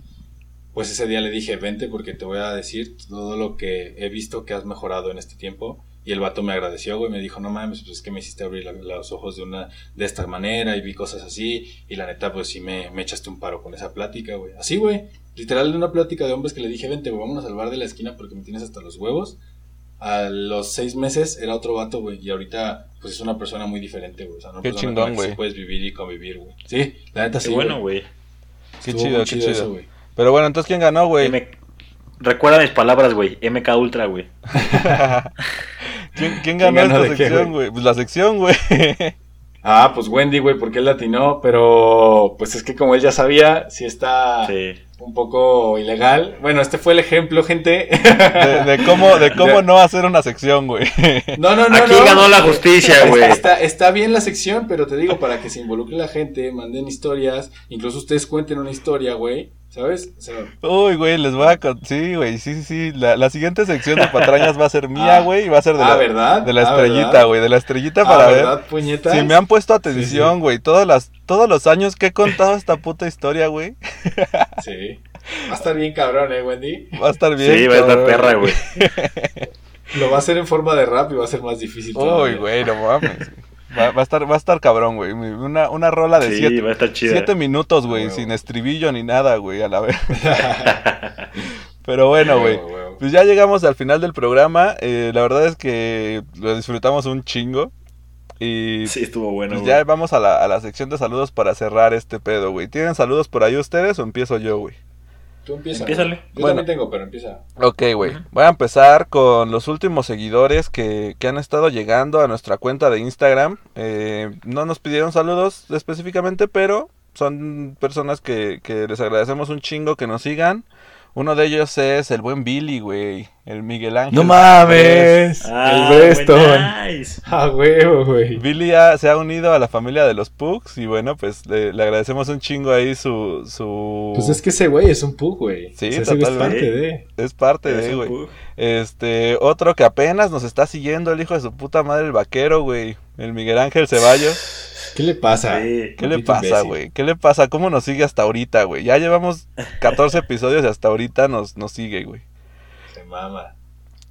Pues ese día le dije, vente porque te voy a decir todo lo que he visto que has mejorado en este tiempo. Y el vato me agradeció, güey, me dijo, no mames, pues es que me hiciste abrir los ojos de una, de esta manera y vi cosas así. Y la neta, pues sí me, me echaste un paro con esa plática, güey. Así, güey. Literal, de una plática de hombres que le dije, vente, güey, vámonos al bar de la esquina porque me tienes hasta los huevos. A los seis meses era otro vato, güey. Y ahorita, pues es una persona muy diferente, güey. O sea, una Qué chingón, güey. puedes vivir y convivir, güey. Sí, la neta sí. Qué bueno, güey. Qué chido, qué chido. eso, güey. Pero bueno, entonces, ¿quién ganó, güey? M- Recuerda mis palabras, güey. MK Ultra, güey. [laughs] ¿Quién, quién ganó ganó esta sección, güey? Pues la sección, güey. [laughs] Ah, pues Wendy, güey, porque él latinó, pero pues es que como él ya sabía, sí está Sí. Un poco ilegal. Bueno, este fue el ejemplo, gente. De, de cómo, de [laughs] cómo De- no hacer una sección, güey. No, no, no, Aquí no. ganó la justicia, güey. Está, está bien la sección, pero te digo, para que se involucre la gente, manden historias, incluso ustedes cuenten una historia, güey, ¿sabes? O sea, Uy, güey, les voy a... con- Sí, güey, sí, sí, sí. La, la siguiente sección de patrañas va a ser mía, Ah. güey, y va a ser de Ah, la, ¿verdad? de la Ah, estrellita, güey, de la estrellita ah, para ver ¿verdad, puñetas? si me han puesto atención, güey. Todas las, todos los años que he contado esta puta historia, güey. [laughs] Sí. Va a estar bien cabrón, ¿eh, Wendy? Va a estar bien. Sí, va a estar perra, güey. Lo va a hacer en forma de rap y va a ser más difícil. Uy, güey, no mames. Va, va a estar, va a estar cabrón, güey. Una, una rola de Sí, siete, va a estar chida. siete minutos, güey, Huevo. sin estribillo ni nada, güey, a la vez. [laughs] Pero bueno, güey. Pues ya llegamos al final del programa. eh, la verdad es que lo disfrutamos un chingo. Y Sí, estuvo bueno, pues ya vamos a la, a la sección de saludos para cerrar este pedo, güey. ¿Tienen saludos por ahí ustedes o empiezo yo, güey? Tú empieza. Empiézale. güey. Yo Bueno. también tengo, pero empieza. Ok, güey. Voy a empezar con los últimos seguidores que, que han estado llegando a nuestra cuenta de Instagram. Eh, no nos pidieron saludos específicamente, pero son personas que, que les agradecemos un chingo que nos sigan. Uno de ellos es el buen Billy, güey. El Miguel Ángel. ¡No mames! Ah, el Breston. güey, nice. [laughs] Ah, huevo, güey. Billy ha- se ha unido a la familia de los Pugs y bueno, pues le, le agradecemos un chingo ahí su... su... Pues es que ese güey es un pug, güey. Sí, O sea, es parte de. Es parte Es de, güey. Este, otro que apenas nos está siguiendo, el hijo de su puta madre, el vaquero, güey. El Miguel Ángel Ceballos. [laughs] ¿Qué le pasa? Sí. ¿Qué le pasa, güey? ¿Qué le pasa? ¿Cómo nos sigue hasta ahorita, güey? Ya llevamos 14 [laughs] episodios y hasta ahorita nos, nos sigue, güey. Se mama.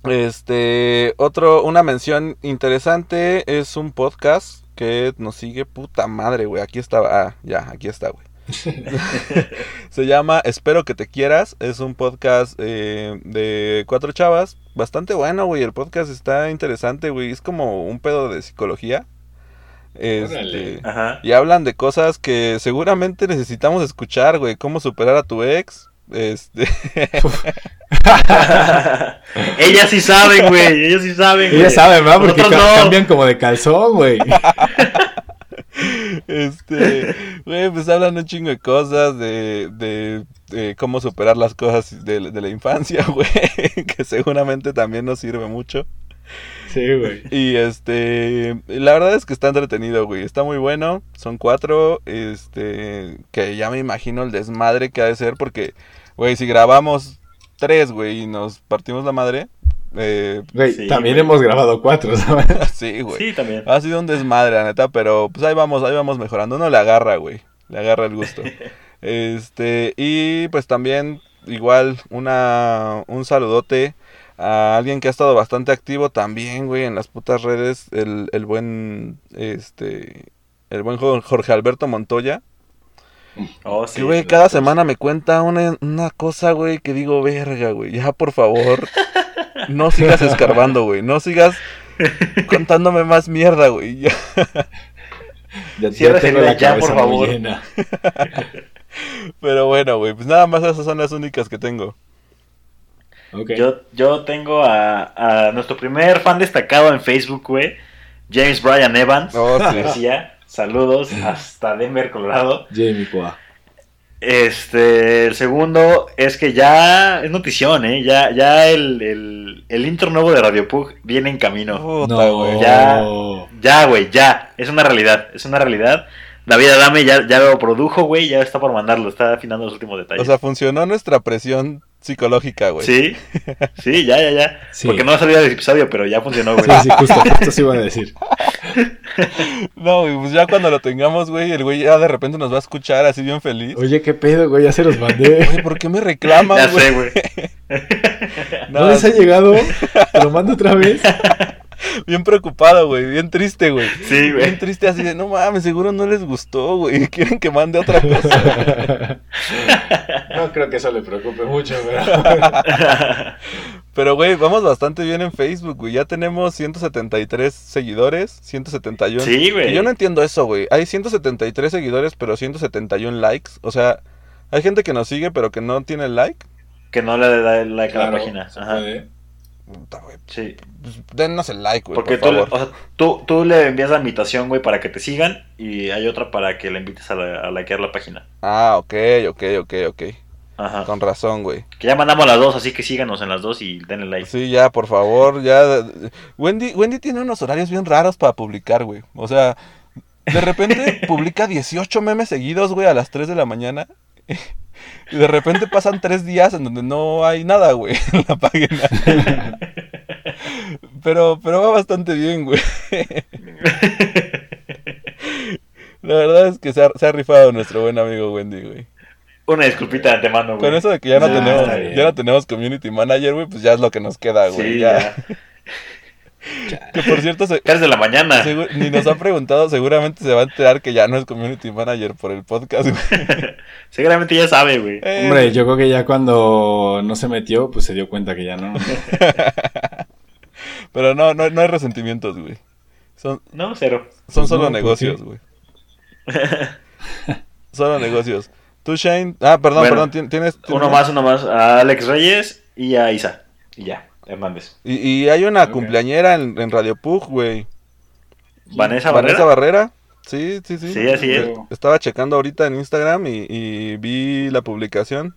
Este, otro, una mención interesante es un podcast que nos sigue puta madre, güey. Aquí está, ah, ya, aquí está, güey. [laughs] Se llama Espero que te quieras. Es un podcast eh, de cuatro chavas. Bastante bueno, güey. El podcast está interesante, güey. Es como un pedo de psicología. Este. Ajá. y hablan de cosas que seguramente necesitamos escuchar, güey. Cómo superar a tu ex. Este, [laughs] Ellas sí saben, güey. Ellas sí saben. Ella güey. sabe, ¿verdad? Porque ca- no. cambian como de calzón, güey. [laughs] Este, güey, pues hablan un chingo de cosas, de, de, de cómo superar las cosas de, de la infancia, [laughs] güey, que seguramente también nos sirve mucho. Sí, güey. [laughs] Y este, la verdad es que está entretenido, güey, está muy bueno, son cuatro, este, que ya me imagino el desmadre que ha de ser, porque, güey, si grabamos tres, güey, y nos partimos la madre, eh, Güey, Sí, también güey. hemos grabado cuatro, ¿sabes? [laughs] sí, güey. Sí, también. Ha sido un desmadre, la neta, pero pues ahí vamos, ahí vamos mejorando. Uno le agarra, güey. Le agarra el gusto. [laughs] Este, y pues también, igual, una, un saludote a alguien que ha estado bastante activo también, güey, en las putas redes. El, el buen, este, el buen Jo- Jorge Alberto Montoya. Oh, sí. Que, güey, cada semana me cuenta una, una cosa, güey, que digo, verga, güey, ya por favor, no sigas escarbando, güey, no sigas contándome más mierda, güey. ya. [laughs] Ya, [laughs] Cierra tengo ese la ya, por favor. llena. [laughs] Pero bueno, güey, pues nada más esas son las únicas que tengo. Ok. Yo, yo tengo a, a nuestro primer fan destacado en Facebook, güey. James Bryan Evans. Oh, sí. García. Saludos hasta Denver, Colorado. Jamie Poa. Este, el segundo es que ya es notición, ¿eh? Ya, ya el, el, el intro nuevo de Radio Pug viene en camino. No, güey. Ya. Ya, güey, ya. Es una realidad, es una realidad. David Adame ya, ya lo produjo, güey, ya está por mandarlo, está afinando los últimos detalles. O sea, funcionó nuestra presión psicológica, güey. sí, [laughs] sí, ya, ya, ya. Sí. Porque no ha salido el episodio, pero ya funcionó, güey. Sí, sí, justo, justo se iba a decir. [laughs] No, güey, pues ya cuando lo tengamos, güey, el güey ya de repente nos va a escuchar así bien feliz. Oye, qué pedo, güey, ya se los mandé. [laughs] Güey, ¿por qué me reclaman, Ya güey? sé, güey. No, ¿No les ha llegado? ¿Te lo mando otra vez? Bien preocupado, güey, bien triste, güey. Sí, güey. Bien triste así de, no mames, seguro no les gustó, güey. [laughs] Quieren que mande otra cosa. No creo que eso le preocupe mucho, pero... [laughs] Pero, güey, vamos bastante bien en Facebook, güey. Ya tenemos 173 seguidores, 171. Sí, güey. Yo no entiendo eso, güey. Hay 173 seguidores, pero 171 likes. O sea, hay gente que nos sigue, pero que no tiene like. Que no le da el like a la página. Ajá. Puede. Puta, güey. Sí. Pues, Dennos el like, güey, Porque por tú, le- favor. o sea, tú, tú le envías la invitación, güey, para que te sigan. Y hay otra para que le invites a, la, a likear la página. Ah, ok, ok, ok, ok. Ajá. Con razón, güey. Que ya mandamos las dos, así que síganos en las dos y denle like. Sí, ya, por favor, ya. Wendy, Wendy tiene unos horarios bien raros para publicar, güey. O sea, de repente [laughs] publica 18 memes seguidos, güey, a las 3 de la mañana. Y de repente pasan 3 días en donde no hay nada, güey, [laughs] en la página. Pero, pero va bastante bien, güey. La verdad es que se ha, se ha rifado nuestro buen amigo Wendy, güey. Una disculpita de antemano, güey. Con eso de que ya no tenemos, ya no tenemos community manager, güey, pues ya es lo que nos queda, güey. Sí, ya. ya. [laughs] Que por cierto, se- Casi de la mañana. Ni nos ha preguntado, seguramente se va a enterar que ya no es community manager por el podcast, güey. [laughs] Seguramente ya sabe, güey. Eh, Hombre, yo creo que ya cuando no se metió, pues se dio cuenta que ya no. [laughs] Pero no, no, no hay resentimientos, güey. Son, No, cero. son Pues solo no, ¿por negocios, güey. Solo negocios. Tú, Shane. Ah, perdón, Bueno, perdón. tien- ¿tienes, tienes- Uno más, uno más. A Alex Reyes y a Isa. Y ya, Hernández. Y, y hay una cumpleañera en, en Radio Pug, güey. Vanessa Vanessa Barrera. Barrera. Sí, sí, sí. Sí, así es. Estaba checando ahorita en Instagram y, y vi la publicación.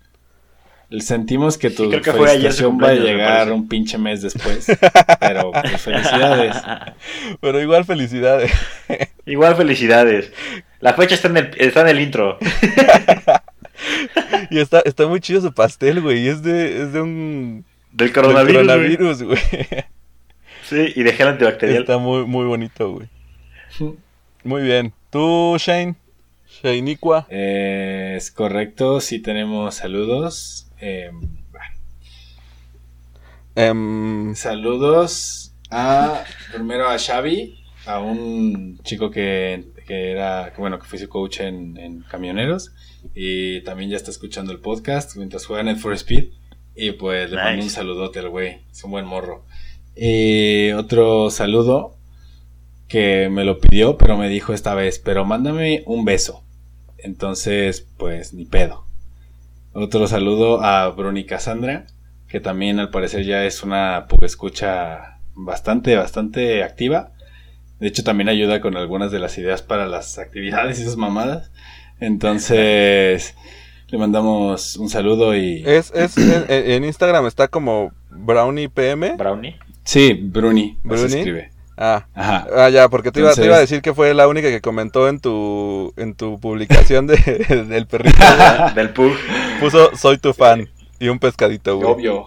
Sentimos que tu Sí, creo que fue ayer va a llegar un pinche mes después. [laughs] Pero pues, felicidades. [laughs] Pero igual felicidades. Igual felicidades. La fecha está en el, está en el intro. [laughs] Y está, está muy chido su pastel, güey. y Es de, es de un Del coronavirus. güey. coronavirus, güey. Sí, y de gel antibacterial. Está muy, muy bonito, güey. Muy bien. ¿Tú, Shane? Shaneikwa. Eh, es correcto, sí tenemos saludos. Eh, Em, saludos a primero a Xavi, a un chico que, que era, que, bueno, que fue su coach en, en camioneros y también ya está escuchando el podcast mientras juega Net for Speed y pues le mando Nice. un saludote al güey, es un buen morro. Y otro saludo que me lo pidió, pero me dijo esta vez, pero mándame un beso. Entonces, pues ni pedo. Otro saludo a Bruni Cassandra, que también al parecer ya es una escucha bastante, bastante activa. De hecho, también ayuda con algunas de las ideas para las actividades y esas mamadas. Entonces, le mandamos un saludo y... es, es, en, en Instagram está como Brownie PM. Brownie. Sí, Bruni, así se ¿Bruni? escribe. Ah, Ajá. ah, ya, porque te iba, te iba a Entonces- decir que fue la única que comentó en tu, en tu publicación de, [laughs] del perrito. [laughs] Del Pug. Puso soy tu fan y un pescadito, güey. Obvio.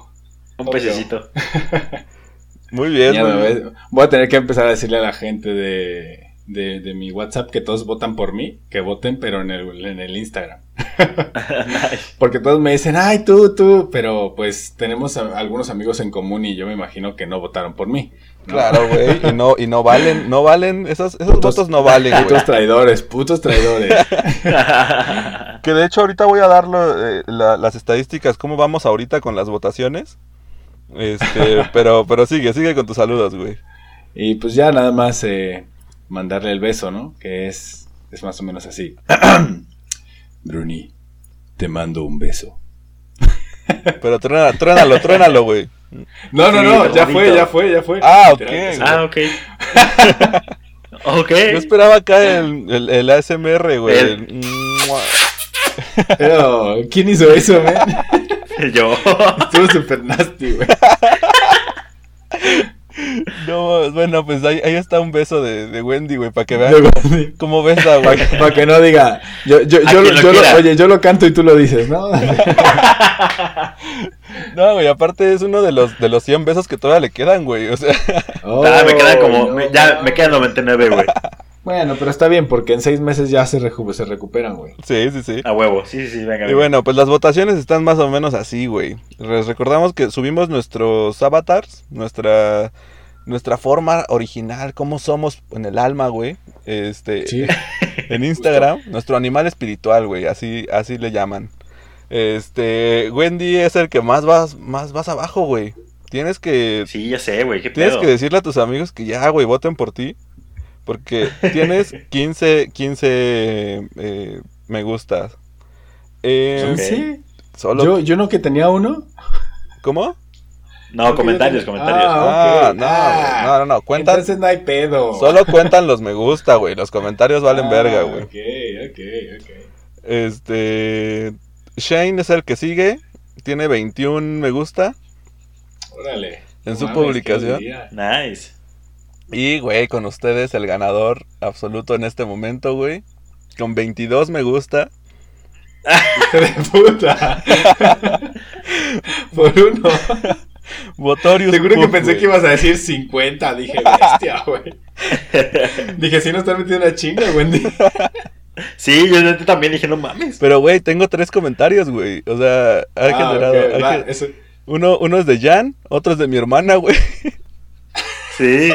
Un Obvio. pececito. [laughs] Muy bien, Ya muy me bien. ves. Voy a tener que empezar a decirle a la gente de, de, de mi WhatsApp que todos votan por mí, que voten, pero en el, en el Instagram. [laughs] nice. [laughs] Porque todos me dicen, ay, tú, tú, pero pues tenemos a- algunos amigos en común y yo me imagino que no votaron por mí. ¿no? Claro, güey. Y no, y no valen, no valen, esos, esos Putos- votos no valen, güey. Putos traidores, putos traidores. [laughs] Que de hecho ahorita voy a dar lo- eh, la- las estadísticas, cómo vamos ahorita con las votaciones. Este, pero, pero sigue, sigue con tus saludos, güey. y pues ya nada más eh, mandarle el beso, ¿no? Que es, es más o menos así. [clears throat] Bruni, te mando un beso. Pero truena, truénalo, truénalo, güey. No, no, Sí, no, ya bonito. fue, ya fue, ya fue. Ah, ok, ah, ok. [laughs] ok. Yo esperaba acá el, el, el ASMR, güey. El-. Pero, ¿quién hizo eso, man? [laughs] Yo. Estuvo super nasty, güey. [laughs] No, bueno, pues ahí, ahí está un beso de, de Wendy, güey, para que vean cómo besa, güey. Para que no diga, yo, yo, yo, lo yo lo- quiera. oye, yo lo canto y tú lo dices, ¿no? [laughs] No, güey, aparte es uno de los, de los 100 besos que todavía le quedan, güey. O sea, Ah, me quedan como. Oh, no, me- ya me quedan 99, güey. Bueno, pero está bien porque en seis meses ya se, reju- se recuperan, güey. sí, sí, sí. A huevo. Sí, sí, sí, venga. Y venga. bueno, pues las votaciones están más o menos así, güey. Les recordamos que subimos nuestros avatars, nuestra nuestra forma original, cómo somos en el alma, güey. Este, Sí. [laughs] en Instagram, nuestro animal espiritual, güey, así así le llaman. Este, Wendy es el que más vas más vas abajo, güey. Tienes que Sí, ya sé, güey. ¿Qué tienes pedo? que decirle a tus amigos que ya, güey, voten por ti. Porque tienes [laughs] 15, 15 eh, me gustas. Eh, Ok. Sí. Solo. Yo, yo no que tenía uno. ¿Cómo? No, comentarios, comentarios. Ah, Ah, no, Ah, no, no, no, cuentan. Entonces no hay pedo. Solo cuentan los me gusta, güey. Los comentarios [laughs] valen Ah, verga, güey. Ok, ok, ok. Este. Shane es el que sigue. Tiene 21 me gusta Órale. en No su mames, ¿qué publicación. Nice. Y, güey, con ustedes el ganador absoluto en este momento, güey. Con 22 me gusta. [laughs] Hijo de puta. [laughs] Por uno. Votorius. Seguro que pensé que ibas a decir 50. Dije, bestia, güey. [laughs] Dije, si no estás metiendo una chinga, Wendy. [laughs] Sí, yo también dije, no mames. Pero, güey, tengo tres comentarios, güey. O sea, ha Ah, generado. ha va, uno, uno es de Jan, otro es de mi hermana, güey. [laughs] Sí.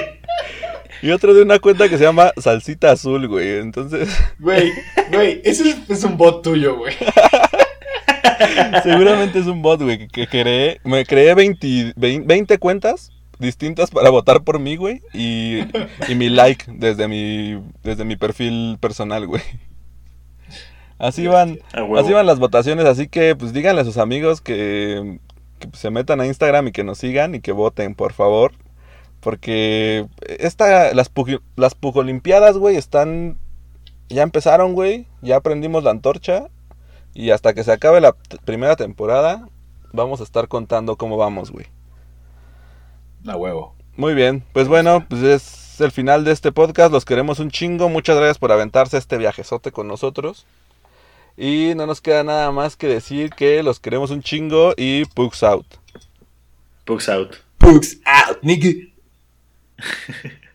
Y otro de una cuenta que se llama Salsita Azul, güey. Entonces, Güey, güey, eso es, es un bot tuyo, güey. [laughs] seguramente es un bot, güey, que, creé. Me creé 20, 20 cuentas distintas para votar por mí, güey. Y, y mi like desde mi, desde mi perfil personal, güey. Así van, así van las votaciones. Así que, pues díganle a sus amigos que, que se metan a Instagram y que nos sigan y que voten, por favor. Porque esta, las, las Pujolimpiadas, güey, están. Ya empezaron, güey. Ya prendimos la antorcha. Y hasta que se acabe la primera temporada, vamos a estar contando cómo vamos, güey. A huevo. Muy bien, pues bueno, pues es el final de este podcast. Los queremos un chingo. Muchas gracias por aventarse este viajezote con nosotros. Y no nos queda nada más que decir que los queremos un chingo y Pugs out. Pugs out. Pugs out, nigga. [laughs]